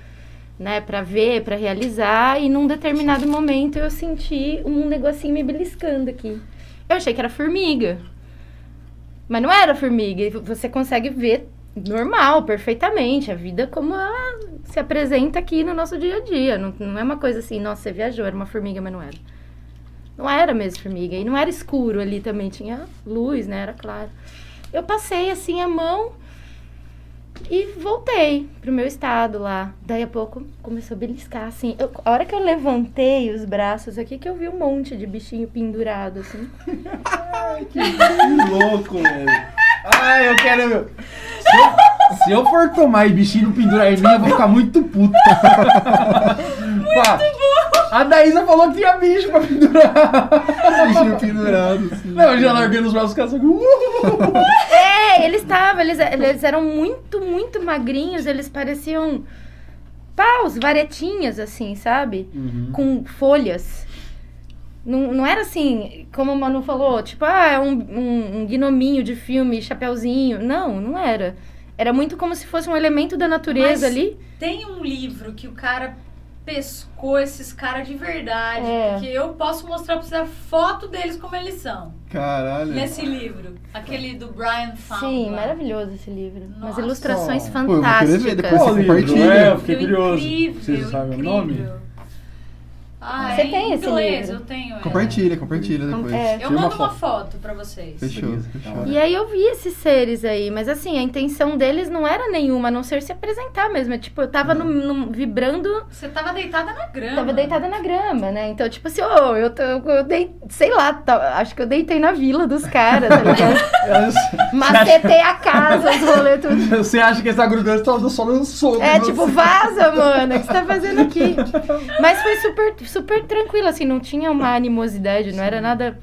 Speaker 1: né, para ver, para realizar. E num determinado momento eu senti um negocinho me beliscando aqui. Eu achei que era formiga. Mas não era formiga. Você consegue ver normal, perfeitamente. A vida como ela se apresenta aqui no nosso dia a dia. Não, não é uma coisa assim, nossa, você viajou, era uma formiga, mas não era. Não era mesmo formiga. E não era escuro ali também, tinha luz, né? Era claro. Eu passei assim a mão e voltei pro meu estado lá. Daí a pouco começou a beliscar, assim. Eu- a hora que eu levantei os braços aqui, que eu vi um monte de bichinho pendurado, assim.
Speaker 5: Que louco, velho. Ai, eu quero. Se eu, se eu for tomar e bichinho pendurar em mim, eu vou ficar muito puto. muito bom! A Daísa falou que tinha bicho pra pendurar.
Speaker 2: Bichinho pendurado, assim.
Speaker 5: Não, eu já larguei nos braços caça.
Speaker 1: É, eles estavam, eles, eles eram muito, muito magrinhos, eles pareciam paus, varetinhas, assim, sabe? Com folhas. Não, não era assim, como o Manu falou, tipo, ah, é um, um, um gnominho de filme, chapeuzinho. Não, não era. Era muito como se fosse um elemento da natureza
Speaker 3: Mas
Speaker 1: ali.
Speaker 3: Tem um livro que o cara pescou esses caras de verdade.
Speaker 1: É.
Speaker 3: Porque eu posso mostrar pra você a foto deles como eles são.
Speaker 2: Caralho.
Speaker 3: Nesse livro. Aquele do Brian Found.
Speaker 1: Sim, maravilhoso esse livro. Umas
Speaker 3: Nossa.
Speaker 1: ilustrações
Speaker 2: Pô, eu vou querer ver
Speaker 1: fantásticas.
Speaker 2: depois.
Speaker 4: Qual
Speaker 2: Você compartilha.
Speaker 4: É, eu fiquei
Speaker 3: Incrível,
Speaker 4: curioso.
Speaker 3: incrível,
Speaker 4: Vocês sabem o nome?
Speaker 3: Ah,
Speaker 1: Você
Speaker 3: é em
Speaker 1: tem esse
Speaker 3: inglês,
Speaker 1: livro?
Speaker 3: eu tenho. é.
Speaker 2: Compartilha, compartilha depois.
Speaker 1: É.
Speaker 3: Eu
Speaker 4: Tira uma
Speaker 3: mando uma
Speaker 4: foto.
Speaker 3: foto pra vocês.
Speaker 2: Fechou,
Speaker 4: Beleza.
Speaker 2: fechou.
Speaker 1: E aí eu vi esses seres aí, mas assim, a intenção deles não era nenhuma, a não ser se apresentar mesmo. É, Tipo, eu tava no, no- vibrando,
Speaker 3: Você tava deitada na grama.
Speaker 1: tava deitada na grama, né? Então, tipo assim, ô, eu, tô, eu dei, sei lá, tá- acho que eu deitei na vila dos caras, tá ligado? Macetei a casa, os rolês tudo.
Speaker 4: Você acha que essa grudante tá só no soco?
Speaker 1: É, tipo, vaza, mano, o que você tá fazendo aqui? Mas foi super, super tranquilo, assim, não tinha uma animosidade, não era nada...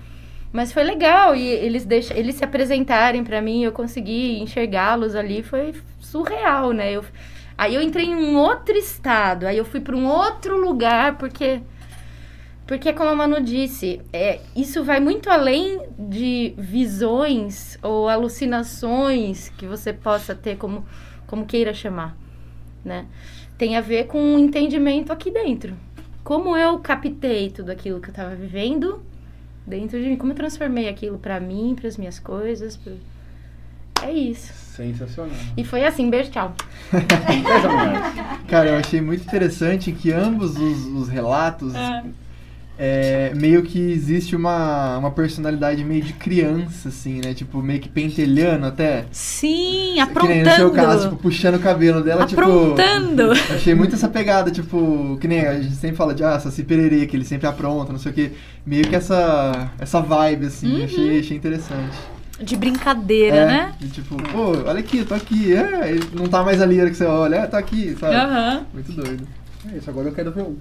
Speaker 1: Mas foi legal, e eles, deixam, eles se apresentarem pra mim, eu consegui enxergá-los ali, foi surreal, né? Eu, aí eu entrei em um outro estado, aí eu fui pra um outro lugar, porque... Porque, como a Manu disse, é, isso vai muito além de visões ou alucinações que você possa ter, como, como queira chamar, né? Tem a ver com um entendimento aqui dentro. Como eu captei tudo aquilo que eu estava vivendo dentro de mim, como eu transformei aquilo para mim, para as minhas coisas. pro- É isso.
Speaker 4: Sensacional.
Speaker 1: E foi assim, beijo, tchau.
Speaker 2: Cara, eu achei muito interessante que ambos os, os relatos é, meio que existe uma, uma personalidade meio de criança, assim, né? Tipo, meio que pentelhando até.
Speaker 3: Sim,
Speaker 2: Que
Speaker 3: aprontando.
Speaker 2: nem no seu caso, tipo, puxando o cabelo dela, tipo.
Speaker 3: aprontando.
Speaker 2: Achei muito essa pegada, tipo, que nem a gente sempre fala de ah, Saci Pererê, que ele sempre apronta, não sei o que. Meio que essa, essa vibe, assim,
Speaker 3: Uhum.
Speaker 2: achei, achei interessante.
Speaker 3: De brincadeira,
Speaker 2: é,
Speaker 3: né?
Speaker 2: E tipo, pô, olha aqui, tô aqui. É, não tá mais ali a hora que você olha, é, tá aqui, sabe?
Speaker 3: Aham.
Speaker 2: Muito doido.
Speaker 4: É isso, agora eu quero ver um.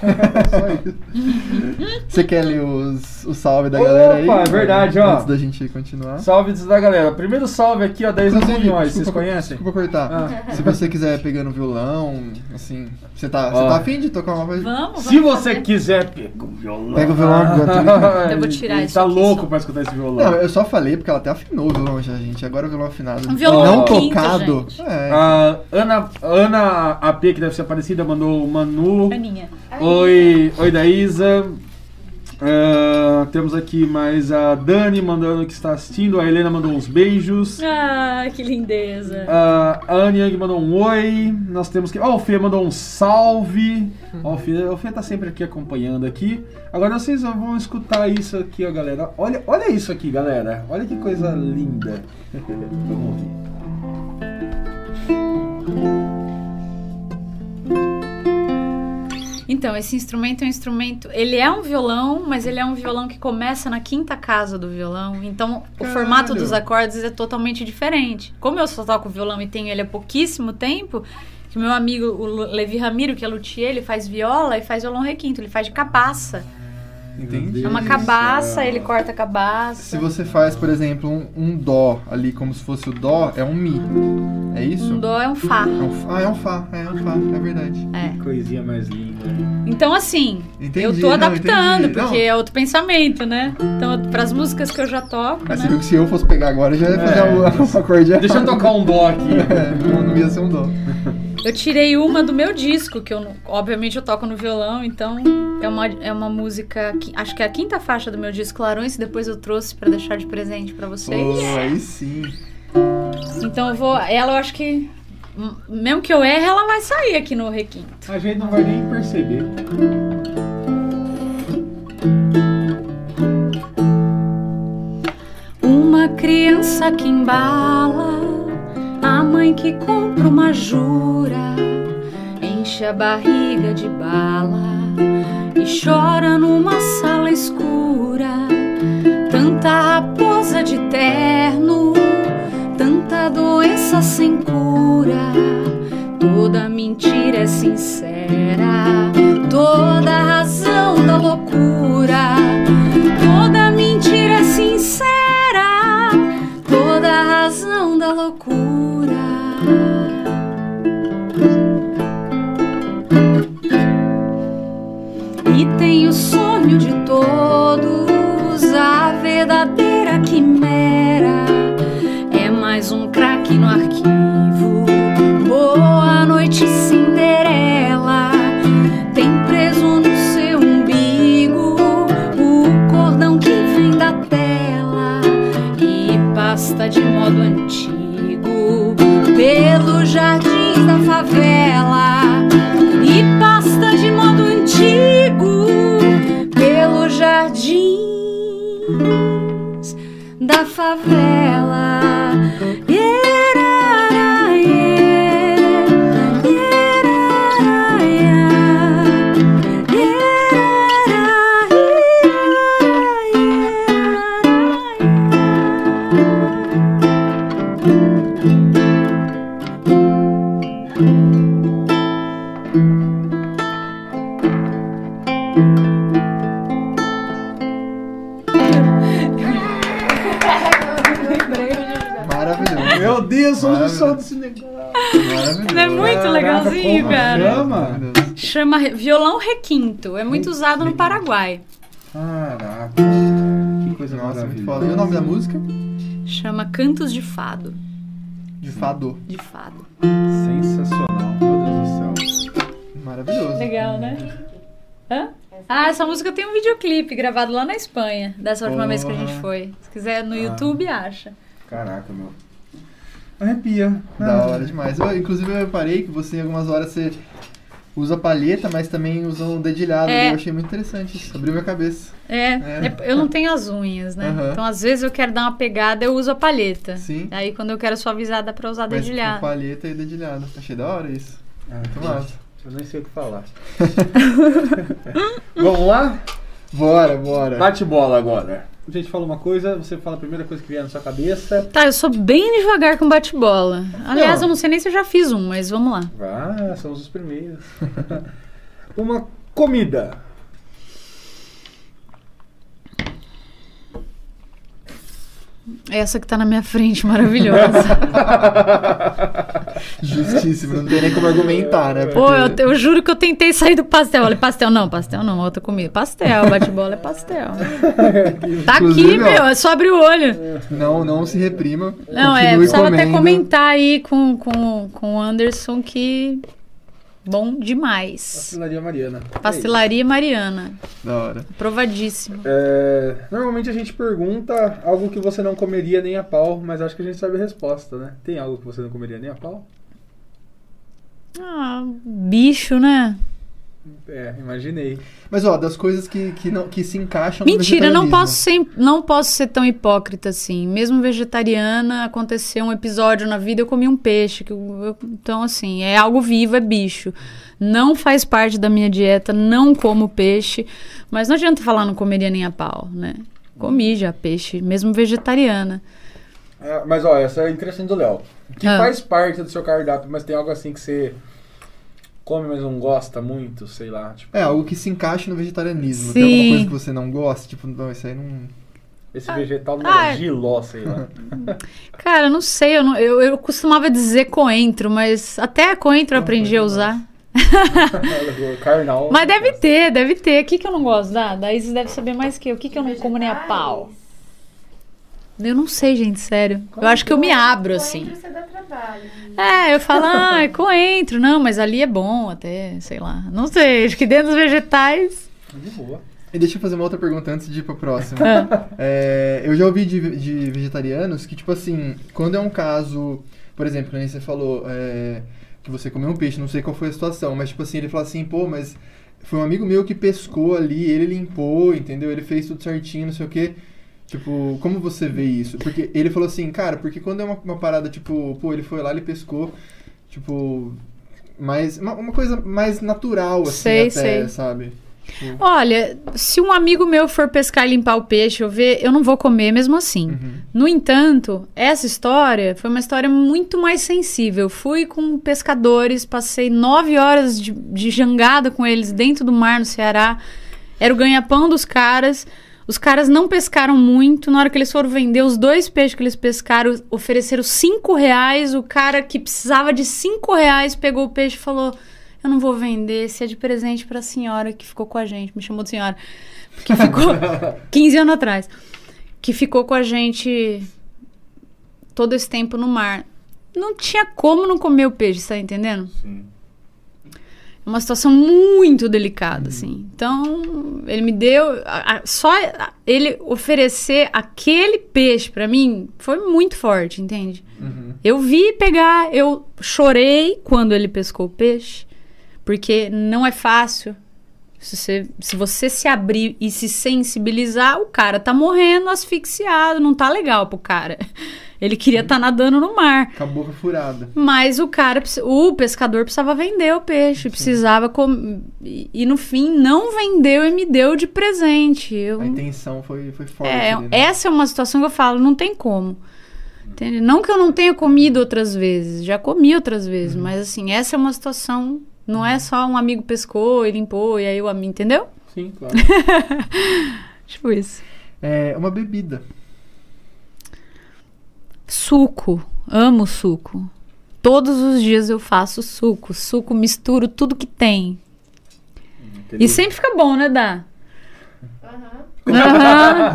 Speaker 2: Só isso. Você quer ler os, o salve da galera aí?
Speaker 4: Opa, é verdade, ó.
Speaker 2: Antes da gente continuar.
Speaker 4: Salve da galera. Primeiro salve aqui, ó, da Isa
Speaker 2: Inclusive,
Speaker 4: Munhoz. Vocês
Speaker 2: desculpa-
Speaker 4: conhecem?
Speaker 2: Desculpa cortar.
Speaker 4: Ah.
Speaker 2: Se você quiser pegar no violão, assim, você tá, você tá afim de tocar uma coisa?
Speaker 3: Vamos, vamos.
Speaker 4: Se você
Speaker 3: fazer.
Speaker 4: quiser, pega o violão.
Speaker 2: Pega o violão brincando.
Speaker 3: Eu vou tirar
Speaker 4: Ele
Speaker 3: isso
Speaker 4: Tá
Speaker 3: aqui
Speaker 4: louco
Speaker 3: só.
Speaker 4: pra escutar esse violão.
Speaker 2: Não, eu só falei porque ela até afinou o violão já, gente. Agora o violão afinado.
Speaker 3: Um violão
Speaker 2: não
Speaker 3: quinto,
Speaker 2: tocado.
Speaker 3: gente.
Speaker 2: É.
Speaker 4: A Ana, Ana AP, que deve ser parecida, mandou o Manu.
Speaker 3: Aninha.
Speaker 4: Oi, oi da Isa. Ah, temos aqui mais a Dani mandando que está assistindo. A Helena mandou uns beijos.
Speaker 3: Ah, que lindeza.
Speaker 4: Ah, a Anne Young mandou um oi. Nós temos que. Ó, o Fê mandou um salve. Ó, o, Fê, o Fê tá sempre aqui acompanhando aqui. Agora vocês vão escutar isso aqui, ó, galera. Olha, olha isso aqui, galera. Olha que coisa linda. Vamos ouvir.
Speaker 3: Então, esse instrumento é um instrumento. Ele é um violão, mas ele é um violão que começa na quinta casa do violão. Então, o
Speaker 2: Caralho.
Speaker 3: formato dos acordes é totalmente diferente. Como eu só toco violão e tenho ele há pouquíssimo tempo, que meu amigo, o Levi Ramiro, que é luthier, ele faz viola e faz violão requinto. Ele faz de cabaça.
Speaker 2: Entendi.
Speaker 3: É uma cabaça, ele corta a cabaça.
Speaker 2: Se você faz, por exemplo, um, um dó ali, como se fosse o dó, é um mi. É isso?
Speaker 3: Um dó é um fá.
Speaker 2: É um fá. Ah, é um fá. É um fá, é verdade.
Speaker 3: É.
Speaker 4: Coisinha mais linda.
Speaker 3: Então, assim,
Speaker 2: Entendi,
Speaker 3: eu tô
Speaker 2: não,
Speaker 3: adaptando,
Speaker 2: entendi.
Speaker 3: porque é outro pensamento, né? Então, pras músicas que eu já toco,
Speaker 2: Mas
Speaker 3: né?
Speaker 2: você viu que se eu fosse pegar agora, eu já ia fazer
Speaker 4: É.
Speaker 2: um, um acorde
Speaker 4: Deixa eu tocar um dó aqui.
Speaker 2: É, não, não ia ser um dó.
Speaker 3: Eu tirei uma do meu disco, que eu, obviamente, eu toco no violão, então é uma, é uma música, que, acho que é a quinta faixa do meu disco Larões, que depois eu trouxe pra deixar de presente pra vocês.
Speaker 2: Pô, aí sim.
Speaker 3: Então eu vou, ela eu acho que, mesmo que eu erre, ela vai sair aqui no requinto.
Speaker 4: A gente não vai nem perceber.
Speaker 3: Uma criança que embala, mãe que compra uma jura, enche a barriga de bala e chora numa sala escura. Tanta raposa de terno, tanta doença sem cura. Toda mentira é sincera, toda razão da loucura. Usado no Paraguai.
Speaker 4: Caraca, que coisa
Speaker 2: Nossa, muito
Speaker 4: maravilhosa.
Speaker 2: foda. E o nome da música?
Speaker 3: Chama Cantos de Fado.
Speaker 2: De Fado.
Speaker 3: De fado.
Speaker 4: Sensacional, meu Deus do céu.
Speaker 2: Maravilhoso.
Speaker 3: Legal, né? Hã? Ah, essa música tem um videoclipe gravado lá na Espanha, dessa última vez que a gente
Speaker 2: Porra.
Speaker 3: foi. Se quiser no YouTube, acha.
Speaker 4: Caraca, meu. Arrepia.
Speaker 2: Da hora demais. Eu, inclusive, eu reparei que você, em algumas horas, você usa palheta, mas também usa um dedilhado.
Speaker 3: É.
Speaker 2: Eu achei muito interessante isso. Abriu minha cabeça.
Speaker 3: É,
Speaker 2: É.
Speaker 3: é- eu não tenho as unhas, né?
Speaker 2: Aham.
Speaker 3: Então, às vezes, eu quero dar uma pegada, eu uso a palheta.
Speaker 2: Sim.
Speaker 3: Aí, quando eu quero suavizar, dá pra usar
Speaker 2: Mas com
Speaker 3: dedilhado.
Speaker 2: palheta e dedilhado. Achei da hora isso. Muito massa.
Speaker 4: Eu nem sei o que falar. Vamos lá?
Speaker 2: Bora, bora.
Speaker 4: Bate bola agora. A gente fala uma coisa, você fala a primeira coisa que vier na sua cabeça.
Speaker 3: Tá, eu sou bem devagar com bate-bola. Aliás,
Speaker 2: Não.
Speaker 3: eu não sei nem se eu já fiz um, mas vamos lá.
Speaker 4: Ah, somos os primeiros. uma comida.
Speaker 3: Essa que tá na minha frente, maravilhosa.
Speaker 2: Justíssimo. Não tem nem como argumentar, né?
Speaker 3: Pô, eu, eu juro que eu tentei sair do pastel. Olha, pastel não, pastel não, outra comida. Pastel, bate-bola é pastel. Tá aqui,
Speaker 2: Inclusive,
Speaker 3: meu, é só abrir o olho.
Speaker 2: Não, não se reprima.
Speaker 3: Não, é, precisava até
Speaker 2: comendo.
Speaker 3: comentar aí com, com, com o Anderson que. Bom demais.
Speaker 4: Pastelaria Mariana.
Speaker 3: Pastelaria Mariana.
Speaker 2: Da hora.
Speaker 3: Aprovadíssimo.
Speaker 4: É, normalmente a gente pergunta algo que você não comeria nem a pau, mas acho que a gente sabe a resposta, né? Tem algo que você não comeria nem a pau?
Speaker 3: Ah, bicho, né?
Speaker 4: É, imaginei.
Speaker 2: Mas, ó, das coisas que, que, não, que se encaixam no
Speaker 3: Mentira, não
Speaker 2: vegetarianismo.
Speaker 3: posso, ser, não posso ser tão hipócrita assim. Mesmo vegetariana, aconteceu um episódio na vida, eu comi um peixe. Que eu- eu- então, assim, é algo vivo, é bicho. Não faz parte da minha dieta, não como peixe. Mas não adianta falar não comeria nem a pau, né? Comi já peixe, mesmo vegetariana.
Speaker 4: É, mas ó, essa é interessante do Léo. Que
Speaker 3: Ah.
Speaker 4: faz parte do seu cardápio, mas tem algo assim que você come, mas não gosta muito, sei lá. Tipo,
Speaker 2: É, algo que se encaixa no vegetarianismo.
Speaker 3: Sim.
Speaker 2: Tem alguma coisa que você não gosta? Tipo, não, isso aí não...
Speaker 4: esse vegetal não
Speaker 3: ah,
Speaker 4: é giló, sei lá.
Speaker 3: Cara, não sei, eu, não- eu, eu costumava dizer coentro, mas até coentro eu aprendi a usar.
Speaker 4: Carnal.
Speaker 3: Mas deve ter, deve ter. O que, que eu não gosto? Da, da Isis deve saber mais que eu. O que, que eu não como nem a pau? Eu não sei, gente, sério. Eu acho que eu me abro, assim.
Speaker 1: Coentro você dá trabalho.
Speaker 3: É, eu falo, ah, é coentro. Não, mas ali é bom até, sei lá. Não sei, acho que dentro dos vegetais...
Speaker 4: De boa.
Speaker 2: E deixa eu fazer uma outra pergunta antes de ir pra próxima.
Speaker 3: Ah,
Speaker 2: É, eu já ouvi de, de vegetarianos que, tipo assim, quando é um caso, por exemplo, que nem você falou, é, que você comeu um peixe, não sei qual foi a situação, mas tipo assim, ele falou assim, pô, mas foi um amigo meu que pescou ali, ele limpou, entendeu? Ele fez tudo certinho, não sei o quê. Tipo, como você vê isso? Porque ele falou assim, cara, porque quando é uma, uma parada, tipo, pô, ele foi lá, ele pescou, tipo, mais, uma, uma coisa mais natural, assim,
Speaker 3: Sei,
Speaker 2: até,
Speaker 3: sei.
Speaker 2: sabe? Tipo,
Speaker 3: Olha, se um amigo meu for pescar e limpar o peixe, eu ver, eu não vou comer mesmo assim.
Speaker 2: uhum.
Speaker 3: No entanto, essa história foi uma história muito mais sensível. Fui com pescadores, passei nove horas de, de jangada com eles dentro do mar no Ceará. Era o ganha-pão dos caras. Os caras não pescaram muito. Na hora que eles foram vender os dois peixes que eles pescaram, ofereceram cinco reais. O cara que precisava de cinco reais pegou o peixe e falou: Eu não vou vender, esse é de presente pra senhora que ficou com a gente. Me chamou de senhora. Porque ficou 15 anos atrás que ficou com a gente todo esse tempo no mar. Não tinha como não comer o peixe, tá entendendo?
Speaker 4: Sim.
Speaker 3: Uma situação muito delicada, assim. Então, ele me deu. a- a- só ele oferecer aquele peixe pra mim foi muito forte, entende?
Speaker 2: Uhum.
Speaker 3: Eu vi pegar, eu chorei quando ele pescou o peixe, porque não é fácil. Se você, se você se abrir e se sensibilizar, o cara tá morrendo asfixiado, não tá legal pro cara. Ele queria estar nadando no mar.
Speaker 2: Com a boca furada.
Speaker 3: Mas o cara, o pescador precisava vender o peixe, precisava com... e, e no fim não vendeu e me deu de presente. Eu,
Speaker 2: A intenção foi, foi forte.
Speaker 3: é,
Speaker 2: ali, né?
Speaker 3: essa é uma situação que eu falo, não tem como. Entende? Não que eu não tenha comido outras vezes, já comi outras vezes,
Speaker 2: Uhum.
Speaker 3: mas assim, essa é uma situação, não é só um amigo pescou e limpou e aí o amigo, entendeu?
Speaker 4: Sim, claro.
Speaker 3: Tipo isso.
Speaker 2: É uma bebida.
Speaker 3: Suco, amo suco. Todos os dias eu faço suco, suco misturo tudo que tem.
Speaker 4: Aquele-
Speaker 3: E sempre fica bom, né, Dá?
Speaker 1: Aham.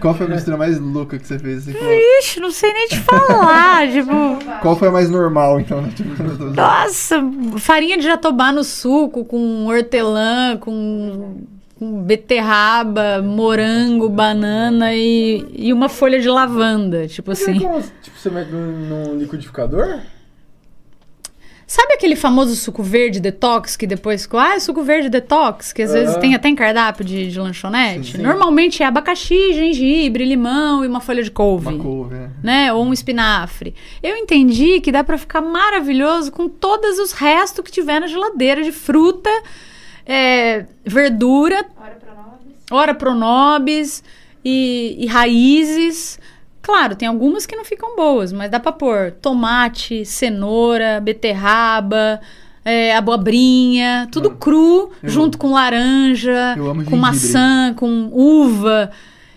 Speaker 2: Qual foi a mistura mais louca que você fez? Assim?
Speaker 3: Ixi, não sei nem te falar, tipo...
Speaker 2: Qual foi a mais normal, então? Tipo,
Speaker 3: Nossa, farinha de jatobá no suco, com hortelã, com, com beterraba, morango, banana e, e uma folha de lavanda, tipo assim.
Speaker 4: Como, tipo, você mete num liquidificador?
Speaker 3: Sabe aquele famoso suco verde detox que depois ficou, ah, é suco verde detox, que às vezes
Speaker 4: Aham.
Speaker 3: tem até em cardápio de, de lanchonete?
Speaker 2: Sim, sim.
Speaker 3: Normalmente é abacaxi, gengibre, limão e uma folha de couve.
Speaker 2: Uma couve, né?
Speaker 3: né? Ou um espinafre. Eu entendi que dá pra ficar maravilhoso com todos os restos que tiver na geladeira de fruta, é, verdura,
Speaker 1: Hora pra nós.
Speaker 3: ora pronobis e, e raízes. Claro, tem algumas que não ficam boas, mas dá pra pôr tomate, cenoura, beterraba, é, abobrinha, tudo
Speaker 2: Ah,
Speaker 3: cru, junto com laranja,
Speaker 2: amo
Speaker 3: com
Speaker 2: gengibre.
Speaker 3: maçã, com uva.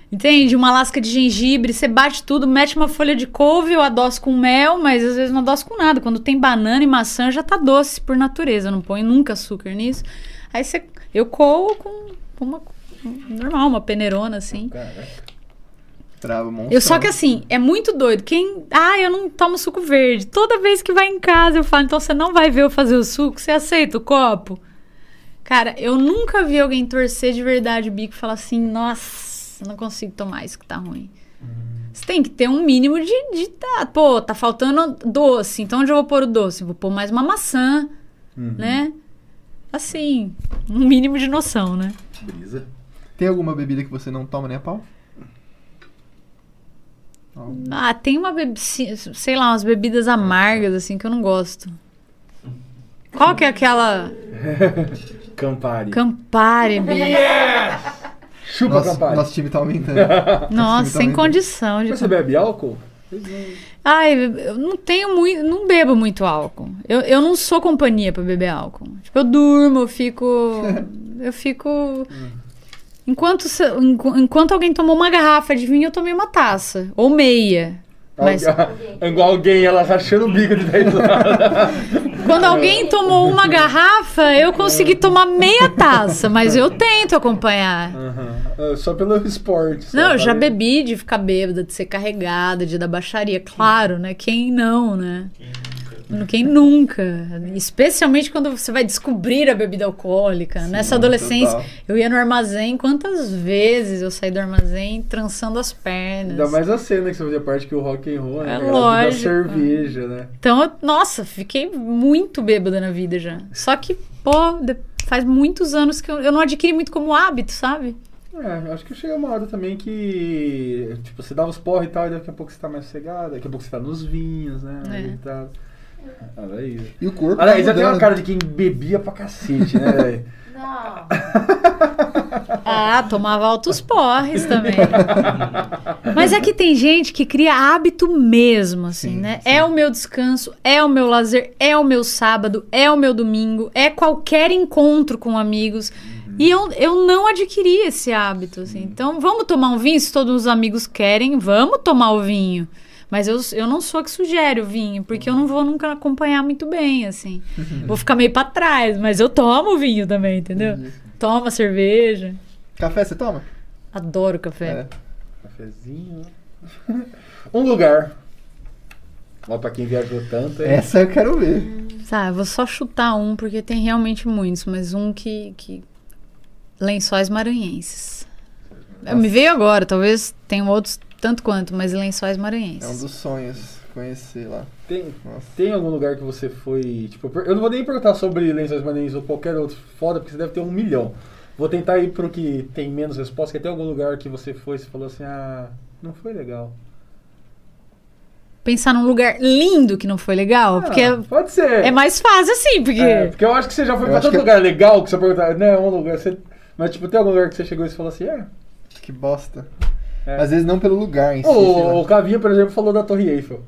Speaker 3: Entende? Uma lasca de gengibre, você bate tudo, mete uma folha de couve, eu adoço com mel, mas às vezes não adoço com nada. Quando tem banana e maçã, já tá doce por natureza, eu não ponho nunca açúcar nisso. Aí você, eu coo com, uma normal, uma peneirona assim.
Speaker 2: Trava, monstro.
Speaker 3: Eu só que assim, é muito doido. Quem, ah, eu não tomo suco verde. Toda vez que vai em casa eu falo, então você não vai ver eu fazer o suco, você aceita o copo? Cara, eu nunca vi alguém torcer de verdade o bico e falar assim, nossa, não consigo tomar isso que tá ruim. Você tem que ter um mínimo de, de tá, pô, tá faltando doce, então onde eu vou pôr o doce? Vou pôr mais uma maçã,
Speaker 4: Uhum.
Speaker 3: né? Assim, um mínimo de noção, né?
Speaker 4: Brisa.
Speaker 2: Tem alguma bebida que você não toma nem a pau?
Speaker 3: Ah, tem uma bebida, sei lá, umas bebidas amargas, assim, que eu não gosto. Qual que é aquela
Speaker 4: Campari.
Speaker 3: Campari, bicho?
Speaker 4: Chupa
Speaker 2: Nossa,
Speaker 4: Campari.
Speaker 2: nosso time tá aumentando.
Speaker 3: Nossa, sem
Speaker 2: também.
Speaker 3: condição de...
Speaker 4: Você bebe álcool?
Speaker 3: Ai, eu não tenho muito, não bebo muito álcool. Eu, eu não sou companhia pra beber álcool. Tipo, eu durmo, eu fico, eu fico enquanto se- enqu- enquanto alguém tomou uma garrafa de vinho, eu tomei uma taça ou meia. Mas
Speaker 4: igual alguém, ela rachando o bico de 10 anos.
Speaker 3: quando alguém tomou uma garrafa, eu consegui tomar meia taça, mas eu tento acompanhar.
Speaker 4: É, Só pelo esporte.
Speaker 3: Não, eu já bebi de ficar bêbada, de ser carregada, de dar baixaria. Claro, né? Quem não, né? Quem nunca? Especialmente quando você vai descobrir a bebida alcoólica. Nessa adolescência,
Speaker 2: total.
Speaker 3: eu ia no armazém. Quantas vezes eu saí do armazém trançando as pernas?
Speaker 4: Ainda mais a cena que você fazia parte que o rock and roll, né?
Speaker 3: É
Speaker 4: Era Da
Speaker 3: lógico.
Speaker 4: cerveja, né?
Speaker 3: Então, eu- nossa, fiquei muito bêbada na vida já. Só que, pô, faz muitos anos que eu, eu não adquiri muito como hábito, sabe?
Speaker 4: É, acho que chega uma hora também que, tipo, você dá os porra e tal, e daqui a pouco você tá mais sossegado, daqui a pouco você tá nos vinhos, né?
Speaker 3: É.
Speaker 4: E tal. Ah,
Speaker 2: E o corpo.
Speaker 4: Olha
Speaker 2: tá
Speaker 4: tem uma cara de quem bebia pra cacete, né, velho?
Speaker 1: Não.
Speaker 3: Ah, tomava altos porres também. Mas é que tem gente que cria hábito mesmo, assim,
Speaker 2: Sim,
Speaker 3: né?
Speaker 2: sim.
Speaker 3: É o meu descanso, é o meu lazer, é o meu sábado, é o meu domingo, é qualquer encontro com amigos. E eu, eu não adquiri esse hábito, assim. Então, vamos tomar um vinho? Se todos os amigos querem, vamos tomar o vinho. Mas eu, eu não sou a que sugere o vinho, porque eu não vou nunca acompanhar muito bem, assim. Vou ficar meio pra trás, mas eu tomo vinho também, entendeu? Tomo a cerveja.
Speaker 2: Café você toma?
Speaker 3: Adoro café.
Speaker 2: É.
Speaker 4: Cafezinho. Um lugar. Ó, pra quem viajou tanto, é.
Speaker 2: Essa eu quero ver.
Speaker 3: Tá, eu vou só chutar um, porque tem realmente muitos, mas um que. que... Lençóis maranhenses. Me veio agora, talvez tenham outros tanto quanto, mas lençóis maranhenses.
Speaker 2: É um dos sonhos conhecer lá.
Speaker 4: Tem,
Speaker 2: Nossa.
Speaker 4: tem algum lugar que você foi. Tipo, eu não vou nem perguntar sobre Lençóis Maranhenses ou qualquer outro foda, porque você deve ter um milhão. Vou tentar ir pro que tem menos resposta, que tem algum lugar que você foi e você falou assim, ah, não foi legal.
Speaker 3: Pensar num lugar lindo que não foi legal, porque
Speaker 4: Ah, pode ser.
Speaker 3: é mais fácil assim, porque.
Speaker 4: É, porque eu acho que você já foi
Speaker 2: Eu
Speaker 4: pra todo
Speaker 2: que-
Speaker 4: lugar legal que você perguntar, não, é um lugar. Você... Mas tipo, tem algum lugar que você chegou e você falou assim, é.
Speaker 2: Que bosta.
Speaker 4: É.
Speaker 2: Às vezes não pelo lugar em si.
Speaker 4: O, o Cavinha, por exemplo, falou da Torre Eiffel.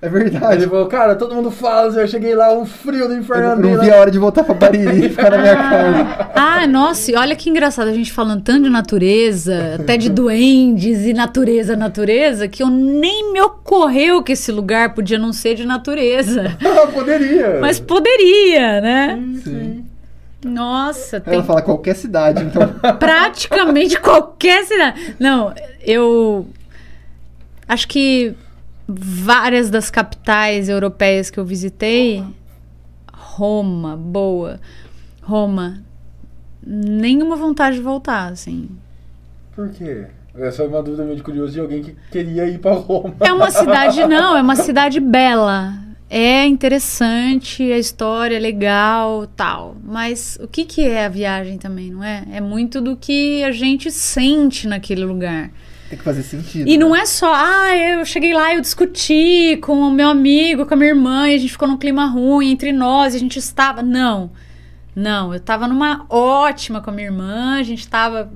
Speaker 2: É verdade.
Speaker 4: ele falou, cara, todo mundo fala, eu cheguei lá, um frio do inferno.
Speaker 2: eu não vi a hora de voltar pra Bariri e ficar na minha casa.
Speaker 3: Ah, nossa, e olha que engraçado, a gente falando tanto de natureza, até de duendes e natureza, natureza, que eu nem me ocorreu que esse lugar podia não ser de natureza.
Speaker 4: Ah, poderia.
Speaker 3: Mas poderia, né?
Speaker 2: Sim.
Speaker 3: Nossa, tem
Speaker 2: Ela fala qualquer cidade, então.
Speaker 3: praticamente qualquer cidade. Não, eu acho que várias das capitais europeias que eu visitei, Roma, boa. Roma, nenhuma vontade de voltar, assim.
Speaker 4: Por quê? Essa é uma dúvida meio de curioso de alguém que queria ir pra Roma.
Speaker 3: É uma cidade, não, é uma cidade bela. É interessante, a história é legal, tal. Mas o que, que é a viagem também, não é? É muito do que a gente sente naquele lugar.
Speaker 2: Tem que fazer sentido.
Speaker 3: E não
Speaker 2: né?
Speaker 3: é só, ah, eu cheguei lá, eu discuti com o meu amigo, com a minha irmã, e a gente ficou num clima ruim entre nós, e a gente estava. Não. Não, eu tava numa ótima com a minha irmã, a gente tava.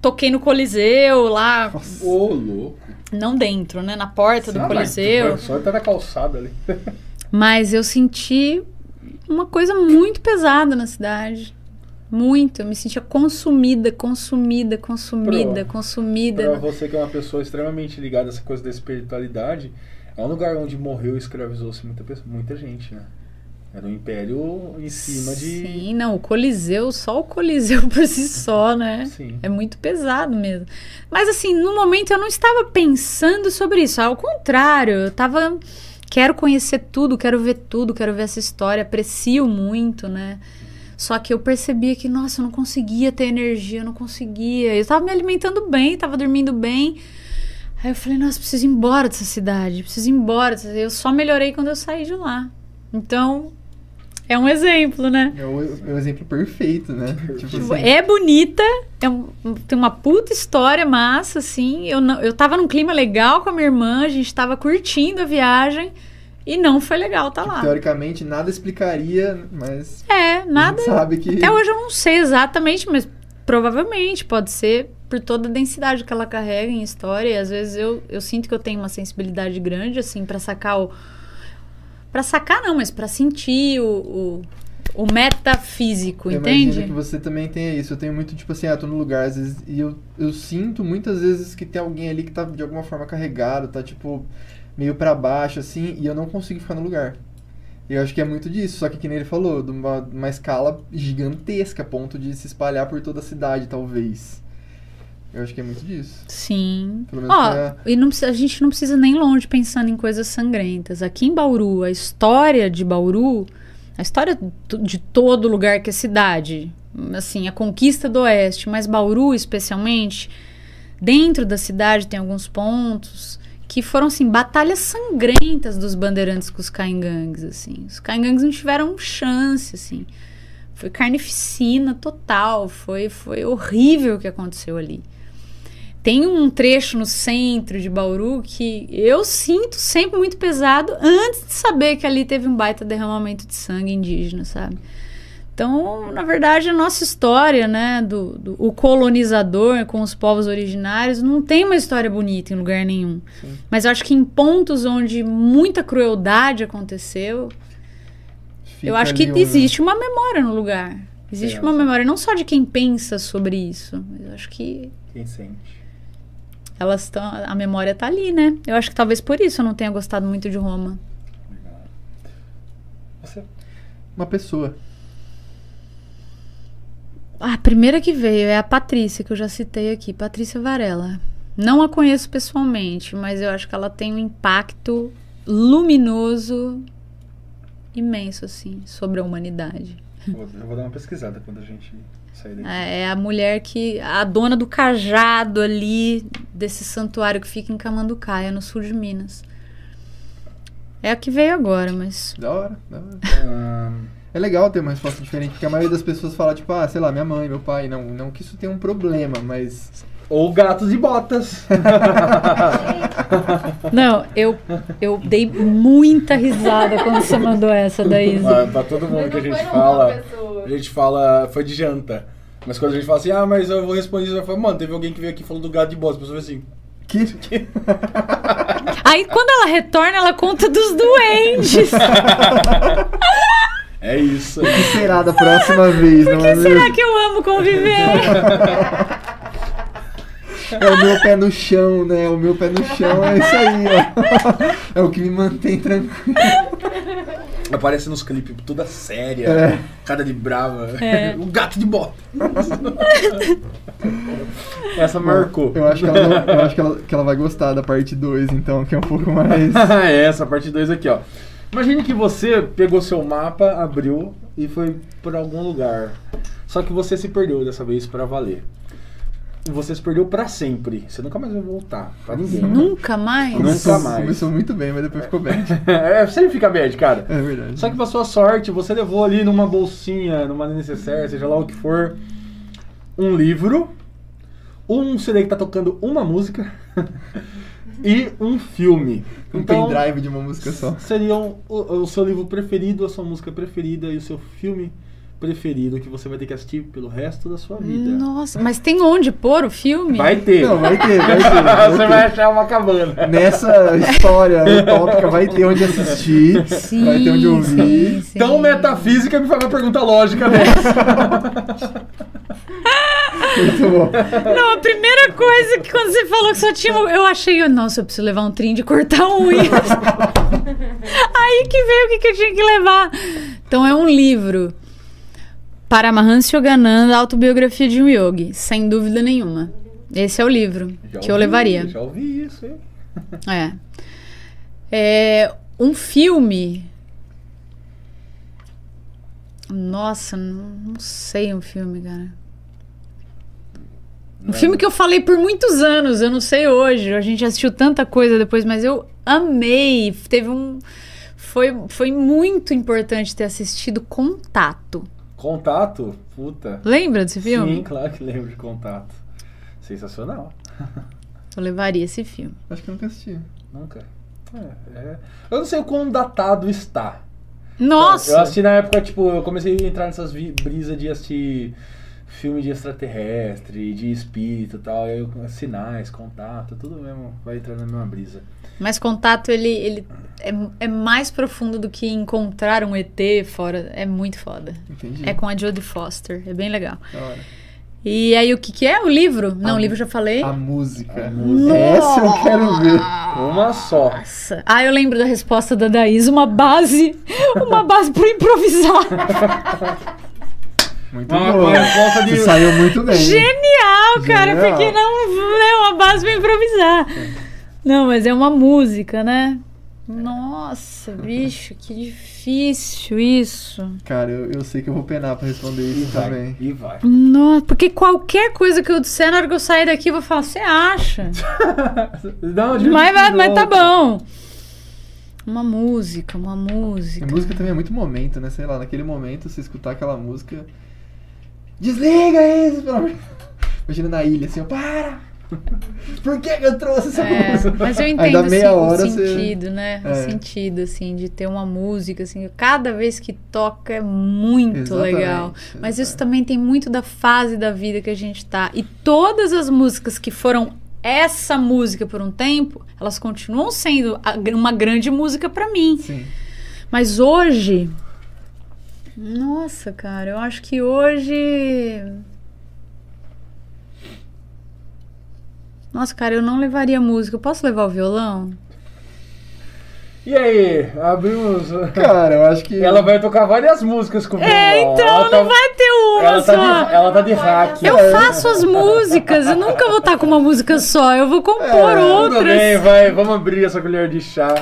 Speaker 3: Toquei no Coliseu lá,
Speaker 4: Ô, louco.
Speaker 3: não dentro, né? Na porta do
Speaker 4: Ah, mas
Speaker 3: Coliseu.
Speaker 4: Só tá na calçada ali.
Speaker 3: Mas eu senti uma coisa muito pesada na cidade. Muito. Eu me sentia consumida, consumida, consumida,
Speaker 4: Pro-
Speaker 3: consumida.
Speaker 4: Pra você que é uma pessoa extremamente ligada a essa coisa da espiritualidade, é um lugar onde morreu e escravizou-se muita, muita gente, né? Era um império em cima de.
Speaker 3: Sim, não, o Coliseu, só o Coliseu por si só, né?
Speaker 4: Sim.
Speaker 3: É muito pesado mesmo. Mas assim, no momento eu não estava pensando sobre isso. Ao contrário, eu estava. Quero conhecer tudo, quero ver tudo, quero ver essa história, aprecio muito, né? Só que eu percebia que, nossa, eu não conseguia ter energia, eu não conseguia. Eu estava me alimentando bem, estava dormindo bem. Aí eu falei, nossa, preciso ir embora dessa cidade, preciso ir embora. Eu só melhorei quando eu saí de lá. Então, é um exemplo, né?
Speaker 2: É o, é o exemplo perfeito, né? Tipo
Speaker 3: Tipo,
Speaker 2: assim,
Speaker 3: é bonita, é um- tem uma puta história massa, assim. Eu, não, eu tava num clima legal com a minha irmã, a gente tava curtindo a viagem e não foi legal tá lá.
Speaker 2: teoricamente nada explicaria, mas
Speaker 3: É,
Speaker 2: a
Speaker 3: nada.
Speaker 2: gente sabe que.
Speaker 3: Até hoje eu não sei exatamente, mas provavelmente pode ser por toda a densidade que ela carrega em história. E às vezes eu, eu sinto que eu tenho uma sensibilidade grande, assim, pra sacar o. Pra sacar, não, mas pra sentir o, o, o metafísico,
Speaker 2: Eu
Speaker 3: entende?
Speaker 2: imagino que você também tenha isso. Eu tenho muito, tipo assim, ah, tô no lugar, às vezes, e eu, eu sinto muitas vezes que tem alguém ali que tá de alguma forma carregado, tá, tipo, meio pra baixo, assim, e eu não consigo ficar no lugar. Eu acho que é muito disso, só que, que nem ele falou, de uma, uma escala gigantesca, a ponto de se espalhar por toda a cidade, talvez. Eu acho que é muito disso.
Speaker 3: Sim. Ó,
Speaker 2: é-
Speaker 3: e não a gente não precisa nem longe pensando em coisas sangrentas. Aqui em Bauru, a história de Bauru, a história de todo lugar que é cidade, assim, a conquista do Oeste, mas Bauru especialmente, dentro da cidade tem alguns pontos que foram assim batalhas sangrentas dos bandeirantes com os caingangues, assim. Os caingangues não tiveram chance, assim. Foi carnificina total, foi foi horrível o que aconteceu ali. Tem um trecho no centro de Bauru que eu sinto sempre muito pesado antes de saber que ali teve um baita derramamento de sangue indígena, sabe? Então, na verdade, a nossa história, né, do, do o colonizador com os povos originários não tem uma história bonita em lugar nenhum.
Speaker 2: Sim.
Speaker 3: Mas eu acho que em pontos onde muita crueldade aconteceu,
Speaker 2: fica
Speaker 3: eu acho que
Speaker 2: um-
Speaker 3: existe uma memória no lugar. Existe
Speaker 4: É,
Speaker 3: uma memória não só de quem pensa sobre isso, mas eu acho que
Speaker 4: Quem sente?
Speaker 3: Elas estão. A memória tá ali, né? Eu acho que talvez por isso eu não tenha gostado muito de Roma.
Speaker 4: Você?
Speaker 2: Uma pessoa.
Speaker 3: A primeira que veio é a Patrícia, que eu já citei aqui, Patrícia Varela. Não a conheço pessoalmente, mas eu acho que ela tem um impacto luminoso, imenso, assim, sobre a humanidade.
Speaker 1: Eu vou dar uma pesquisada quando a gente.
Speaker 3: É é a mulher que. a dona do cajado ali, desse santuário que fica em Camanducaia, no sul de Minas. É a que veio agora, mas.
Speaker 2: Da hora, da hora.
Speaker 1: Ah,
Speaker 2: É legal ter uma resposta diferente, porque a maioria das pessoas fala, tipo, ah, sei lá, minha mãe, meu pai. Não, não que isso tenha um problema, mas.
Speaker 1: Ou gatos e botas.
Speaker 3: Não, eu, eu dei muita risada quando você mandou essa daí. Zé.
Speaker 4: Ah, pra todo mundo que a gente fala, a gente fala, foi de janta. Mas quando a gente fala assim, ah, mas eu vou responder isso, eu falo, mano, teve alguém que veio aqui e falou do gato de bosta. A pessoa fala assim,
Speaker 2: Que?
Speaker 3: Aí quando ela retorna, ela conta dos duendes.
Speaker 4: é isso.
Speaker 2: O que será da próxima vez, não
Speaker 3: Por
Speaker 2: é
Speaker 3: que será
Speaker 2: mesmo?
Speaker 3: que eu amo conviver?
Speaker 2: É o meu pé no chão, né? O meu pé no chão é isso aí, ó. É o que me mantém tranquilo.
Speaker 4: Aparece nos clipes, toda séria,
Speaker 2: É.
Speaker 4: cara de brava.
Speaker 3: É.
Speaker 4: um gato de bota. Essa marcou.
Speaker 2: Eu acho que ela, não- eu acho que ela, que ela vai gostar da parte 2, então, que é um pouco mais.
Speaker 4: é essa parte 2 aqui, ó. Imagine que você pegou seu mapa, abriu e foi por algum lugar. Só que você se perdeu dessa vez pra valer. Você se perdeu pra sempre. Você nunca mais vai voltar pra ninguém.
Speaker 3: Nunca mais?
Speaker 2: Começou,
Speaker 4: mais.
Speaker 2: começou muito bem, mas depois ficou bad.
Speaker 4: é, sempre fica bad, cara.
Speaker 2: É verdade.
Speaker 4: Só que pra sua sorte, você levou ali numa bolsinha, numa necessaire, seja lá o que for, um livro, um CD que tá tocando uma música e um filme.
Speaker 2: Um
Speaker 4: Então,
Speaker 2: pendrive de uma música só.
Speaker 4: seriam o, o seu livro preferido, a sua música preferida e o seu filme preferido que você vai ter que assistir pelo resto da sua vida.
Speaker 3: Nossa, mas tem onde pôr o filme?
Speaker 4: Vai ter.
Speaker 2: Não, vai ter, vai ter. vai
Speaker 4: você
Speaker 2: ter.
Speaker 4: vai achar uma cabana.
Speaker 2: Nessa história utópica vai ter onde assistir,
Speaker 3: Sim,
Speaker 2: vai ter onde ouvir.
Speaker 3: sim, sim.
Speaker 4: Tão metafísica me faz uma pergunta lógica dessa.
Speaker 2: Muito bom.
Speaker 3: Não, a primeira coisa que quando você falou que só tinha. um- Eu achei, nossa, eu preciso levar um trim de cortar unhas. Aí que veio o que, que eu tinha que levar. Então é um livro. Paramahansa Yogananda, Autobiografia de um Yogi. Sem dúvida nenhuma. Esse é o livro
Speaker 4: Já
Speaker 3: que eu
Speaker 4: ouvi,
Speaker 3: levaria.
Speaker 4: Já ouvi isso, hein?
Speaker 3: É. É, um filme. Nossa, não, não sei um filme, cara. Um filme que eu falei por muitos anos, eu não sei hoje. A gente assistiu tanta coisa depois, mas eu amei. Teve um. Foi, foi muito importante ter assistido Contato.
Speaker 4: Contato? Puta.
Speaker 3: Lembra desse filme?
Speaker 4: Sim, claro que lembro de contato. Sensacional.
Speaker 3: Eu levaria esse filme.
Speaker 2: Acho que eu nunca assisti.
Speaker 4: Nunca. É, é. Eu não sei o quão datado está.
Speaker 3: Nossa!
Speaker 4: Eu assisti na época, tipo, eu comecei a entrar nessas brisas de assistir filme de extraterrestre, de espírito e tal. Aí eu, sinais, contato, tudo mesmo vai entrando na mesma brisa.
Speaker 3: Mas contato, ele, ele é, é mais profundo do que encontrar um ET fora. É muito foda.
Speaker 2: Entendi.
Speaker 3: É com a Jodie Foster. É bem legal.
Speaker 2: Hora.
Speaker 3: E aí, o que que é? O livro? Não,
Speaker 2: A
Speaker 3: o livro eu já falei.
Speaker 2: A música.
Speaker 4: A música.
Speaker 2: Essa eu quero ver.
Speaker 4: Uma só.
Speaker 3: Nossa. Ah, eu lembro da resposta da Daís. Uma base. Uma base pra improvisar.
Speaker 2: Muito
Speaker 4: Uma,
Speaker 2: boa.
Speaker 4: uma de.
Speaker 2: Você saiu muito bem.
Speaker 3: Genial, cara.
Speaker 2: Genial.
Speaker 3: Porque não é uma base pra improvisar. Não, mas é uma música, né? Nossa, bicho, que difícil isso.
Speaker 2: Cara, eu, eu sei que eu vou penar pra responder
Speaker 4: E
Speaker 2: isso
Speaker 4: vai.
Speaker 2: também.
Speaker 4: E vai.
Speaker 3: Nossa, porque qualquer coisa que eu disser na hora que eu sair daqui, eu vou falar, você acha?
Speaker 4: Não, de
Speaker 3: mas, vai- mas tá bom. Uma música, uma
Speaker 2: A
Speaker 3: música.
Speaker 2: música também é muito momento, né? Sei lá, naquele momento você escutar aquela música. Desliga isso, pelo amor de Imagina na ilha assim, ó, para! Por que, eu trouxe essa
Speaker 3: É,
Speaker 2: música?
Speaker 3: mas eu entendo assim,
Speaker 2: meia
Speaker 3: o
Speaker 2: hora você-
Speaker 3: sentido, né? O
Speaker 2: É.
Speaker 3: sentido, assim, de ter uma música, assim, cada vez que toca é muito
Speaker 2: Exatamente,
Speaker 3: legal. Mas isso
Speaker 2: exatamente.
Speaker 3: também tem muito da fase da vida que a gente tá. E todas as músicas que foram essa música por um tempo, elas continuam sendo uma grande música pra mim.
Speaker 2: Sim.
Speaker 3: Mas hoje. Nossa, cara, eu acho que hoje. Nossa, cara, eu não levaria música. Eu posso levar o violão?
Speaker 4: E aí, abrimos.
Speaker 2: Cara, eu acho que.
Speaker 4: Ela vai tocar várias músicas com o
Speaker 3: É,
Speaker 4: violão.
Speaker 3: então,
Speaker 4: ela tá,
Speaker 3: não vai ter uma
Speaker 4: ela tá,
Speaker 3: só.
Speaker 4: de, ela tá de hack.
Speaker 3: Eu faço as músicas, eu nunca vou estar com uma música só, eu vou compor
Speaker 2: É, tudo
Speaker 4: Tudo bem,
Speaker 3: outras.
Speaker 4: vai, vamos abrir essa colher de chá.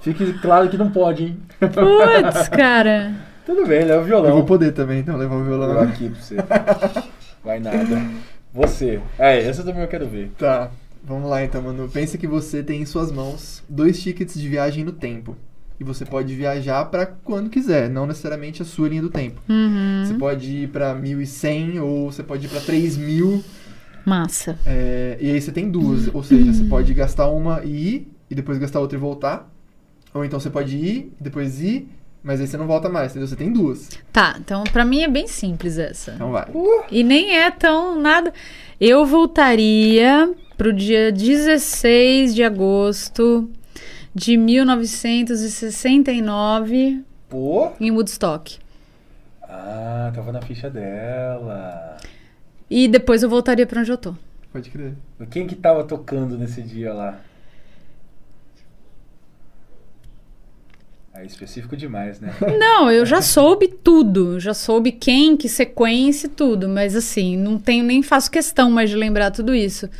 Speaker 4: Fique claro que não pode, hein?
Speaker 3: Putz, cara.
Speaker 4: Tudo bem, leva o violão.
Speaker 2: Eu vou poder também, então, levar o
Speaker 4: Vou
Speaker 2: violão.
Speaker 4: levar aqui pra você. Vai nada. Você. É, essa também eu quero ver.
Speaker 2: Tá, vamos lá então, mano. Pensa que você tem em suas mãos dois tickets de viagem no tempo. E você pode viajar pra quando quiser, não necessariamente a sua linha do tempo.
Speaker 3: Uhum.
Speaker 2: Você pode ir pra 1100 ou você pode ir pra 3000.
Speaker 3: Massa.
Speaker 2: é, e aí você tem duas. Ou seja, você pode gastar uma e ir, e depois gastar outra e voltar. Ou então você pode ir, depois ir, mas aí você não volta mais, entendeu? Você tem duas.
Speaker 3: Tá, então pra mim é bem simples essa.
Speaker 2: Então vai.
Speaker 3: E nem é tão nada. Eu voltaria pro dia 16 de agosto de 1969
Speaker 4: Pô.
Speaker 3: em Woodstock.
Speaker 4: Ah, tava na ficha dela.
Speaker 3: E depois eu voltaria pra onde eu tô.
Speaker 2: Pode crer.
Speaker 4: Quem que tava tocando nesse dia lá? É específico demais, né?
Speaker 3: Não, eu já soube tudo. Já soube quem, que sequência tudo. Mas assim, não tenho nem faço questão mais de lembrar tudo isso.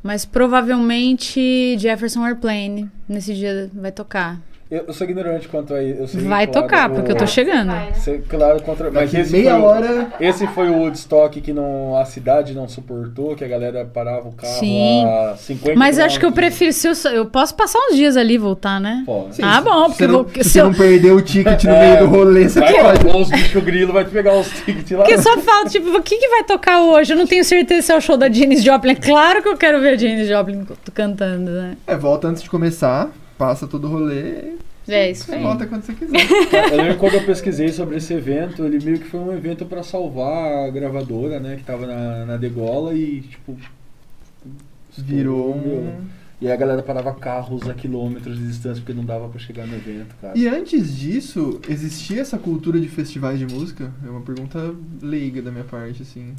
Speaker 3: Mas provavelmente Jefferson Airplane nesse dia vai tocar.
Speaker 4: Eu, eu sou ignorante quanto a isso.
Speaker 3: Vai
Speaker 4: claro,
Speaker 3: tocar,
Speaker 4: o-
Speaker 3: porque eu tô chegando.
Speaker 1: Né?
Speaker 4: Sei, claro, contra. Mas
Speaker 2: Daqui
Speaker 4: esse
Speaker 2: meia
Speaker 4: foi, o-
Speaker 2: hora.
Speaker 4: Esse foi o Woodstock que não, a cidade não suportou, que a galera parava o carro
Speaker 3: Sim.
Speaker 4: a 50
Speaker 3: Mas acho que eu prefiro. Se eu, eu posso passar uns dias ali e voltar, né?
Speaker 4: Pode.
Speaker 2: Sim,
Speaker 3: Ah,
Speaker 2: se-
Speaker 3: bom,
Speaker 2: se
Speaker 3: porque
Speaker 2: você
Speaker 3: eu
Speaker 2: não,
Speaker 3: vou-
Speaker 2: se
Speaker 3: eu-
Speaker 2: não perder o ticket no
Speaker 4: É,
Speaker 2: meio do rolê, você
Speaker 4: Vai,
Speaker 2: pode.
Speaker 4: os bichos grilo vai te pegar os tickets lá.
Speaker 3: Porque só falta, tipo, o que, que vai tocar hoje? Eu não tenho certeza se é o show da Janis Joplin. É claro que eu quero ver a Janis Joplin cantando, né?
Speaker 2: É, volta antes de começar, passa todo o rolê
Speaker 3: É isso
Speaker 2: e
Speaker 3: aí.
Speaker 2: volta quando você quiser.
Speaker 4: Eu lembro quando eu pesquisei sobre esse evento, ele meio que foi um evento pra salvar a gravadora, né? Que tava na, na degola e, tipo.
Speaker 2: Virou um.
Speaker 4: E aí a galera parava carros a quilômetros de distância porque não dava pra chegar no evento, cara.
Speaker 2: E antes disso, existia essa cultura de festivais de música? É uma pergunta leiga da minha parte, assim.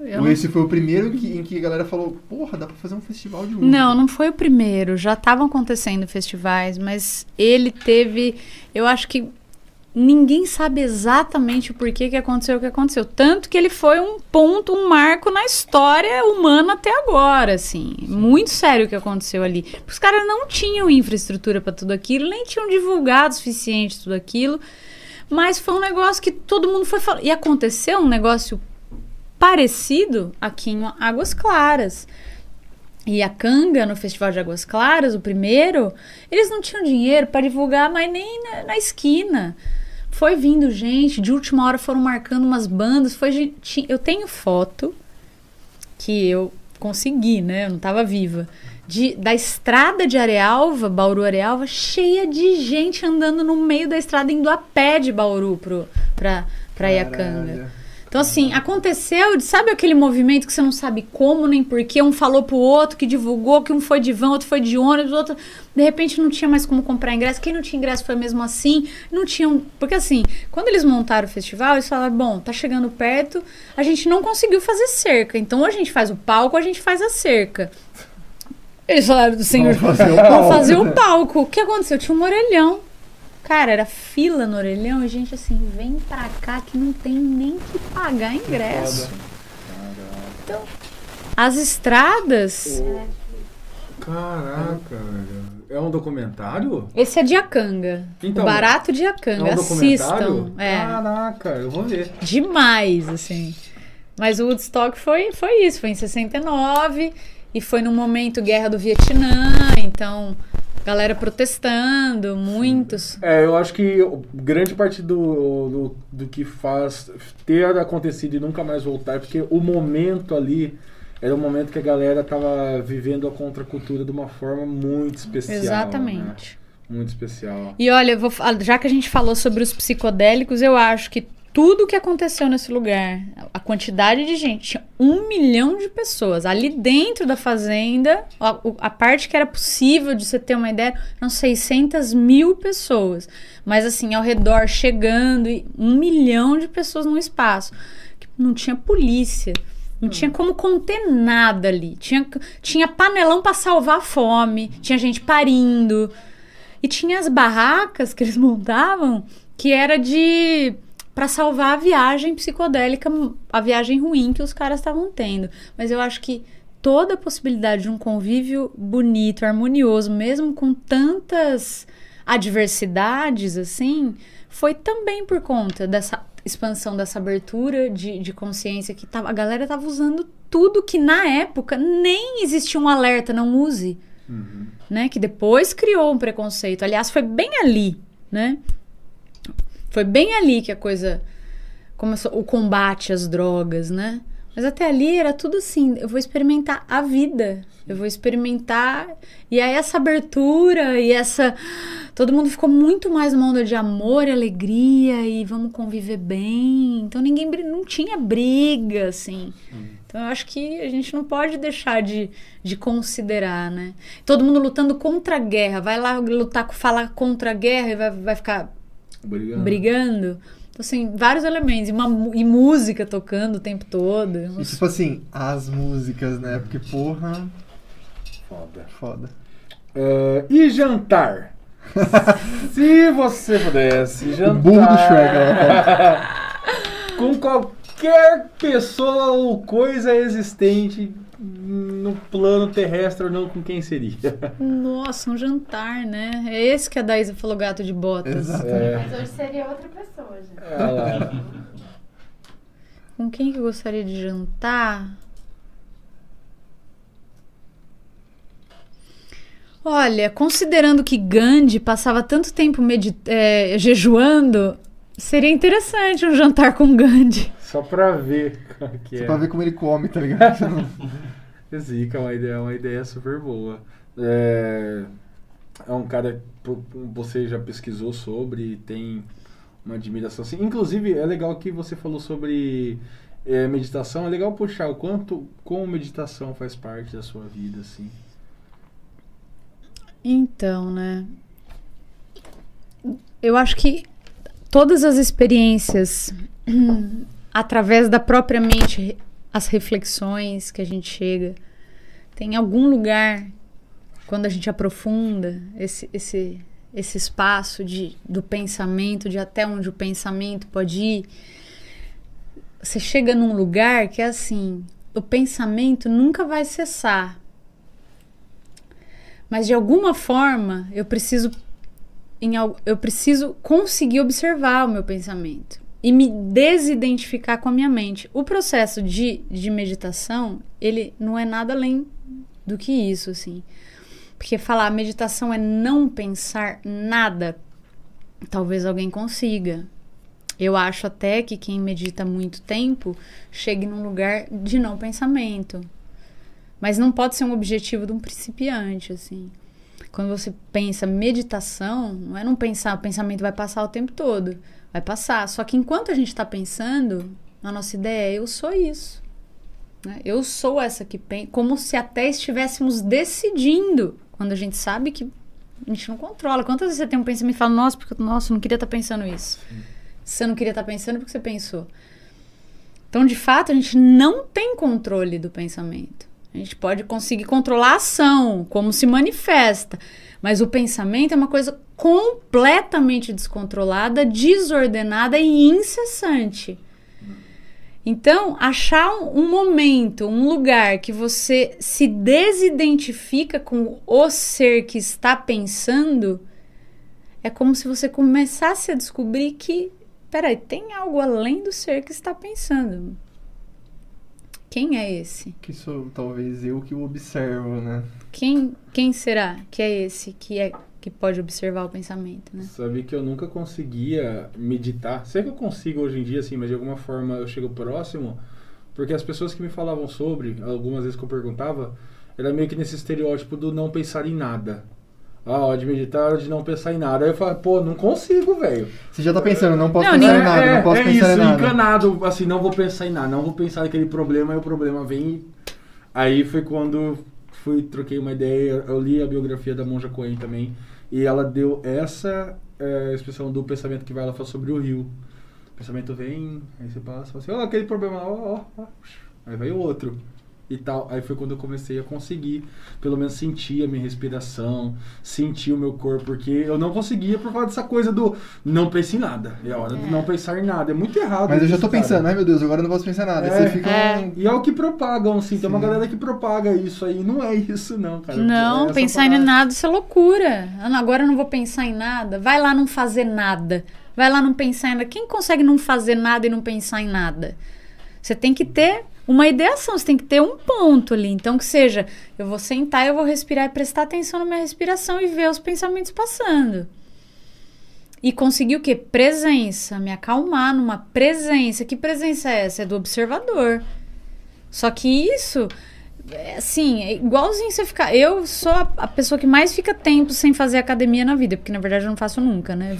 Speaker 3: Eu não-
Speaker 2: esse foi o primeiro em que, em que a galera falou, porra, dá pra fazer um festival de música.
Speaker 3: Não, não foi o primeiro. Já estavam acontecendo festivais, mas ele teve. Eu acho que ninguém sabe exatamente o porquê que aconteceu o que aconteceu. Tanto que ele foi um ponto, um marco na história humana até agora, assim. Muito sério o que aconteceu ali. Os caras não tinham infraestrutura para tudo aquilo, nem tinham divulgado o suficiente tudo aquilo. Mas foi um negócio que todo mundo foi falando. E aconteceu um negócio parecido aqui em Águas Claras. E a Canga, no Festival de Águas Claras, o primeiro, eles não tinham dinheiro para divulgar, mas nem na, na esquina. Foi vindo gente, de última hora foram marcando umas bandas. Foi gente, eu tenho foto que eu consegui, né? Eu não estava viva. De, da estrada de Arealva, Bauru Arealva, cheia de gente andando no meio da estrada, indo a pé de Bauru pro, pra, pra Iacanga. Então, assim, aconteceu, sabe aquele movimento que você não sabe como nem porquê? Um falou pro outro, que divulgou, que um foi de van, outro foi de ônibus, outro. De repente não tinha mais como comprar ingresso. Quem não tinha ingresso foi mesmo assim. Não tinham. Porque, assim, quando eles montaram o festival, eles falaram: bom, tá chegando perto, a gente não conseguiu fazer cerca. Então, ou a gente faz o palco, ou a gente faz a cerca. Eles falaram do senhor.
Speaker 2: Vamos fazer o
Speaker 3: Vamos
Speaker 2: palco."
Speaker 3: fazer o palco. O que aconteceu? Tinha um orelhão. Cara, era fila no orelhão e gente assim, vem pra cá que não tem nem que pagar ingresso. Então, as estradas.
Speaker 4: Caraca. É um documentário?
Speaker 3: Esse é de Acanga.
Speaker 4: Então,
Speaker 3: o barato de
Speaker 4: É
Speaker 3: Acanga.
Speaker 4: um documentário?
Speaker 3: Assistam. É.
Speaker 4: Caraca, eu vou ver.
Speaker 3: Demais, assim. Mas o Woodstock foi, foi isso, foi em 69 e foi no momento guerra do Vietnã, então galera protestando, muitos.
Speaker 4: É, eu acho que grande parte do, do, do que faz ter acontecido e nunca mais voltar é porque o momento ali era um momento que a galera tava vivendo a contracultura de uma forma muito especial. né?
Speaker 3: Exatamente.
Speaker 4: Muito especial.
Speaker 3: E olha, vou já que a gente falou sobre os psicodélicos, eu acho que tudo que aconteceu nesse lugar, a quantidade de gente, tinha um milhão de pessoas ali dentro da fazenda, a, o- a parte que era possível de você ter uma ideia, eram 600 mil pessoas. Mas assim, ao redor, chegando, e um milhão de pessoas num espaço. Não tinha polícia. Não tinha como conter nada ali. Tinha, tinha panelão pra salvar a fome. Tinha gente parindo. E tinha as barracas que eles montavam que era de para salvar a viagem psicodélica, a viagem ruim que os caras estavam tendo. Mas eu acho que toda a possibilidade de um convívio bonito, harmonioso, mesmo com tantas adversidades, assim, foi também por conta dessa expansão, dessa abertura de, de consciência que tava, a galera tava usando tudo que na época nem existia um alerta, não use. Né? Que depois criou um preconceito. Aliás, foi bem ali, né? Foi bem ali que a coisa começou, o combate às drogas, né? Mas até ali era tudo assim, eu vou experimentar a vida. Eu vou experimentar. E aí essa abertura e essa. Todo mundo ficou muito mais numa onda de amor e alegria e vamos conviver bem. Então ninguém não tinha briga, assim. Então eu acho que a gente não pode deixar de, de considerar, né? Todo mundo lutando contra a guerra. Vai lá lutar, falar contra a guerra e vai, vai ficar
Speaker 4: Obrigado.
Speaker 3: brigando. Então, assim, vários elementos. E, uma, e música tocando o tempo todo.
Speaker 2: E tipo assim, as músicas, né? Porque, porra,
Speaker 4: Foda.
Speaker 2: foda.
Speaker 4: É, e jantar? Se você pudesse jantar.
Speaker 2: O burro do Shrek, ela
Speaker 4: com qualquer pessoa ou coisa existente no plano terrestre ou não, com quem seria?
Speaker 3: Nossa, um jantar, né? É esse que a Daísa falou gato de botas.
Speaker 2: Exato.
Speaker 4: É,
Speaker 1: Mas hoje seria outra pessoa,
Speaker 4: olha lá.
Speaker 3: Com quem que eu gostaria de jantar? Olha, considerando que Gandhi passava tanto tempo é, jejuando, seria interessante um jantar com Gandhi.
Speaker 4: Só pra ver como que
Speaker 2: Só
Speaker 4: é.
Speaker 2: pra ver como ele come, tá ligado?
Speaker 4: Zica, é uma ideia, uma ideia super boa. É, é um cara que você já pesquisou sobre, tem uma admiração assim. Inclusive, é legal que você falou sobre é, meditação. É legal puxar o quanto como meditação faz parte da sua vida, assim.
Speaker 3: Então, né? Eu acho que todas as experiências, através da própria mente, as reflexões que a gente chega, tem algum lugar, quando a gente aprofunda esse, esse, esse espaço de, do pensamento, de até onde o pensamento pode ir, você chega num lugar que é assim: o pensamento nunca vai cessar. Mas de alguma forma eu preciso em, eu preciso conseguir observar o meu pensamento e me desidentificar com a minha mente. O processo de, de meditação, ele não é nada além do que isso, assim. Porque falar meditação é não pensar nada, talvez alguém consiga. Eu acho até que quem medita muito tempo chegue num lugar de não pensamento. Mas não pode ser um objetivo de um principiante, assim. Quando você pensa meditação, não é não pensar, o pensamento vai passar o tempo todo. Vai passar. Só que enquanto a gente está pensando, a nossa ideia é eu sou isso. né? Eu sou essa que pensa. Como se até estivéssemos decidindo. Quando a gente sabe que a gente não controla. Quantas vezes você tem um pensamento e fala, nossa, porque, nossa, eu não queria estar pensando isso. Você não queria estar pensando porque você pensou. Então, de fato, a gente não tem controle do pensamento. A gente pode conseguir controlar a ação, como se manifesta. Mas o pensamento é uma coisa completamente descontrolada, desordenada e incessante. Então, achar um, momento, um lugar que você se desidentifica com o ser que está pensando, é como se você começasse a descobrir que, peraí, tem algo além do ser que está pensando. Quem é esse?
Speaker 2: Que sou talvez eu que o observo, né?
Speaker 3: Quem, quem será que é esse que é que pode observar o pensamento, né?
Speaker 4: Sabe que eu nunca conseguia meditar. Sei que eu consigo hoje em dia, assim, mas de alguma forma eu chego próximo, porque as pessoas que me falavam sobre, algumas vezes que eu perguntava, era meio que nesse estereótipo do não pensar em nada. Ah, hora de meditar, hora de não pensar em nada. Aí eu falo, pô, não consigo, velho.
Speaker 2: Você já tá pensando, não posso
Speaker 3: Não,
Speaker 2: pensar
Speaker 3: nem-
Speaker 2: em nada,
Speaker 4: é,
Speaker 2: não posso
Speaker 4: é
Speaker 2: pensar
Speaker 4: isso,
Speaker 2: em nada.
Speaker 4: encanado, assim, não vou pensar em nada, não vou pensar naquele problema, aí o problema vem. Aí foi quando fui, troquei uma ideia, eu li a biografia da Monja Coen também, e ela deu essa é, expressão do pensamento que vai, ela fala sobre o rio. O pensamento vem, aí você passa, fala assim, ó, aquele problema, ó, ó, ó, aí vai o outro. E tal. Aí foi quando eu comecei a conseguir, pelo menos sentir a minha respiração, sentir o meu corpo, porque eu não conseguia por causa dessa coisa do não pense em nada. É hora de não pensar em nada. É muito errado.
Speaker 2: Mas eu já tô pensando,
Speaker 4: cara.
Speaker 2: ai meu Deus, agora eu não posso pensar nada.
Speaker 4: É.
Speaker 2: Você fica.
Speaker 1: É.
Speaker 4: E é o que propagam, assim. Tem uma
Speaker 2: Sim.
Speaker 4: galera que propaga isso aí. Não é isso, não, cara. É
Speaker 3: Não,
Speaker 4: essa
Speaker 3: pensar em
Speaker 4: parada.
Speaker 3: nada, isso é loucura. Ah, Agora eu não vou pensar em nada. Vai lá não fazer nada. Vai lá não pensar em nada. Quem consegue não fazer nada e não pensar em nada? Você tem que ter uma ideação, você tem que ter um ponto ali. Então, que seja, eu vou sentar, eu vou respirar e prestar atenção na minha respiração e ver os pensamentos passando. E conseguir o quê? Presença, me acalmar numa presença. Que presença é essa? É do observador. Só que isso, é, assim, é igualzinho você ficar. Eu sou a, a pessoa que mais fica tempo sem fazer academia na vida, porque na verdade eu não faço nunca, né?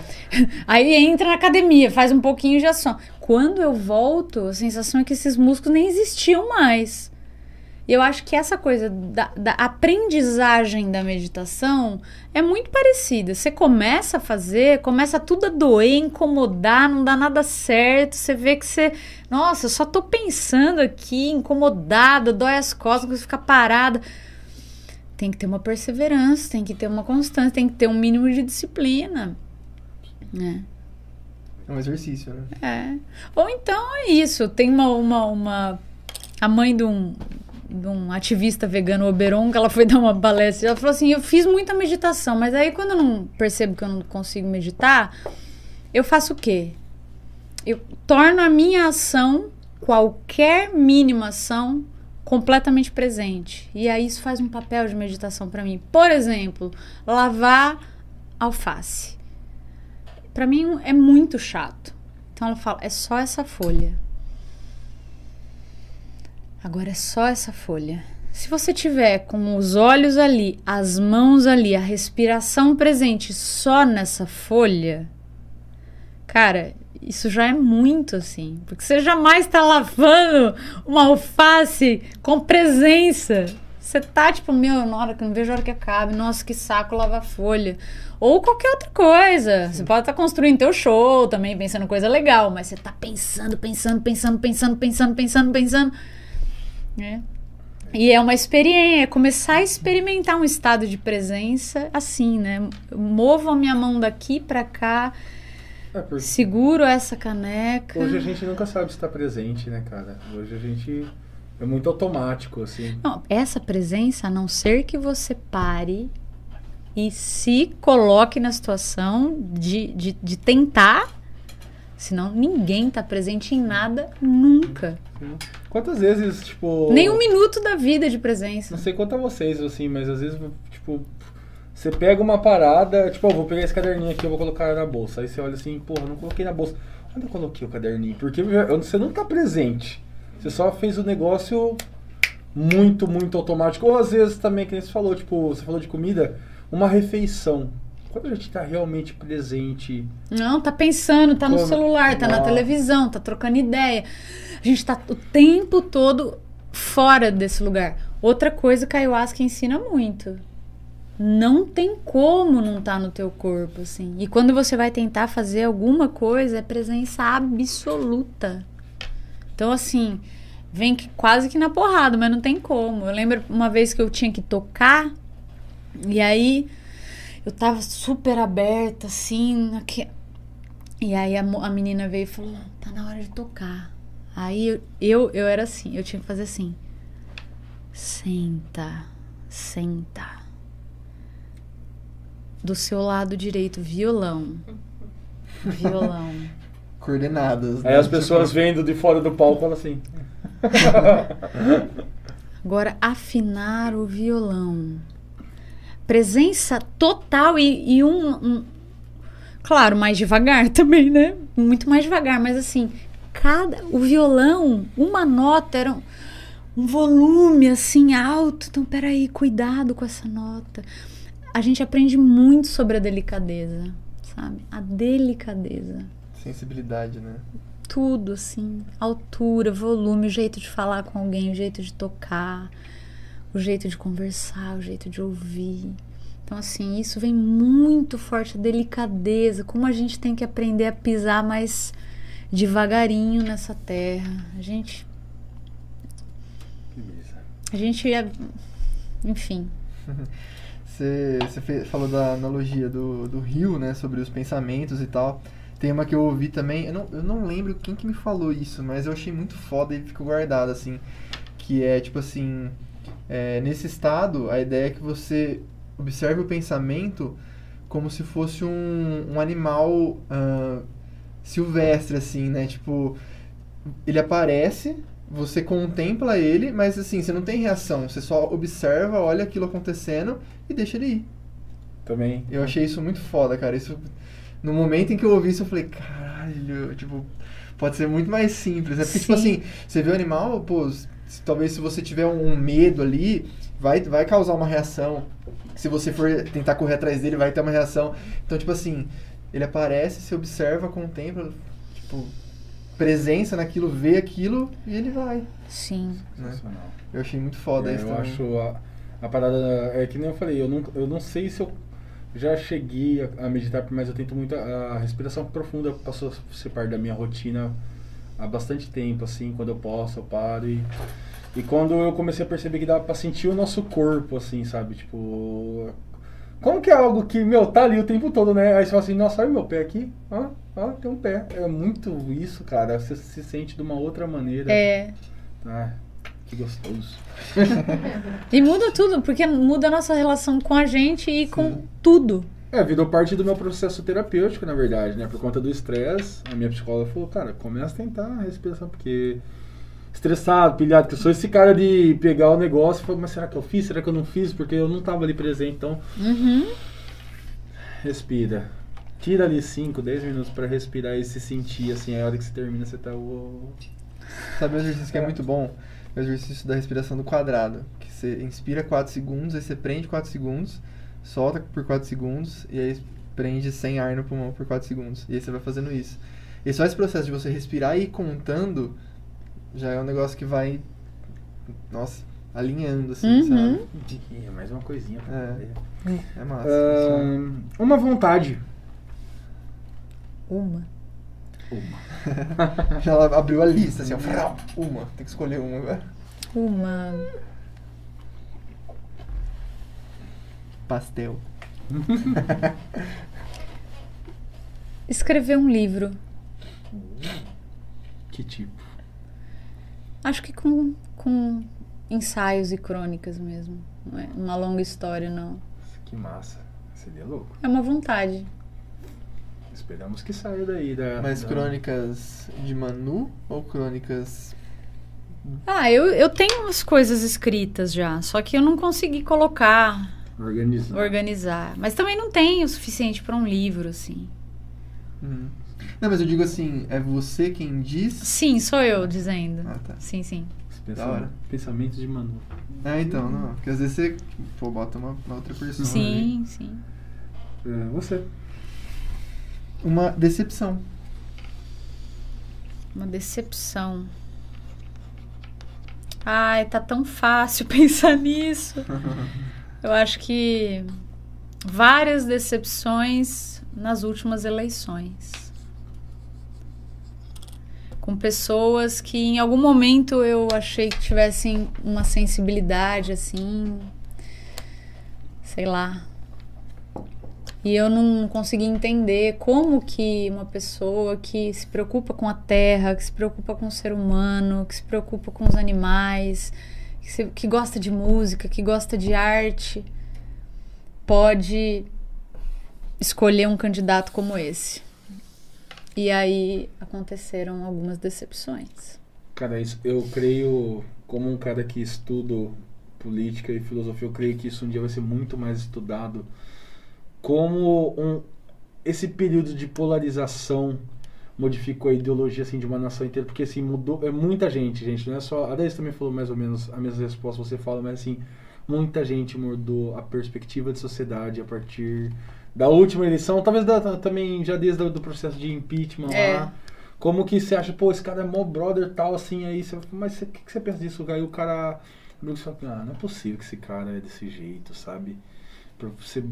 Speaker 3: Aí entra na academia, faz um pouquinho e já só. Quando eu volto, a sensação é que esses músculos nem existiam mais. E eu acho que essa coisa da, da aprendizagem da meditação é muito parecida. Você começa a fazer, começa tudo a doer, incomodar, não dá nada certo. Você vê que você. Nossa, eu só tô pensando aqui, incomodada, dói as costas, você fica parada. Tem que ter uma perseverança, tem que ter uma constância, tem que ter um mínimo de disciplina. né?
Speaker 2: É um exercício, né?
Speaker 3: É. Ou então é isso. Tem uma. uma, uma a mãe de um, de um ativista vegano Oberon, que ela foi dar uma palestra. Ela falou assim: Eu fiz muita meditação, mas aí quando eu não percebo que eu não consigo meditar, eu faço o quê? Eu torno a minha ação, qualquer mínima ação, completamente presente. E aí isso faz um papel de meditação para mim. Por exemplo, lavar alface. Pra mim é muito chato. Então ela fala: é só essa folha. Agora é só essa folha. Se você tiver com os olhos ali, as mãos ali, a respiração presente só nessa folha, cara, isso já é muito assim. Porque você jamais tá lavando uma alface com presença. Você tá tipo, meu, na hora que eu não vejo a hora que acabe, nossa, que saco lavar folha. Ou qualquer outra coisa. Você pode estar construindo teu show também, pensando coisa legal, mas você tá pensando, pensando, pensando, pensando, pensando, pensando, pensando. né? E é uma experiência, é começar a experimentar um estado de presença assim, né? Eu movo a minha mão daqui pra cá,
Speaker 4: É,
Speaker 3: seguro essa caneca.
Speaker 4: hoje a gente nunca sabe se tá presente, né, cara? Hoje a gente é muito automático, assim.
Speaker 3: Não, essa presença, a não ser que você pare e se coloque na situação de, de, de tentar, senão ninguém tá presente em nada nunca.
Speaker 4: Quantas vezes, tipo.
Speaker 3: Nem um minuto da vida de presença.
Speaker 4: Não sei quanto a vocês, assim, mas às vezes, tipo, você pega uma parada, tipo, vou pegar esse caderninho aqui, eu vou colocar na bolsa. Aí você olha assim, porra, não coloquei na bolsa. Onde eu coloquei o caderninho? Porque você não tá presente. Você só fez o negócio muito, muito automático. Ou às vezes também, que nem você falou, tipo, você falou de comida, uma refeição. Quando a gente tá realmente presente.
Speaker 3: Não, tá pensando, tá no celular, tá na televisão, tá trocando ideia. A gente tá o tempo todo fora desse lugar. Outra coisa que a ayahuasca ensina muito. Não tem como não estar no teu corpo, assim. E quando você vai tentar fazer alguma coisa, é presença absoluta. Então, assim, vem que- quase que na porrada, mas não tem como. Eu lembro uma vez que eu tinha que tocar, e aí eu tava super aberta, assim, aqui. E aí a, a menina veio e falou, tá na hora de tocar. Aí eu, eu, eu era assim, eu tinha que fazer assim. Senta, senta. Do seu lado direito, violão. Violão.
Speaker 2: Coordenadas.
Speaker 4: Aí
Speaker 2: né?
Speaker 4: as pessoas vendo de fora do palco falam assim.
Speaker 3: Agora, afinar o violão. Presença total e, e um, um- Claro, mais devagar também, né? Muito mais devagar, mas assim, cada. O violão, uma nota era um, um volume assim alto. Então, peraí, cuidado com essa nota. A gente aprende muito sobre a delicadeza, sabe? A delicadeza
Speaker 2: Sensibilidade, né?
Speaker 3: tudo, assim. Altura, volume, o jeito de falar com alguém, o jeito de tocar, o jeito de conversar, o jeito de ouvir. Então, assim, isso vem muito forte, a delicadeza, como a gente tem que aprender a pisar mais devagarinho nessa terra. A gente.
Speaker 4: Beleza.
Speaker 3: A gente ia. Enfim.
Speaker 2: Você, falou da analogia do, do rio, né? Sobre os pensamentos e tal. Tem uma que eu ouvi também, eu não, eu não lembro quem que me falou isso, mas eu achei muito foda e ficou guardado, assim. Que é tipo assim, é, nesse estado, a ideia é que você observe o pensamento como se fosse um, um animal ah, silvestre, assim, né? Tipo, ele aparece, você contempla ele, mas assim, você não tem reação, você só observa, olha aquilo acontecendo e deixa ele ir.
Speaker 4: Também.
Speaker 2: Eu achei isso muito foda, cara. Isso, no momento em que eu ouvi isso, eu falei, caralho, tipo, pode ser muito mais simples, né? Porque, tipo
Speaker 3: Sim.
Speaker 2: assim, você vê o animal, pô, se- talvez se você tiver um medo ali, vai, vai causar uma reação. Se você for tentar correr atrás dele, vai ter uma reação. Então, tipo assim, ele aparece, se observa, contempla, tipo, presença naquilo, vê aquilo e ele vai.
Speaker 3: Sim.
Speaker 2: Né?
Speaker 4: Sensacional.
Speaker 2: Eu achei muito foda
Speaker 4: É,
Speaker 2: isso
Speaker 4: eu
Speaker 2: também.
Speaker 4: acho a, a parada. É que nem eu falei, eu não, eu não sei se eu já cheguei a, a meditar, mas eu tento muito. A, a respiração profunda passou a ser parte da minha rotina há bastante tempo, assim, quando eu posso, eu paro e. E quando eu comecei a perceber que dava pra sentir o nosso corpo, assim, sabe? Tipo. Como que é algo que, meu, tá ali o tempo todo, né? Aí você fala assim, nossa, olha meu pé aqui. Ó, ó, tem um pé. É muito isso, cara. Você se sente de uma outra maneira.
Speaker 3: É.
Speaker 4: Ah, que gostoso.
Speaker 3: E muda tudo, porque muda a nossa relação com a gente e com tudo.
Speaker 4: É, virou parte do meu processo terapêutico, na verdade, né? Por conta do estresse, a minha psicóloga falou, cara, começa a tentar a respiração, porque estressado, pilhado, que eu sou esse cara de pegar o negócio e falar, mas será que eu fiz? Será que eu não fiz? Porque eu não tava ali presente, então
Speaker 3: Uhum.
Speaker 4: respira. Tira ali 5, 10 minutos pra respirar e se sentir, assim, a hora que você termina, você tá... uou.
Speaker 2: Sabe um exercício que é muito bom? O exercício da respiração do quadrado. Que você inspira 4 segundos, aí você prende 4 segundos, solta por 4 segundos, e aí prende sem ar no pulmão por 4 segundos. E aí você vai fazendo isso. E só esse processo de você respirar e ir contando, já é um negócio que vai, nossa, alinhando, assim,
Speaker 3: Uhum.
Speaker 2: sabe?
Speaker 4: Diquinha, mais uma coisinha pra
Speaker 2: É.
Speaker 4: fazer.
Speaker 2: É massa. funciona.
Speaker 4: Ahn, uma vontade.
Speaker 3: Uma.
Speaker 4: Uma.
Speaker 2: Ela abriu a lista, assim, ó. frau, Uma, tem que escolher uma agora.
Speaker 3: Uma.
Speaker 2: Pastel.
Speaker 3: Escrever um livro.
Speaker 4: Que tipo?
Speaker 3: Acho que com, com ensaios e crônicas mesmo. Não é uma longa história, não.
Speaker 4: Que massa. Seria louco.
Speaker 3: É uma vontade.
Speaker 4: Esperamos que saia daí da.
Speaker 2: Mas
Speaker 4: da-
Speaker 2: crônicas de Manu ou crônicas.
Speaker 3: Ah, eu, eu tenho umas coisas escritas já, só que eu não consegui colocar,
Speaker 4: Organizar.
Speaker 3: organizar. Mas também não tem o suficiente para um livro, assim.
Speaker 2: Hum. Não, mas eu digo assim, é você quem diz.
Speaker 3: Sim, sou eu dizendo.
Speaker 2: Ah, tá.
Speaker 3: Sim, sim.
Speaker 4: Esse
Speaker 2: Da hora.
Speaker 4: pensamento, pensamento de Manu.
Speaker 2: É, então, não. Porque às vezes você pô, bota uma, uma outra pessoa.
Speaker 3: Sim, sim.
Speaker 4: É, você.
Speaker 2: Uma decepção.
Speaker 3: Uma decepção. Ai, tá tão fácil pensar nisso. Eu acho que várias decepções nas últimas eleições. Com pessoas que em algum momento eu achei que tivessem uma sensibilidade assim, sei lá. E eu não consegui entender como que uma pessoa que se preocupa com a terra, que se preocupa com o ser humano, que se preocupa com os animais, que, se- que gosta de música, que gosta de arte, pode escolher um candidato como esse. E aí aconteceram algumas decepções.
Speaker 4: Cara, isso, eu creio, como um cara que estudo política e filosofia, eu creio que isso um dia vai ser muito mais estudado. Como um, esse período de polarização modificou a ideologia assim, de uma nação inteira, porque assim, mudou. É muita gente, gente. Não é só. A Daís também falou mais ou menos a mesma resposta que você fala, mas assim, muita gente mudou a perspectiva de sociedade a partir da última eleição, talvez da- também já desde o do processo de impeachment
Speaker 3: É.
Speaker 4: lá. Como que você acha, pô, esse cara é mó brother tal, assim, aí você. Mas o que, que você pensa disso? Aí o cara. ah, não é possível que esse cara é desse jeito, sabe? Pra você,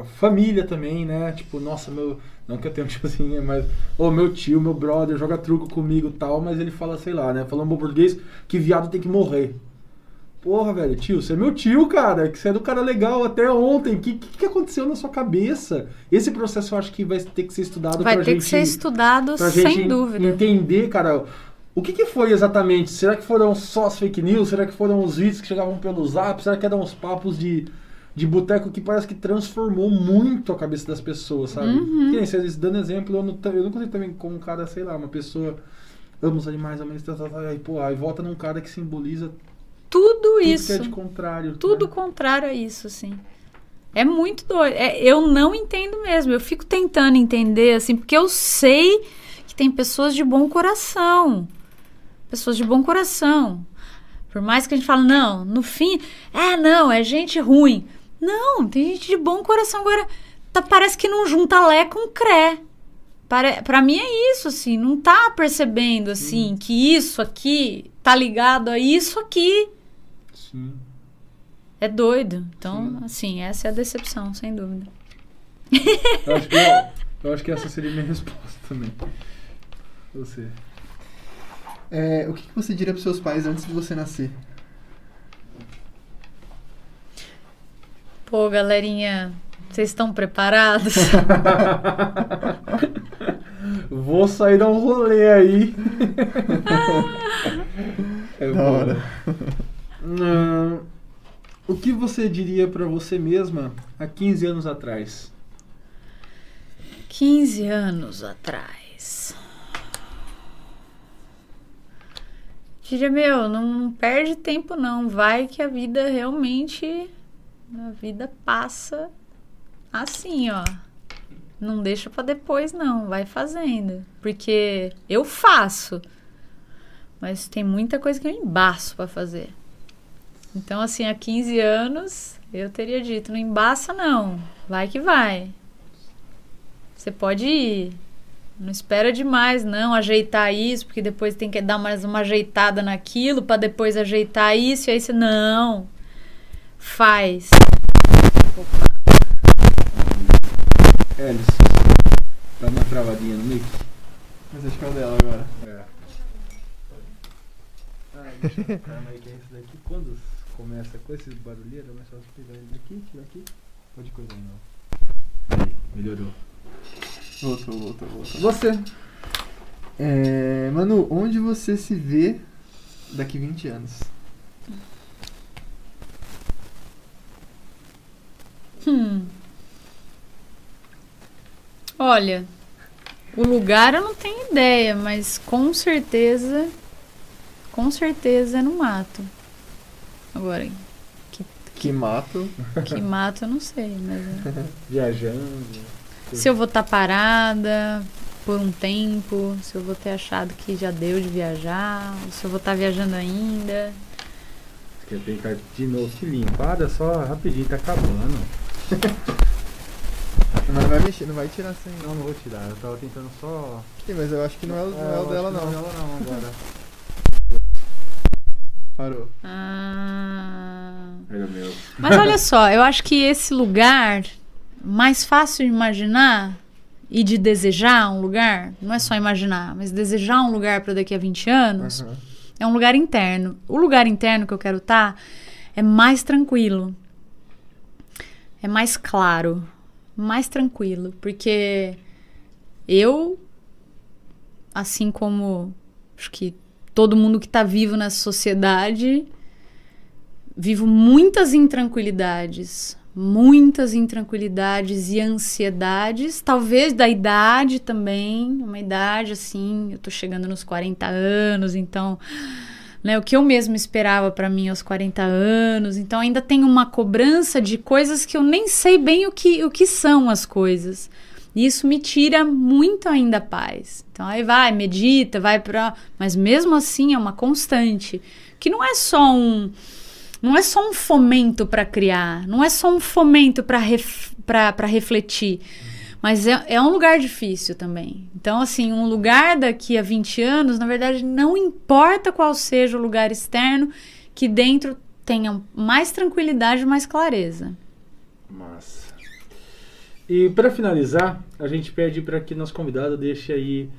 Speaker 4: a família também, né? Tipo, nossa, meu. Não que eu tenha um tipo assim, mas. Ô, meu tio, meu brother, joga truco comigo e tal, mas ele fala, sei lá, né? Falando bom português, que viado tem que morrer. Porra, velho, tio, você é meu tio, cara. Que você é do cara legal até ontem. O que, que, que aconteceu na sua cabeça? Esse processo eu acho que vai ter que ser estudado
Speaker 3: Vai
Speaker 4: pra
Speaker 3: ter
Speaker 4: gente.
Speaker 3: que ser estudado sem dúvida.
Speaker 4: entender, cara. O que, que foi exatamente? Será que foram só as fake news? Será que foram os vídeos que chegavam pelo zap? Será que eram os papos de, de boteco que parece que transformou muito a cabeça das pessoas, sabe?
Speaker 3: Uhum.
Speaker 4: Que nem vocês dando exemplo, eu não, eu não consigo também como um cara, sei lá, uma pessoa ama os animais, ama isso, tal, tal, tal, aí, pô, aí volta num cara que simboliza
Speaker 3: Tudo
Speaker 4: tudo
Speaker 3: isso.
Speaker 4: que é de contrário.
Speaker 3: Tudo
Speaker 4: né?
Speaker 3: contrário a isso, assim. É muito doido. É, eu não entendo mesmo. Eu fico tentando entender, assim, porque eu sei que tem pessoas de bom coração. Pessoas de bom coração. Por mais que a gente fale, não, no fim, é, não, é gente ruim. Não, tem gente de bom coração. Agora, tá, parece que não junta Lé com Cré. Pare, pra mim é isso, assim, não tá percebendo, assim, que isso aqui tá ligado a isso aqui.
Speaker 4: Sim.
Speaker 3: É doido. Então, assim, essa é a decepção, sem dúvida.
Speaker 4: Eu acho, que, eu, eu acho que essa seria a minha resposta também. Você.
Speaker 2: É, o que, que você diria pros seus pais antes de você nascer?
Speaker 3: Pô, galerinha, vocês estão preparados?
Speaker 4: Vou sair dar um rolê aí. é
Speaker 2: Da hora.
Speaker 4: Hum, o que você diria pra você mesma há 15 anos atrás?
Speaker 3: 15 anos atrás. Diria, meu, não perde tempo não. Vai que a vida realmente. A vida passa assim, ó. Não deixa pra depois, não. Vai fazendo. Porque eu faço. Mas tem muita coisa que eu embaço pra fazer. Então, assim, há 15 anos, eu teria dito: não embaça, não. Vai que vai. Você pode ir. Não espera demais, não, ajeitar isso, porque depois tem que dar mais uma ajeitada naquilo para depois ajeitar isso, e aí você. Não. Faz.
Speaker 4: Elis, tá uma travadinha no mic?
Speaker 2: Mas acho que é o dela agora.
Speaker 4: É. Ah, deixa eu aí que esse daqui, quando começa com esses barulheiros, é mais fácil pegar ele daqui, tirar aqui. Pode coisa não. Aí, melhorou.
Speaker 2: Voltou, voltou, voltou.
Speaker 4: Você.
Speaker 2: É, Manu, onde você se vê daqui 20 anos?
Speaker 3: Hum. Olha, o lugar eu não tenho ideia, mas com certeza, com certeza é no mato. Agora,
Speaker 2: Que mato.
Speaker 3: que mato eu não sei, mas é.
Speaker 4: Viajando.
Speaker 3: se eu vou estar parada por um tempo, se eu vou ter achado que já deu de viajar, se eu vou estar viajando ainda.
Speaker 4: Quer tentar de novo, filhinho? Para só rapidinho, tá acabando.
Speaker 2: Não vai mexer, não vai tirar sem.
Speaker 4: Não, não vou tirar. Eu tava tentando só.
Speaker 2: Sim, mas eu acho que não é, o- não é o
Speaker 4: eu
Speaker 2: dela, não.
Speaker 4: Não é o dela não agora.
Speaker 2: Parou.
Speaker 3: Ah.
Speaker 4: Era meu.
Speaker 3: Mas olha só, eu acho que esse lugar mais fácil de imaginar e de desejar um lugar, não é só imaginar, mas desejar um lugar para daqui a 20 anos,
Speaker 2: Aham.
Speaker 3: é um lugar interno. O lugar interno que eu quero estar é mais tranquilo. É mais claro, mais tranquilo, porque eu assim como acho que todo mundo que está vivo nessa sociedade vivo muitas intranquilidades, muitas intranquilidades e ansiedades, talvez da idade também, uma idade assim, eu tô chegando nos 40 anos, então, né, o que eu mesmo esperava para mim aos 40 anos, então ainda tem uma cobrança de coisas que eu nem sei bem o que, o que são as coisas. E isso me tira muito ainda a paz. Então aí vai, medita, vai pra. Mas mesmo assim é uma constante. Que não é só um não é só um fomento para criar, não é só um fomento para ref, refletir, mas é, é um lugar difícil também. Então, assim, um lugar daqui a 20 anos, na verdade, não importa qual seja o lugar externo, que dentro tenha mais tranquilidade e mais clareza.
Speaker 4: Massa. E para finalizar, a gente pede para que nosso convidado deixe aí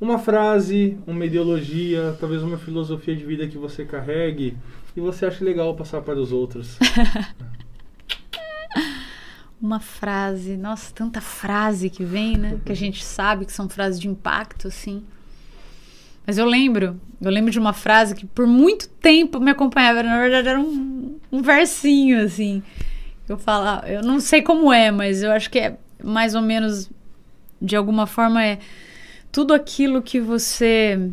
Speaker 4: uma frase, uma ideologia, talvez uma filosofia de vida que você carregue e você acha legal passar para os outros.
Speaker 3: Uma frase, nossa, tanta frase que vem, né? Que a gente sabe que são frases de impacto, assim. Mas eu lembro, eu lembro de uma frase que por muito tempo me acompanhava. Na verdade, era um, um versinho, assim. Eu falava, eu não sei como é, mas eu acho que é mais ou menos, de alguma forma, é tudo aquilo que você.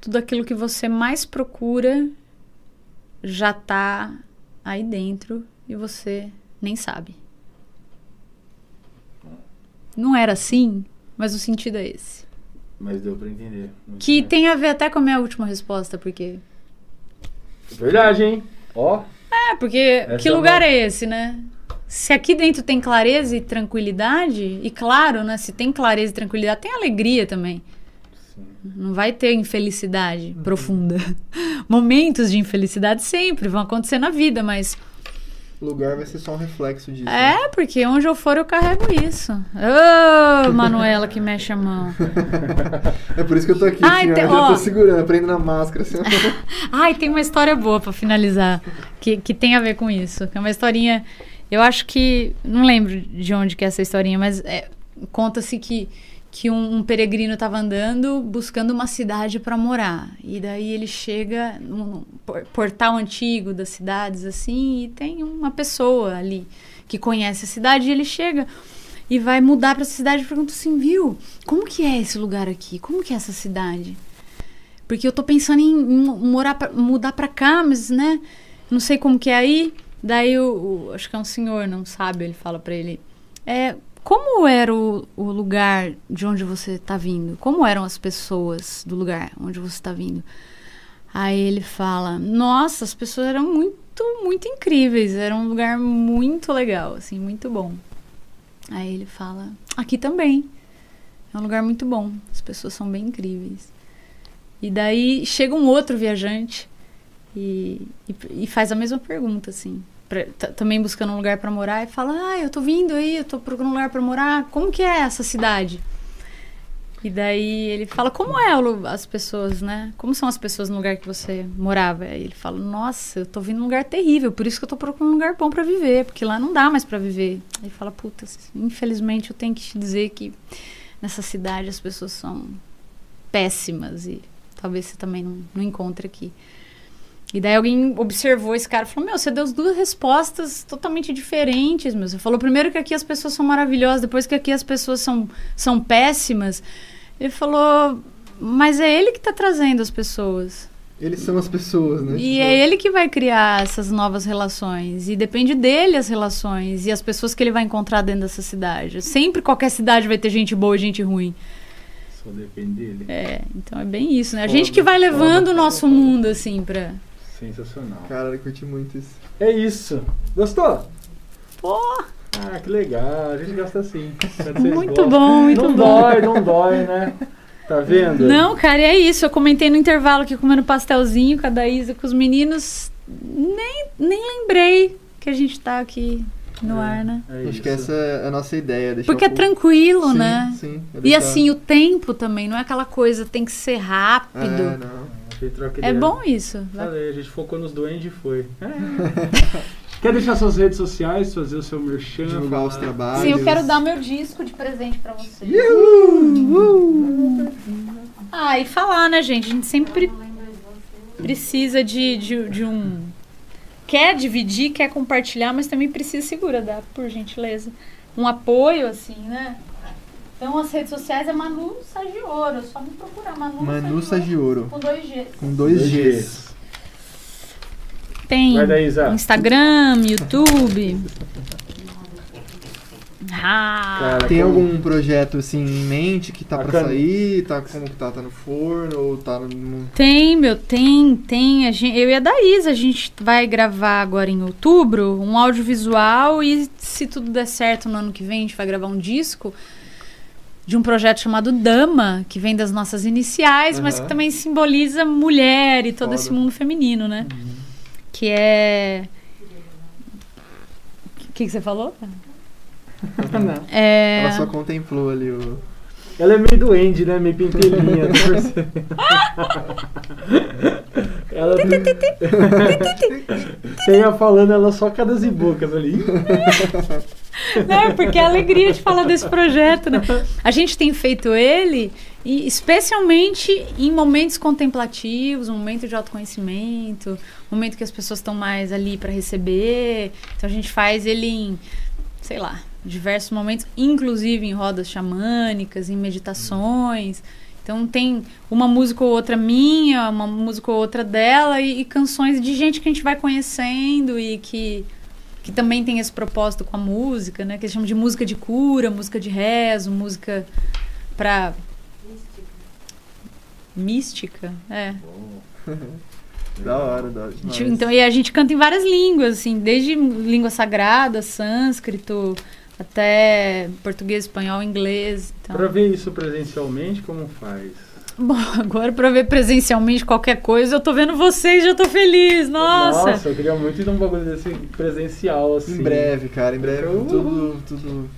Speaker 3: Tudo aquilo que você mais procura já tá aí dentro e você nem sabe. Não era assim, mas o sentido é esse.
Speaker 4: Mas deu pra entender.
Speaker 3: Que
Speaker 4: bem.
Speaker 3: tem a ver até com a minha última resposta, porque.
Speaker 4: Verdade, hein? Ó.
Speaker 3: É, porque
Speaker 4: Essa
Speaker 3: que
Speaker 4: é
Speaker 3: lugar
Speaker 4: uma-
Speaker 3: é esse, né? Se aqui dentro tem clareza e tranquilidade, e claro, né? Se tem clareza e tranquilidade, tem alegria também. Não vai ter infelicidade
Speaker 4: Uhum.
Speaker 3: profunda. Momentos de infelicidade sempre vão acontecer na vida, mas
Speaker 2: lugar vai ser só um reflexo disso. né?
Speaker 3: é porque onde eu for eu carrego isso. Ô, Manuela que mexe a mão.
Speaker 2: É por isso que eu tô aqui,
Speaker 3: Ai,
Speaker 2: assim, ó,
Speaker 3: tem-
Speaker 2: eu já tô segurando, prendendo a máscara, assim.
Speaker 3: Ai, tem uma história boa pra finalizar, que, que tem a ver com isso. É uma historinha. Eu acho que. Não lembro de onde que é essa historinha, mas é, conta-se que, que um, um peregrino estava andando buscando uma cidade para morar. E daí ele chega num por- portal antigo das cidades, assim, e tem uma pessoa ali que conhece a cidade, e ele chega e vai mudar para essa cidade e pergunta assim, viu? Como que é esse lugar aqui? Como que é essa cidade? Porque eu tô pensando em morar pra- mudar pra cá, mas, né? Não sei como que é aí. Daí o, o- acho que é um senhor, não sabe, ele fala pra ele. É, como era o, o lugar de onde você tá vindo? Como eram as pessoas do lugar onde você tá vindo? Aí ele fala: Nossa, as pessoas eram muito, muito incríveis. Era um lugar muito legal, assim, muito bom. Aí ele fala: Aqui também. É um lugar muito bom. As pessoas são bem incríveis. E daí chega um outro viajante e, e, e faz a mesma pergunta, assim. Pra- t- também buscando um lugar para morar e fala: Ah, eu tô vindo aí, eu tô procurando um lugar para morar. Como que é essa cidade? E daí ele fala: Como é as pessoas, né? Como são as pessoas no lugar que você morava? Aí ele fala: Nossa, eu tô vindo num lugar terrível, por isso que eu tô procurando um lugar bom para viver, porque lá não dá mais para viver. Aí fala: Puta, infelizmente eu tenho que te dizer que nessa cidade as pessoas são péssimas e talvez você também não, não encontre aqui. E daí alguém observou esse cara e falou: Meu, você deu as duas respostas totalmente diferentes, meu. Você falou primeiro que aqui as pessoas são maravilhosas, depois que aqui as pessoas são, são péssimas. Ele falou: Mas é ele que está trazendo as pessoas.
Speaker 2: Eles são as pessoas, né?
Speaker 3: E é ele que vai criar essas novas relações. E depende dele as relações e as pessoas que ele vai encontrar dentro dessa cidade. Sempre qualquer cidade vai ter gente boa e gente ruim.
Speaker 4: Só depende dele.
Speaker 3: É, então é bem isso, né? A
Speaker 4: Foda,
Speaker 3: gente que vai levando
Speaker 4: foda,
Speaker 3: o nosso
Speaker 4: foda,
Speaker 3: mundo, assim, pra.
Speaker 4: Sensacional.
Speaker 2: Cara, eu curti muito isso.
Speaker 4: É isso. Gostou?
Speaker 3: Pô,
Speaker 4: Ah, que legal. A gente gosta assim.
Speaker 3: Muito
Speaker 4: gostam.
Speaker 3: bom, muito
Speaker 4: não
Speaker 3: bom.
Speaker 4: dói, não dói, né? Tá vendo?
Speaker 3: Não, cara, é isso. Eu comentei no intervalo aqui comendo pastelzinho com a Daísa, com os meninos. Nem, nem lembrei que a gente tá aqui no ar, né?
Speaker 4: É
Speaker 2: Acho
Speaker 4: isso.
Speaker 2: que essa é a nossa ideia. deixar
Speaker 3: Porque é tranquilo,
Speaker 2: Sim,
Speaker 3: né?
Speaker 2: Sim, é
Speaker 3: E assim, o tempo também, não é aquela coisa, tem que ser
Speaker 2: É,
Speaker 3: rápido.
Speaker 2: não.
Speaker 4: A gente troca
Speaker 3: É bom isso.
Speaker 4: Falei, a gente focou nos duendes e foi. É. Quer deixar suas redes sociais, fazer o seu merchan?
Speaker 2: Divulgar os
Speaker 4: falar-
Speaker 2: trabalhos.
Speaker 3: Sim, eu quero dar meu disco de presente pra vocês. Ah, e falar, né, gente? A gente sempre precisa de, de, de um. Quer dividir, quer compartilhar, mas também precisa, segura, dá, por gentileza. Um apoio, assim, né? Então, as redes sociais é Manu Sagioro. É só me procurar. Manu,
Speaker 2: Manu Sagioro.
Speaker 3: Com dois Gs.
Speaker 2: Com dois
Speaker 4: Dois
Speaker 2: Gs.
Speaker 4: Gs.
Speaker 3: Tem
Speaker 4: daí.
Speaker 3: Instagram, YouTube. Ah,
Speaker 4: Cara,
Speaker 2: Tem
Speaker 4: como-
Speaker 2: algum projeto assim em mente que tá pra
Speaker 4: Bacana.
Speaker 2: sair? Tá como que tá? Tá no forno ou tá no.
Speaker 3: Tem, meu, tem, tem. A gente, eu e a Daís, a gente vai gravar agora em outubro um audiovisual e se tudo der certo no ano que vem, a gente vai gravar um disco de um projeto chamado Dama, que vem das nossas iniciais, mas
Speaker 2: Aham.
Speaker 3: que também simboliza mulher e todo
Speaker 2: Foda.
Speaker 3: esse mundo feminino, né? Que é. O que, que você falou?
Speaker 2: Não.
Speaker 3: É...
Speaker 2: Ela só contemplou ali o.
Speaker 4: Ela é meio duende, né? Meio pentelinha, tô percebendo. ela tem a falando, ela só cadas e bocas ali.
Speaker 3: Não, porque é a alegria de falar desse projeto, né? A gente tem feito ele, e especialmente em momentos contemplativos, um momento de autoconhecimento, momento que as pessoas estão mais ali para receber. Então a gente faz ele em, sei lá, diversos momentos, inclusive em rodas xamânicas, em meditações. Então tem uma música ou outra minha, uma música ou outra dela e, e canções de gente que a gente vai conhecendo e que que também tem esse propósito com a música, né? Que eles chamam de música de cura, música de rezo, música para mística, é.
Speaker 2: Da hora, da hora. Demais.
Speaker 3: Então, e a gente canta em várias línguas, assim, desde língua sagrada, sânscrito, até português, espanhol, inglês. Então.
Speaker 4: Pra ver isso presencialmente, como faz?
Speaker 3: Bom, agora pra ver presencialmente qualquer coisa, eu tô vendo vocês e já tô feliz. Nossa!
Speaker 4: Nossa, eu queria muito ir num bagulho desse presencial, assim.
Speaker 2: Em breve, cara, em breve.
Speaker 4: Uhul.
Speaker 2: Tudo, tudo.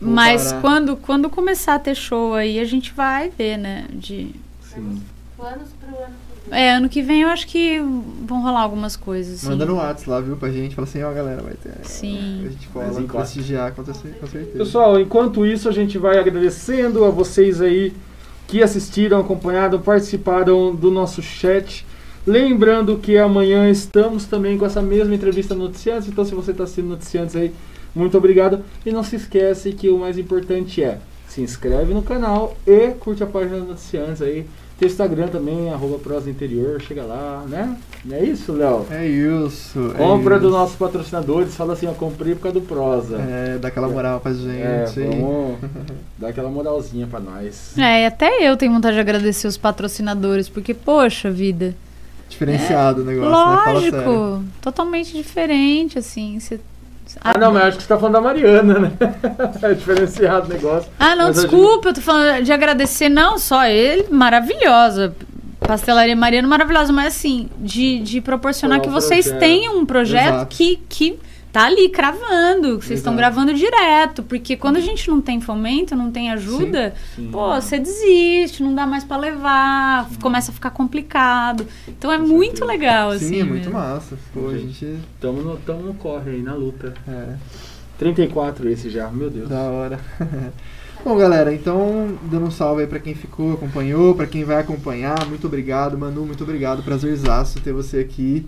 Speaker 3: Mas
Speaker 2: voltará.
Speaker 3: quando, quando começar a ter show aí, a gente vai ver, né? De...
Speaker 4: Sim.
Speaker 1: Planos pro ano que
Speaker 3: É, ano que vem eu acho que vão rolar algumas coisas. Assim.
Speaker 2: Manda no WhatsApp lá, viu, pra gente. Fala assim, ó, galera, vai ter.
Speaker 3: Sim.
Speaker 2: A gente cola,
Speaker 4: enquanto-
Speaker 2: prestigiar, com certeza.
Speaker 4: Pessoal, enquanto isso, a gente vai agradecendo a vocês aí que assistiram, acompanharam, participaram do nosso chat. Lembrando que amanhã estamos também com essa mesma entrevista no Noticiantes, então se você está assistindo Noticiantes aí, muito obrigado. E não se esquece que o mais importante é se inscreve no canal e curte a página Noticiantes aí. Tem o Instagram também, arroba prosa interior, chega lá, né? Não é isso, Léo?
Speaker 2: É isso. é
Speaker 4: Compra
Speaker 2: isso.
Speaker 4: dos nossos patrocinadores, fala assim, ó, comprei por causa do prosa.
Speaker 2: É, dá aquela moral pra gente.
Speaker 4: É, vamos dar aquela moralzinha pra nós.
Speaker 3: É, e até eu tenho vontade de agradecer os patrocinadores, porque, poxa vida.
Speaker 2: Diferenciado o negócio, né? Fala sério.
Speaker 3: Lógico, totalmente diferente, assim. Você...
Speaker 4: Ah, não, mas acho que você tá falando da Mariana, né? é diferenciado o negócio.
Speaker 3: Ah, não,
Speaker 4: Mas
Speaker 3: desculpa, eu tô falando de agradecer, não, só ele, maravilhosa. Pastelaria Mariana, maravilhosa, mas assim, de, de proporcionar
Speaker 4: Qual
Speaker 3: que vocês
Speaker 4: projeto?
Speaker 3: tenham um projeto
Speaker 2: Exato.
Speaker 3: que, que tá ali cravando, que vocês estão gravando direto, porque quando a gente não tem fomento, não tem ajuda,
Speaker 4: Sim.
Speaker 3: pô, você desiste, não dá mais pra levar, começa a ficar complicado. Então é muito legal, assim.
Speaker 2: Sim, é muito
Speaker 3: mesmo.
Speaker 2: massa. Pô, a gente.
Speaker 4: Tamo no, tamo no corre aí, na luta.
Speaker 2: É,
Speaker 4: 34 esse já, meu Deus.
Speaker 2: da hora. Bom, galera, então, dando um salve aí pra quem ficou, acompanhou, pra quem vai acompanhar, muito obrigado, Manu, muito obrigado, prazerzaço ter você aqui.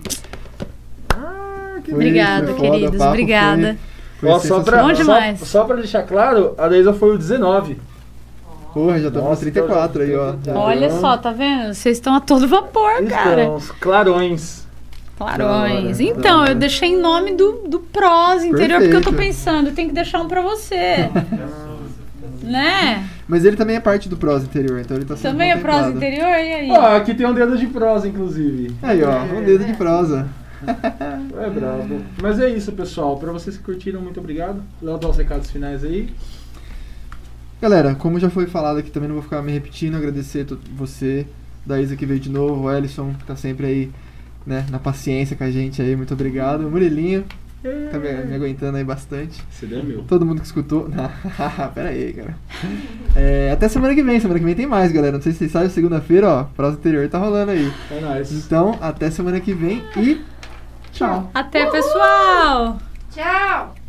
Speaker 2: Que
Speaker 3: Obrigada,
Speaker 2: foi foda,
Speaker 3: queridos,
Speaker 2: papo
Speaker 3: obrigada.
Speaker 2: Foi, foi
Speaker 4: só, pra, só,
Speaker 3: demais.
Speaker 4: só pra deixar claro, a Deisa foi o 19.
Speaker 2: Porra, já estamos no
Speaker 4: Nossa,
Speaker 2: 34 aí, ó.
Speaker 4: então-
Speaker 3: Olha
Speaker 2: Então,
Speaker 3: só, tá vendo? Vocês estão a todo vapor, cara.
Speaker 4: Estão os clarões.
Speaker 3: Clarões. Então, eu deixei em nome do, do prós interior, porque eu tô
Speaker 2: Perfeito.
Speaker 3: pensando, tem que deixar um pra você. né?
Speaker 2: Mas ele também é parte do prós interior, então ele tá sendo
Speaker 3: Também é prós
Speaker 2: contemplado.
Speaker 3: interior, e aí?
Speaker 4: Ó, aqui tem um dedo de prosa, inclusive.
Speaker 2: Aí, ó, um dedo de prosa.
Speaker 4: É brabo. Mas é isso, pessoal. Pra vocês que curtiram, muito obrigado. Léo, dá os recados finais aí.
Speaker 2: Galera, como já foi falado aqui, também não vou ficar me repetindo, agradecer você, da Isa que veio de novo, o Ellison, que tá sempre aí, né, na paciência com a gente aí, muito obrigado. Murilinho, tá me, me aguentando aí bastante.
Speaker 4: CD é meu.
Speaker 2: Todo mundo que escutou. Pera aí, cara. É, até semana que vem, semana que vem tem mais, galera. Não sei se vocês sabem, segunda-feira, ó, prosa anterior tá rolando aí.
Speaker 4: É nóis.
Speaker 2: Então, até semana que vem e tchau.
Speaker 3: Até, pessoal!
Speaker 1: Tchau!